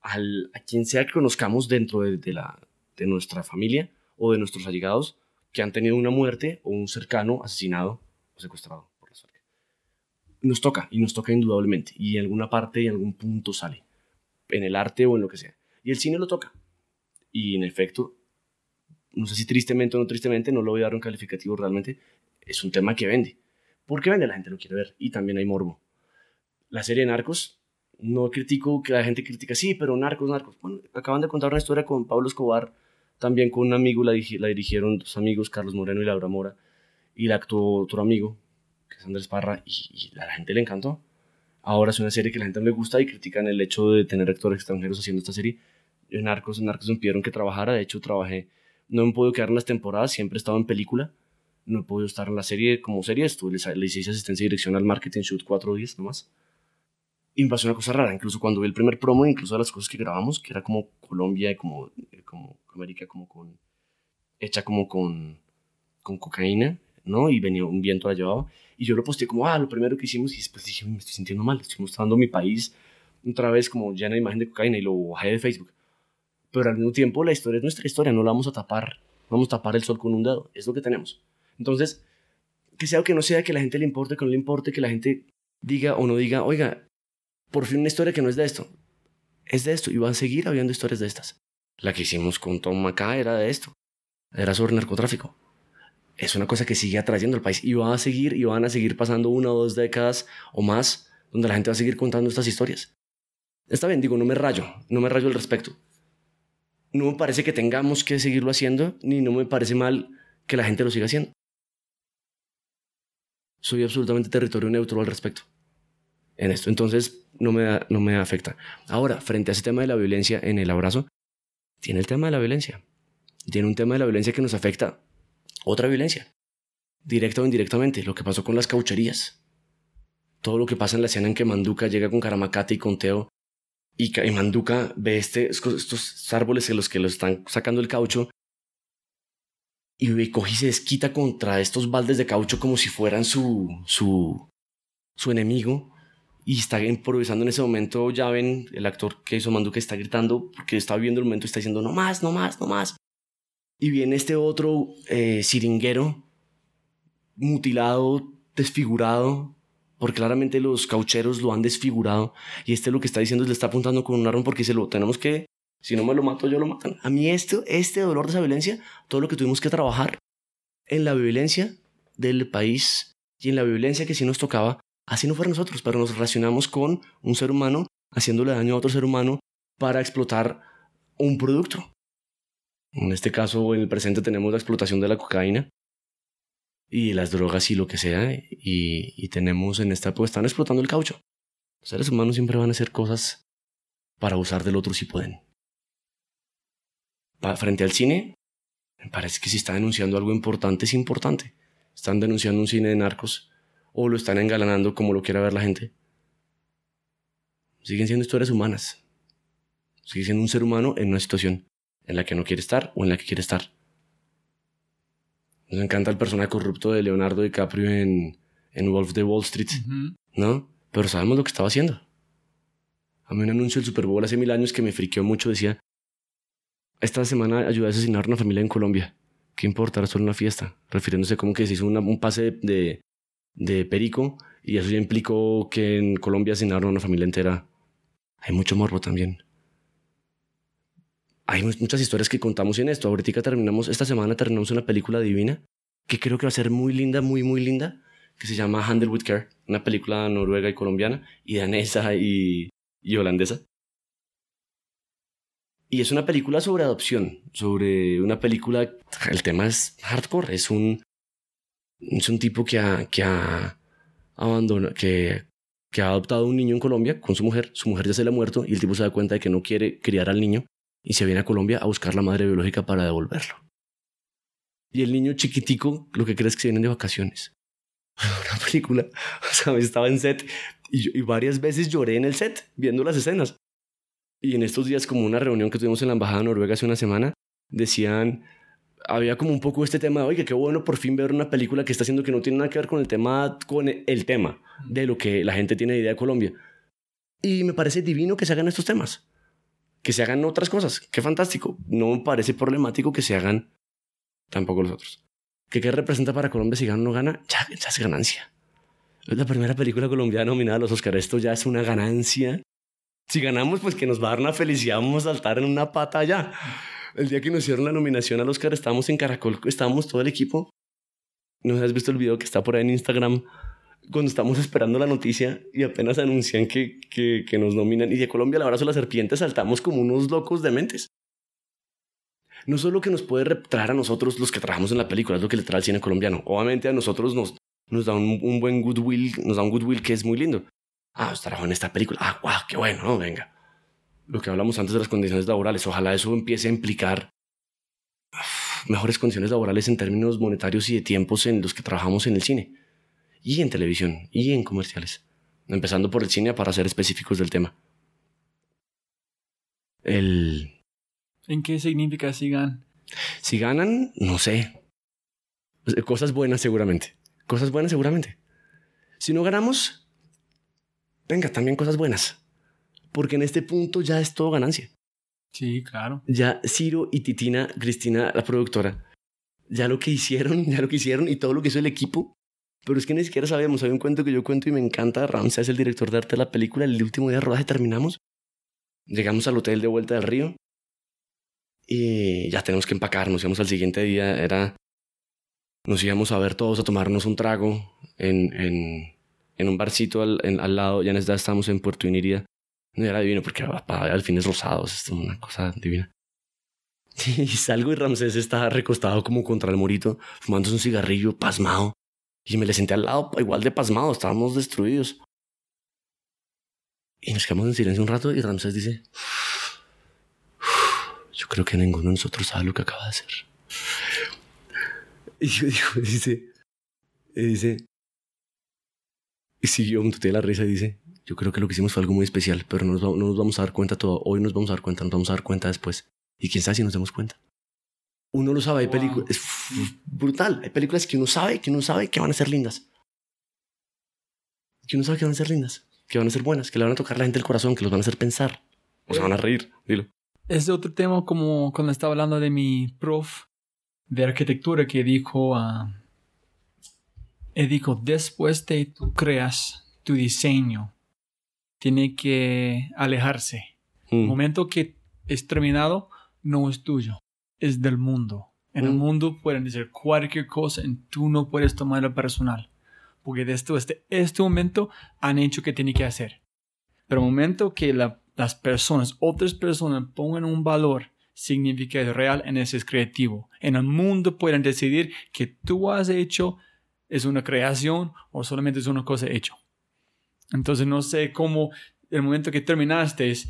al, a quien sea que conozcamos dentro de, de la, de nuestra familia o de nuestros allegados que han tenido una muerte o un cercano asesinado o secuestrado por las FARC. Nos toca, y nos toca indudablemente, y en alguna parte y en algún punto sale, en el arte o en lo que sea. Y el cine lo toca. Y en efecto, no sé si tristemente o no tristemente, no lo voy a dar un calificativo realmente, es un tema que vende. ¿Por qué vende? La gente lo quiere ver y también hay morbo. La serie de Narcos, no critico que la gente critica, sí, pero Narcos, Narcos. Bueno, acaban de contar una historia con Pablo Escobar, también con un amigo, la, la dirigieron dos amigos, Carlos Moreno y Laura Mora, y la actuó otro amigo, que es Andrés Parra, y, a la gente le encantó. Ahora es una serie que la gente no le gusta y critican el hecho de tener actores extranjeros haciendo esta serie. En Narcos, en Narcos me pidieron que trabajara, de hecho trabajé, no me podido quedar en las temporadas, siempre he estado en película, no he podido estar en la serie como serie, estuve, le, hice asistencia y dirección al marketing shoot cuatro días nomás. Y me pasó una cosa rara, incluso cuando vi el primer promo, incluso de las cosas que grabamos, que era como Colombia, como, eh, como América, como con, hecha como con, con cocaína, ¿no? Y venía un viento la llevaba. Y yo lo posteé como, ah, lo primero que hicimos, y después dije, me estoy sintiendo mal, estoy mostrando mi país otra vez como llena de imagen de cocaína y lo bajé de Facebook. Pero al mismo tiempo la historia es nuestra historia, no la vamos a tapar, vamos a tapar el sol con un dedo, es lo que tenemos. Entonces, que sea o que no sea, que la gente le importe, que no le importe, que la gente diga o no diga, oiga, por fin una historia que no es de esto, es de esto, y van a seguir habiendo historias de estas. La que hicimos con Tom Macá era de esto, era sobre narcotráfico. Es una cosa que sigue atrayendo al país y va a seguir y van a seguir pasando una o dos décadas o más donde la gente va a seguir contando estas historias. Está bien, digo, no me rayo, no me rayo al respecto. No me parece que tengamos que seguirlo haciendo, ni no me parece mal que la gente lo siga haciendo. Soy absolutamente territorio neutro al respecto. En esto, entonces no me, da- no me afecta. Ahora, frente a ese tema de la violencia en el abrazo, tiene el tema de la violencia. Tiene un tema de la violencia que nos afecta. Otra violencia. Directa o indirectamente, lo que pasó con las caucherías. Todo lo que pasa en la escena en que Manduca llega con Karamacate y con Teo y, y Manduca ve este, estos, árboles en los que lo están sacando el caucho y coge y se desquita contra estos baldes de caucho como si fueran su, su, su enemigo y está improvisando en ese momento. Ya ven, el actor que hizo Manduca está gritando porque está viviendo el momento está diciendo no más, no más, no más. Y viene este otro eh, siringuero mutilado, desfigurado, porque claramente los caucheros lo han desfigurado y este lo que está diciendo es le está apuntando con un arma porque se lo tenemos que Si no me lo mato, yo lo matan. A mí esto, este dolor de esa violencia, todo lo que tuvimos que trabajar en la violencia del país y en la violencia que sí nos tocaba, así no fuera nosotros, pero nos relacionamos con un ser humano haciéndole daño a otro ser humano para explotar un producto. En este caso, en el presente tenemos la explotación de la cocaína y las drogas y lo que sea, y, tenemos en esta pues están explotando el caucho. Los seres humanos siempre van a hacer cosas para usar del otro si pueden frente al cine, me parece que si está denunciando algo importante, es importante. Están denunciando un cine de narcos o lo están engalanando como lo quiera ver la gente. Siguen siendo historias humanas. Sigue siendo un ser humano en una situación en la que no quiere estar o en la que quiere estar. Nos encanta el personaje corrupto de Leonardo DiCaprio en, en Wolf de Wall Street, ¿no? Pero sabemos lo que estaba haciendo. A mí un anuncio del Super Bowl hace mil años que me friqueó mucho decía, esta semana ayudé a asesinar a una familia en Colombia. ¿Qué importa? Era solo una fiesta. Refiriéndose como que se hizo un pase de, de perico y eso ya implicó que en Colombia asesinaron a una familia entera. Hay mucho morbo también. Hay muchas historias que contamos en esto. Ahorita terminamos, esta semana terminamos una película divina que creo que va a ser muy linda, muy, muy linda, que se llama Handle with Care, una película noruega y colombiana, y danesa y, y holandesa. Y es una película sobre adopción, sobre una película, el tema es hardcore, es un, es un tipo que ha, que ha abandonado, que, que ha adoptado un niño en Colombia con su mujer, su mujer ya se le ha muerto y el tipo se da cuenta de que no quiere criar al niño y se viene a Colombia a buscar la madre biológica para devolverlo. Y el niño chiquitico lo que crees que se vienen de vacaciones. Una película, o estaba en set y, varias veces lloré en el set viendo las escenas. Y en estos días, como una reunión que tuvimos en la Embajada de Noruega hace una semana, decían, había como un poco este tema de, oye, qué bueno por fin ver una película que está haciendo que no tiene nada que ver con el tema, con el tema de lo que la gente tiene de idea de Colombia. Y me parece divino que se hagan estos temas, que se hagan otras cosas. Qué fantástico. No me parece problemático que se hagan tampoco los otros. ¿Qué, qué representa para Colombia si gana o no gana? Ya, ya es ganancia. Es la primera película colombiana nominada a los Oscars. Esto ya es una ganancia si ganamos, pues que nos va a dar una felicidad, vamos a saltar en una pata allá. El día que nos hicieron la nominación al Oscar, estábamos en Caracol, estábamos todo el equipo. ¿No has visto el video que está por ahí en Instagram? Cuando estamos esperando la noticia y apenas anuncian que, que, nos nominan. Y de Colombia, el abrazo de la serpiente, saltamos como unos locos dementes. No solo que nos puede traer a nosotros los que trabajamos en la película, es lo que le trae al cine colombiano. Obviamente a nosotros nos, nos da un, buen goodwill, nos da un goodwill que es muy lindo. Ah, trabajo en esta película. Ah, wow, qué bueno, ¿no? Venga. Lo que hablamos antes de las condiciones laborales, ojalá eso empiece a implicar mejores condiciones laborales en términos monetarios y de tiempos en los que trabajamos en el cine y en televisión y en comerciales. Empezando por el cine para ser específicos del tema. El... ¿En qué significa si ganan? Si ganan, no sé. Cosas buenas seguramente. Cosas buenas seguramente. Si no ganamos, venga, también cosas buenas. Porque en este punto ya es todo ganancia. Sí, claro. Ya Ciro y Titina, Cristina, la productora, ya lo que hicieron, ya lo que hicieron y todo lo que hizo el equipo. Pero es que ni siquiera sabíamos. Hay un cuento que yo cuento y me encanta. Ramsey es el director de arte de la película. El último día de rodaje terminamos. Llegamos al hotel de vuelta del río. Y ya tenemos que empacar. Nos íbamos al siguiente día. Era. Nos íbamos a ver todos a tomarnos un trago en, en, un barcito al, al lado, ya en esta estamos en Puerto Inirida. No era divino porque al fin es rosados, es una cosa divina. Y salgo y Ramsés está recostado como contra el morito, fumándose un cigarrillo, pasmado. Y me le senté al lado, igual de pasmado, estábamos destruidos. Y nos quedamos en silencio un rato y Ramsés dice, yo creo que ninguno de nosotros sabe lo que acaba de hacer. Y yo digo, dice, y dice, y siguió un de la risa y dice, yo creo que lo que hicimos fue algo muy especial, pero no nos, no nos vamos a dar cuenta todo. Hoy nos vamos a dar cuenta, nos vamos a dar cuenta después. Y quién sabe si nos damos cuenta. Uno lo sabe, hay películas, es brutal. Hay películas que uno sabe, que uno sabe que van a ser lindas. Que uno sabe que van a ser lindas, que van a ser buenas, que le van a tocar a la gente el corazón, que los van a hacer pensar. O se van a reír, dilo. Es otro tema como cuando estaba hablando de mi prof de arquitectura que dijo a y dijo, después de tú creas tu diseño, tiene que alejarse. Un mm. momento que es terminado, no es tuyo, es del mundo. En el Mm. mundo pueden decir cualquier cosa y tú no puedes tomarlo personal. Porque de esto, este, este momento han hecho que tiene que hacer. Pero el momento que la- las personas, otras personas pongan un valor significado real en ese es creativo. En el mundo pueden decidir que tú has hecho es una creación o solamente es una cosa hecha. Entonces no sé cómo el momento que terminaste es,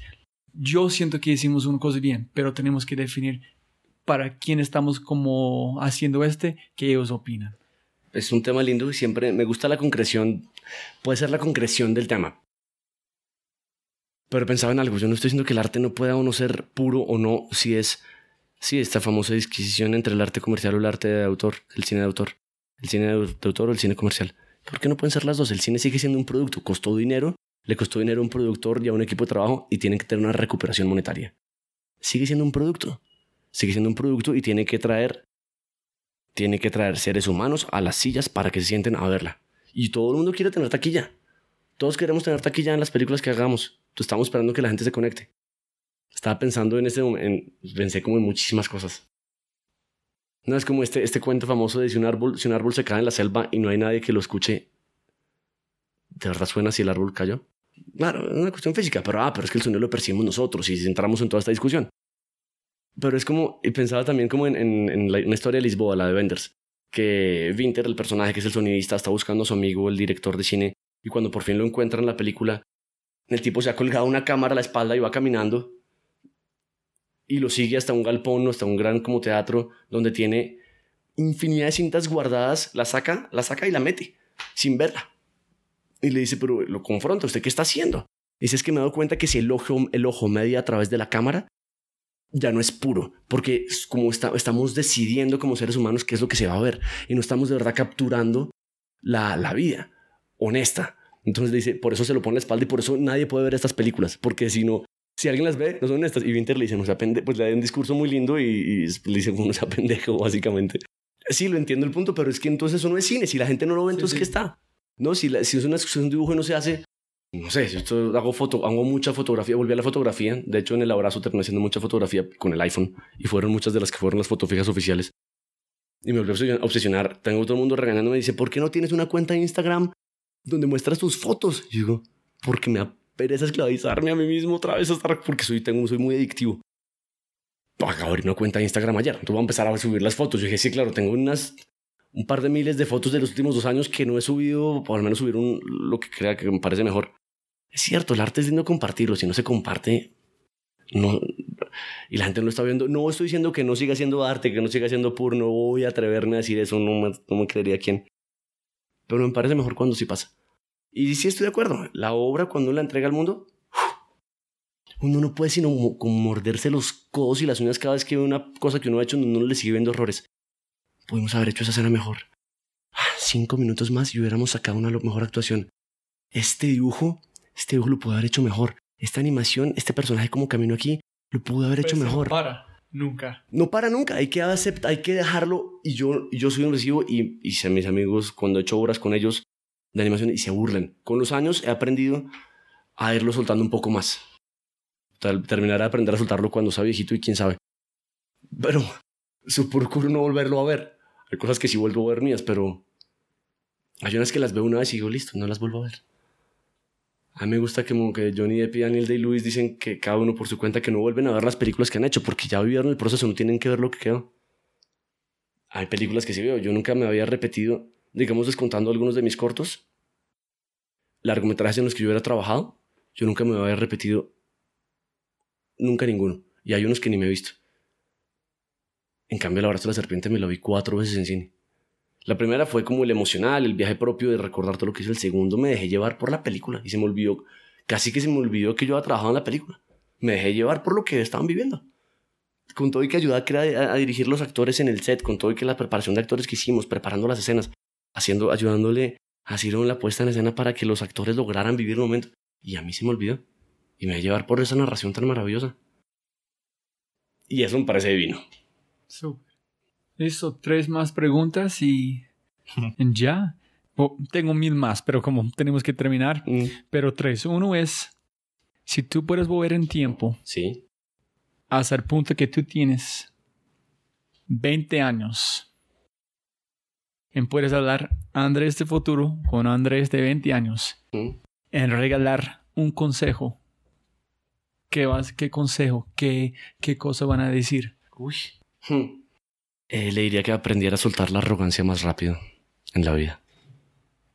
yo siento que hicimos una cosa bien, pero tenemos que definir para quién estamos como haciendo este, que ellos opinan. Es un tema lindo y siempre me gusta la concreción. Puede ser la concreción del tema. Pero pensaba en algo. Yo no estoy diciendo que el arte no pueda o no ser puro o no, si es, si esta famosa disquisición entre el arte comercial o el arte de autor, el cine de autor, el cine de autor o el cine comercial. ¿Por qué no pueden ser las dos? El cine sigue siendo un producto, costó dinero, le costó dinero a un productor y a un equipo de trabajo y tienen que tener una recuperación monetaria. Sigue siendo un producto, sigue siendo un producto y tiene que traer tiene que traer seres humanos a las sillas para que se sienten a verla. Y todo el mundo quiere tener taquilla. Todos queremos tener taquilla en las películas que hagamos. Entonces, estamos esperando que la gente se conecte. Estaba pensando en este momento, pensé como en muchísimas cosas. No es como este, este cuento famoso de si un, árbol, si un árbol se cae en la selva y no hay nadie que lo escuche, ¿de verdad suena si el árbol cayó? Claro, es una cuestión física, pero, ah, pero es que el sonido lo percibimos nosotros y entramos en toda esta discusión. Pero es como, y pensaba también como en, en, la, una historia de Lisboa, la de Benders, que Winter, el personaje que es el sonidista, está buscando a su amigo, el director de cine, y cuando por fin lo encuentra en la película, el tipo se ha colgado una cámara a la espalda y va caminando y lo sigue hasta un galpón, hasta un gran como teatro, donde tiene infinidad de cintas guardadas, la saca, la saca y la mete, sin verla. Y le dice, pero lo confronta, ¿usted qué está haciendo? Dice, es que me he dado cuenta que si el ojo, el ojo media a través de la cámara, ya no es puro, porque es como está, estamos decidiendo como seres humanos qué es lo que se va a ver y no estamos de verdad capturando la, la vida honesta. Entonces dice, por eso se lo pone la espalda y por eso nadie puede ver estas películas, porque si no, si alguien las ve, no son honestas. Y Winter le dice, no sea pendejo, pues le da un discurso muy lindo y, y le dice, no sea pendejo, básicamente. Sí, lo entiendo el punto, pero es que entonces eso no es cine. Si la gente no lo ve, entonces sí. ¿qué está? No, si, la- si es una discusión, un dibujo y no se hace, no sé, esto- hago foto, hago mucha fotografía, volví a la fotografía. De hecho, en el abrazo terminé haciendo mucha fotografía con el iPhone y fueron muchas de las que fueron las fotofijas oficiales. Y me volví a obsesionar. Tengo todo el mundo regañándome. Dice, ¿por qué no tienes una cuenta de Instagram donde muestras tus fotos? Y digo, porque me da pereza esclavizarme a mí mismo otra vez, hasta porque soy, tengo, soy muy adictivo. Acabo de abrir una cuenta de Instagram ayer. Entonces voy a empezar a subir las fotos. Yo dije, sí, claro, tengo unas un par de miles de fotos de los últimos dos años que no he subido, o al menos subir un, lo que crea que me parece mejor. Es cierto, el arte es lindo compartirlo. Si no se comparte, no. Y la gente no lo está viendo. No estoy diciendo que no siga siendo arte, que no siga siendo puro. No voy a atreverme a decir eso. No me, no me creería quién. Pero me parece mejor cuando sí pasa. Y sí estoy de acuerdo. La obra, cuando la entrega al mundo, uno no puede sino morderse los codos y las uñas cada vez que ve una cosa que uno ha hecho uno le sigue viendo errores. Pudimos haber hecho esa escena mejor. Ah, Cinco minutos más y hubiéramos sacado una mejor actuación. Este dibujo, este dibujo lo pudo haber hecho mejor. Esta animación, este personaje como camino aquí, lo pudo haber hecho Pues, mejor. Para, nunca. No para nunca, hay que aceptar, hay que dejarlo. Y yo, yo soy un recibo y, y sé a mis amigos cuando he hecho obras con ellos de animación y se burlan. Con los años he aprendido a irlo soltando un poco más. Tal, terminaré de aprender a soltarlo cuando sea viejito y quién sabe. Pero su procuro no volverlo a ver. Hay cosas que sí vuelvo a ver mías, pero hay unas que las veo una vez y digo, listo, no las vuelvo a ver. A mí me gusta que, como que Johnny Depp y Daniel Day-Lewis dicen que cada uno por su cuenta que no vuelven a ver las películas que han hecho porque ya vivieron el proceso, no tienen que ver lo que quedó. Hay películas que sí veo. Yo nunca me había repetido, digamos, descontando algunos de mis cortos, largometrajes en los que yo hubiera trabajado. Yo nunca me había repetido, nunca ninguno. Y hay unos que ni me he visto. En cambio, El abrazo de la serpiente me lo vi cuatro veces en cine. La primera fue como el emocional, el viaje propio de recordar todo lo que hizo. El segundo me dejé llevar por la película y se me olvidó, casi que se me olvidó que yo había trabajado en la película. Me dejé llevar por lo que estaban viviendo. Con todo y que ayudé a, crear- a- a dirigir los actores en el set, con todo y que la preparación de actores que hicimos, preparando las escenas, haciendo, ayudándole a Ciro en la puesta en escena para que los actores lograran vivir el momento. Y a mí se me olvidó. Y me dejé llevar por esa narración tan maravillosa. Y eso me parece divino. Súper. Listo, tres más preguntas y ya. Oh, tengo mil más, pero como tenemos que terminar, Mm, pero tres. Uno es, si tú puedes volver en tiempo Sí. hasta el punto que tú tienes 20 años y puedes hablar Andrés de futuro con Andrés de 20 años ¿Mm? en regalar un consejo. ¿Qué, vas, qué consejo? ¿Qué, ¿Qué cosa van a decir? Uy. Hmm. Eh, le diría que aprendiera a soltar la arrogancia más rápido en la vida.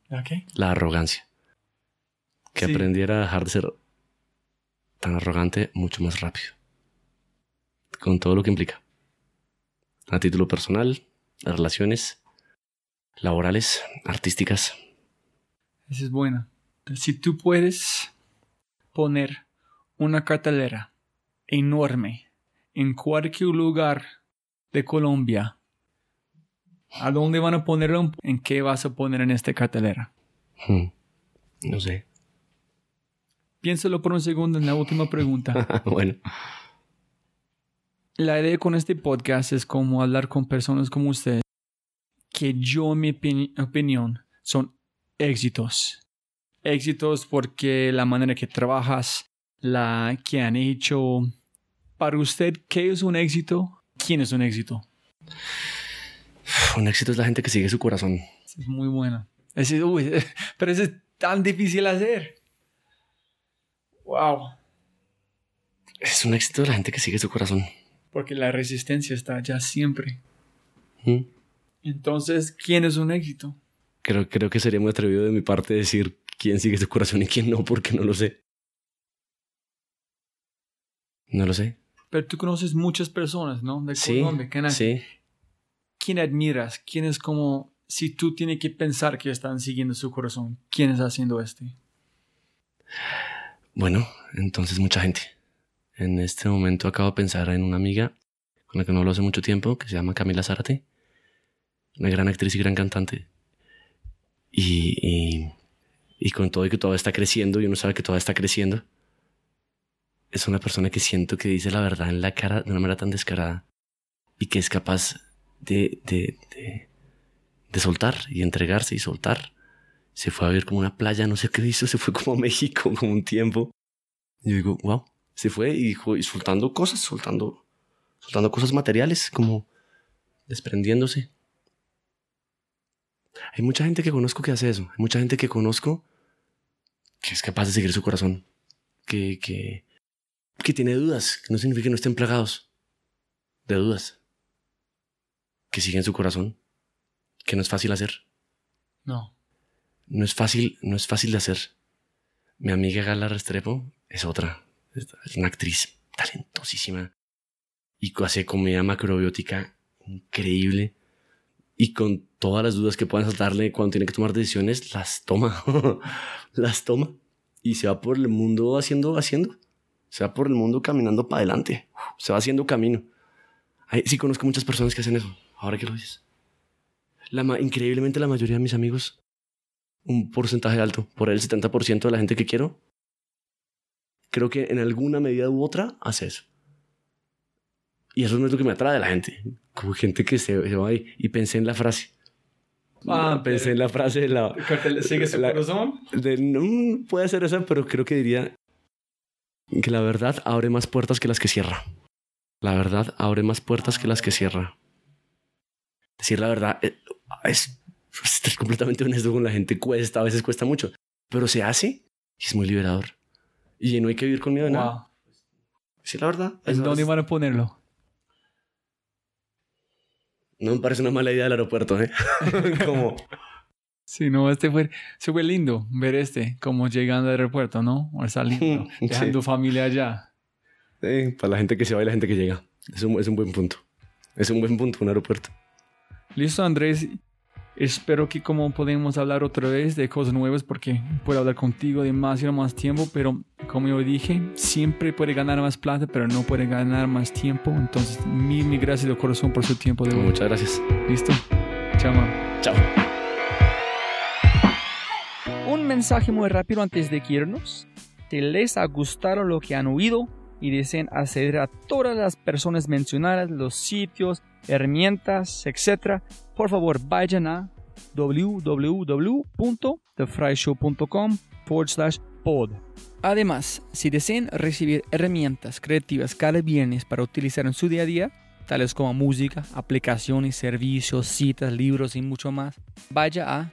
¿Ok? La arrogancia. Que Sí. aprendiera a dejar de ser tan arrogante mucho más rápido. Con todo lo que implica. A título personal, relaciones, laborales, artísticas. Esa es buena. Si tú puedes poner una cartelera enorme en cualquier lugar de Colombia, ¿a dónde van a ponerlo? ¿En qué vas a poner en esta cartelera? Hmm. No sé. Piénsalo por un segundo en la última pregunta. bueno. La idea con este podcast es como hablar con personas como usted, que yo, en mi opini- opinión, son éxitos. Éxitos porque la manera que trabajas, la que han hecho. Para usted, ¿qué es un éxito? ¿Quién es un éxito? Un éxito es la gente que sigue su corazón. Es muy buena. Ese- uy, pero eso es tan difícil hacer. Wow. Es un éxito la gente que sigue su corazón. Porque la resistencia está allá siempre. Hmm. Entonces, ¿quién es un éxito? Creo, creo que sería muy atrevido de mi parte decir quién sigue su corazón y quién no, porque no lo sé. No lo sé. Pero tú conoces muchas personas, ¿no? De Sí, Colombia, ¿quién, sí. ¿Quién admiras? ¿Quién es como, si tú tienes que pensar que están siguiendo su corazón, quién está haciendo este? Bueno, entonces mucha gente. En este momento acabo de pensar en una amiga con la que no hablo hace mucho tiempo, que se llama Camila Zárate. Una gran actriz y gran cantante. Y, y, y con todo y que todavía está creciendo, y uno sabe que todavía está creciendo, es una persona que siento que dice la verdad en la cara de una manera tan descarada y que es capaz de, de, de, de soltar y entregarse y soltar. Se fue a ver como una playa, no sé qué hizo, se fue como a México como un tiempo. Y yo digo, wow, se fue y, jo- y soltando cosas, soltando, soltando cosas materiales, como desprendiéndose. Hay mucha gente que conozco que hace eso. Hay mucha gente que conozco que es capaz de seguir su corazón. Que, que, que tiene dudas, que no significa que no estén plagados de dudas. Que siguen su corazón. Que no es fácil hacer. No. No es fácil, no es fácil de hacer. Mi amiga Gala Restrepo es otra. Es una actriz talentosísima. Y hace comida macrobiótica increíble. Y con todas las dudas que puedan saltarle cuando tiene que tomar decisiones, las toma. las toma. Y se va por el mundo haciendo, haciendo. Se va por el mundo caminando para adelante. Se va haciendo camino. Ay, sí conozco muchas personas que hacen eso. Ahora que lo dices. La increíblemente la mayoría de mis amigos un porcentaje alto, por el 70% de la gente que quiero, creo que en alguna medida u otra hace eso. Y eso no es lo que me atrae de la gente. Como gente que se, se va ahí. Y pensé en la frase. Ah, pensé pero- en la frase de la... ¿Sigue su La- corazón? de- no, puede ser esa, pero creo que diría que la verdad abre más puertas que las que cierra. La verdad abre más puertas que las que cierra. Decir la verdad eh, es, es completamente honesto con la gente. Cuesta, a veces cuesta mucho, pero se hace y es muy liberador. Y no hay que vivir con miedo de nada. Wow. Sí, la verdad. ¿En dónde van a ponerlo? No me parece una mala idea del aeropuerto, ¿eh? Como... Sí, no, este fue, se fue lindo ver este, como llegando al aeropuerto, ¿no? O saliendo, Sí. dejando familia allá. eh, para la gente que se va y la gente que llega. Es un, es un buen punto. Es un buen punto, un aeropuerto. Listo, Andrés. Espero que como podemos hablar otra vez de cosas nuevas porque puedo hablar contigo demasiado más tiempo, pero como yo dije, siempre puede ganar más plata, pero no puede ganar más tiempo. Entonces, mil, mil gracias de corazón por su tiempo de hoy. Muchas gracias. Listo. Chama. Chao. Mensaje muy rápido antes de irnos. Si les ha gustado lo que han oído y desean acceder a todas las personas mencionadas, los sitios, herramientas, etc., por favor vayan a www.thefryshow.com forward slash Pod. Además, si desean recibir herramientas creativas cada viernes para utilizar en su día a día, tales como música, aplicaciones, servicios, citas, libros y mucho más, vaya a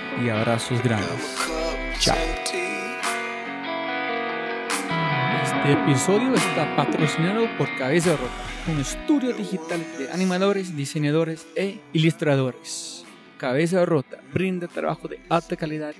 y abrazos grandes. Chao. Este episodio está patrocinado por Cabeza Rota, un estudio digital de animadores, diseñadores e ilustradores. Cabeza Rota brinda trabajo de alta calidad,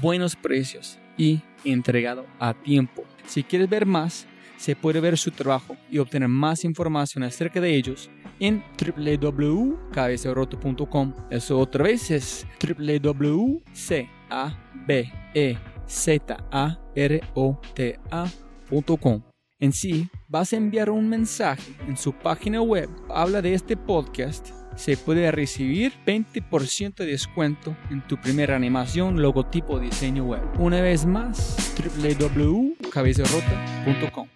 buenos precios y entregado a tiempo. Si quieres ver más, se puede ver su trabajo y obtener más información acerca de ellos en www.cabezarroto.com. Eso otra vez es www.cabezarota.com. En sí, vas a enviar un mensaje en su página web. Habla de este podcast. Se puede recibir 20% de descuento en tu primera animación, logotipo, diseño web. Una vez más, www.cabezarrota.com.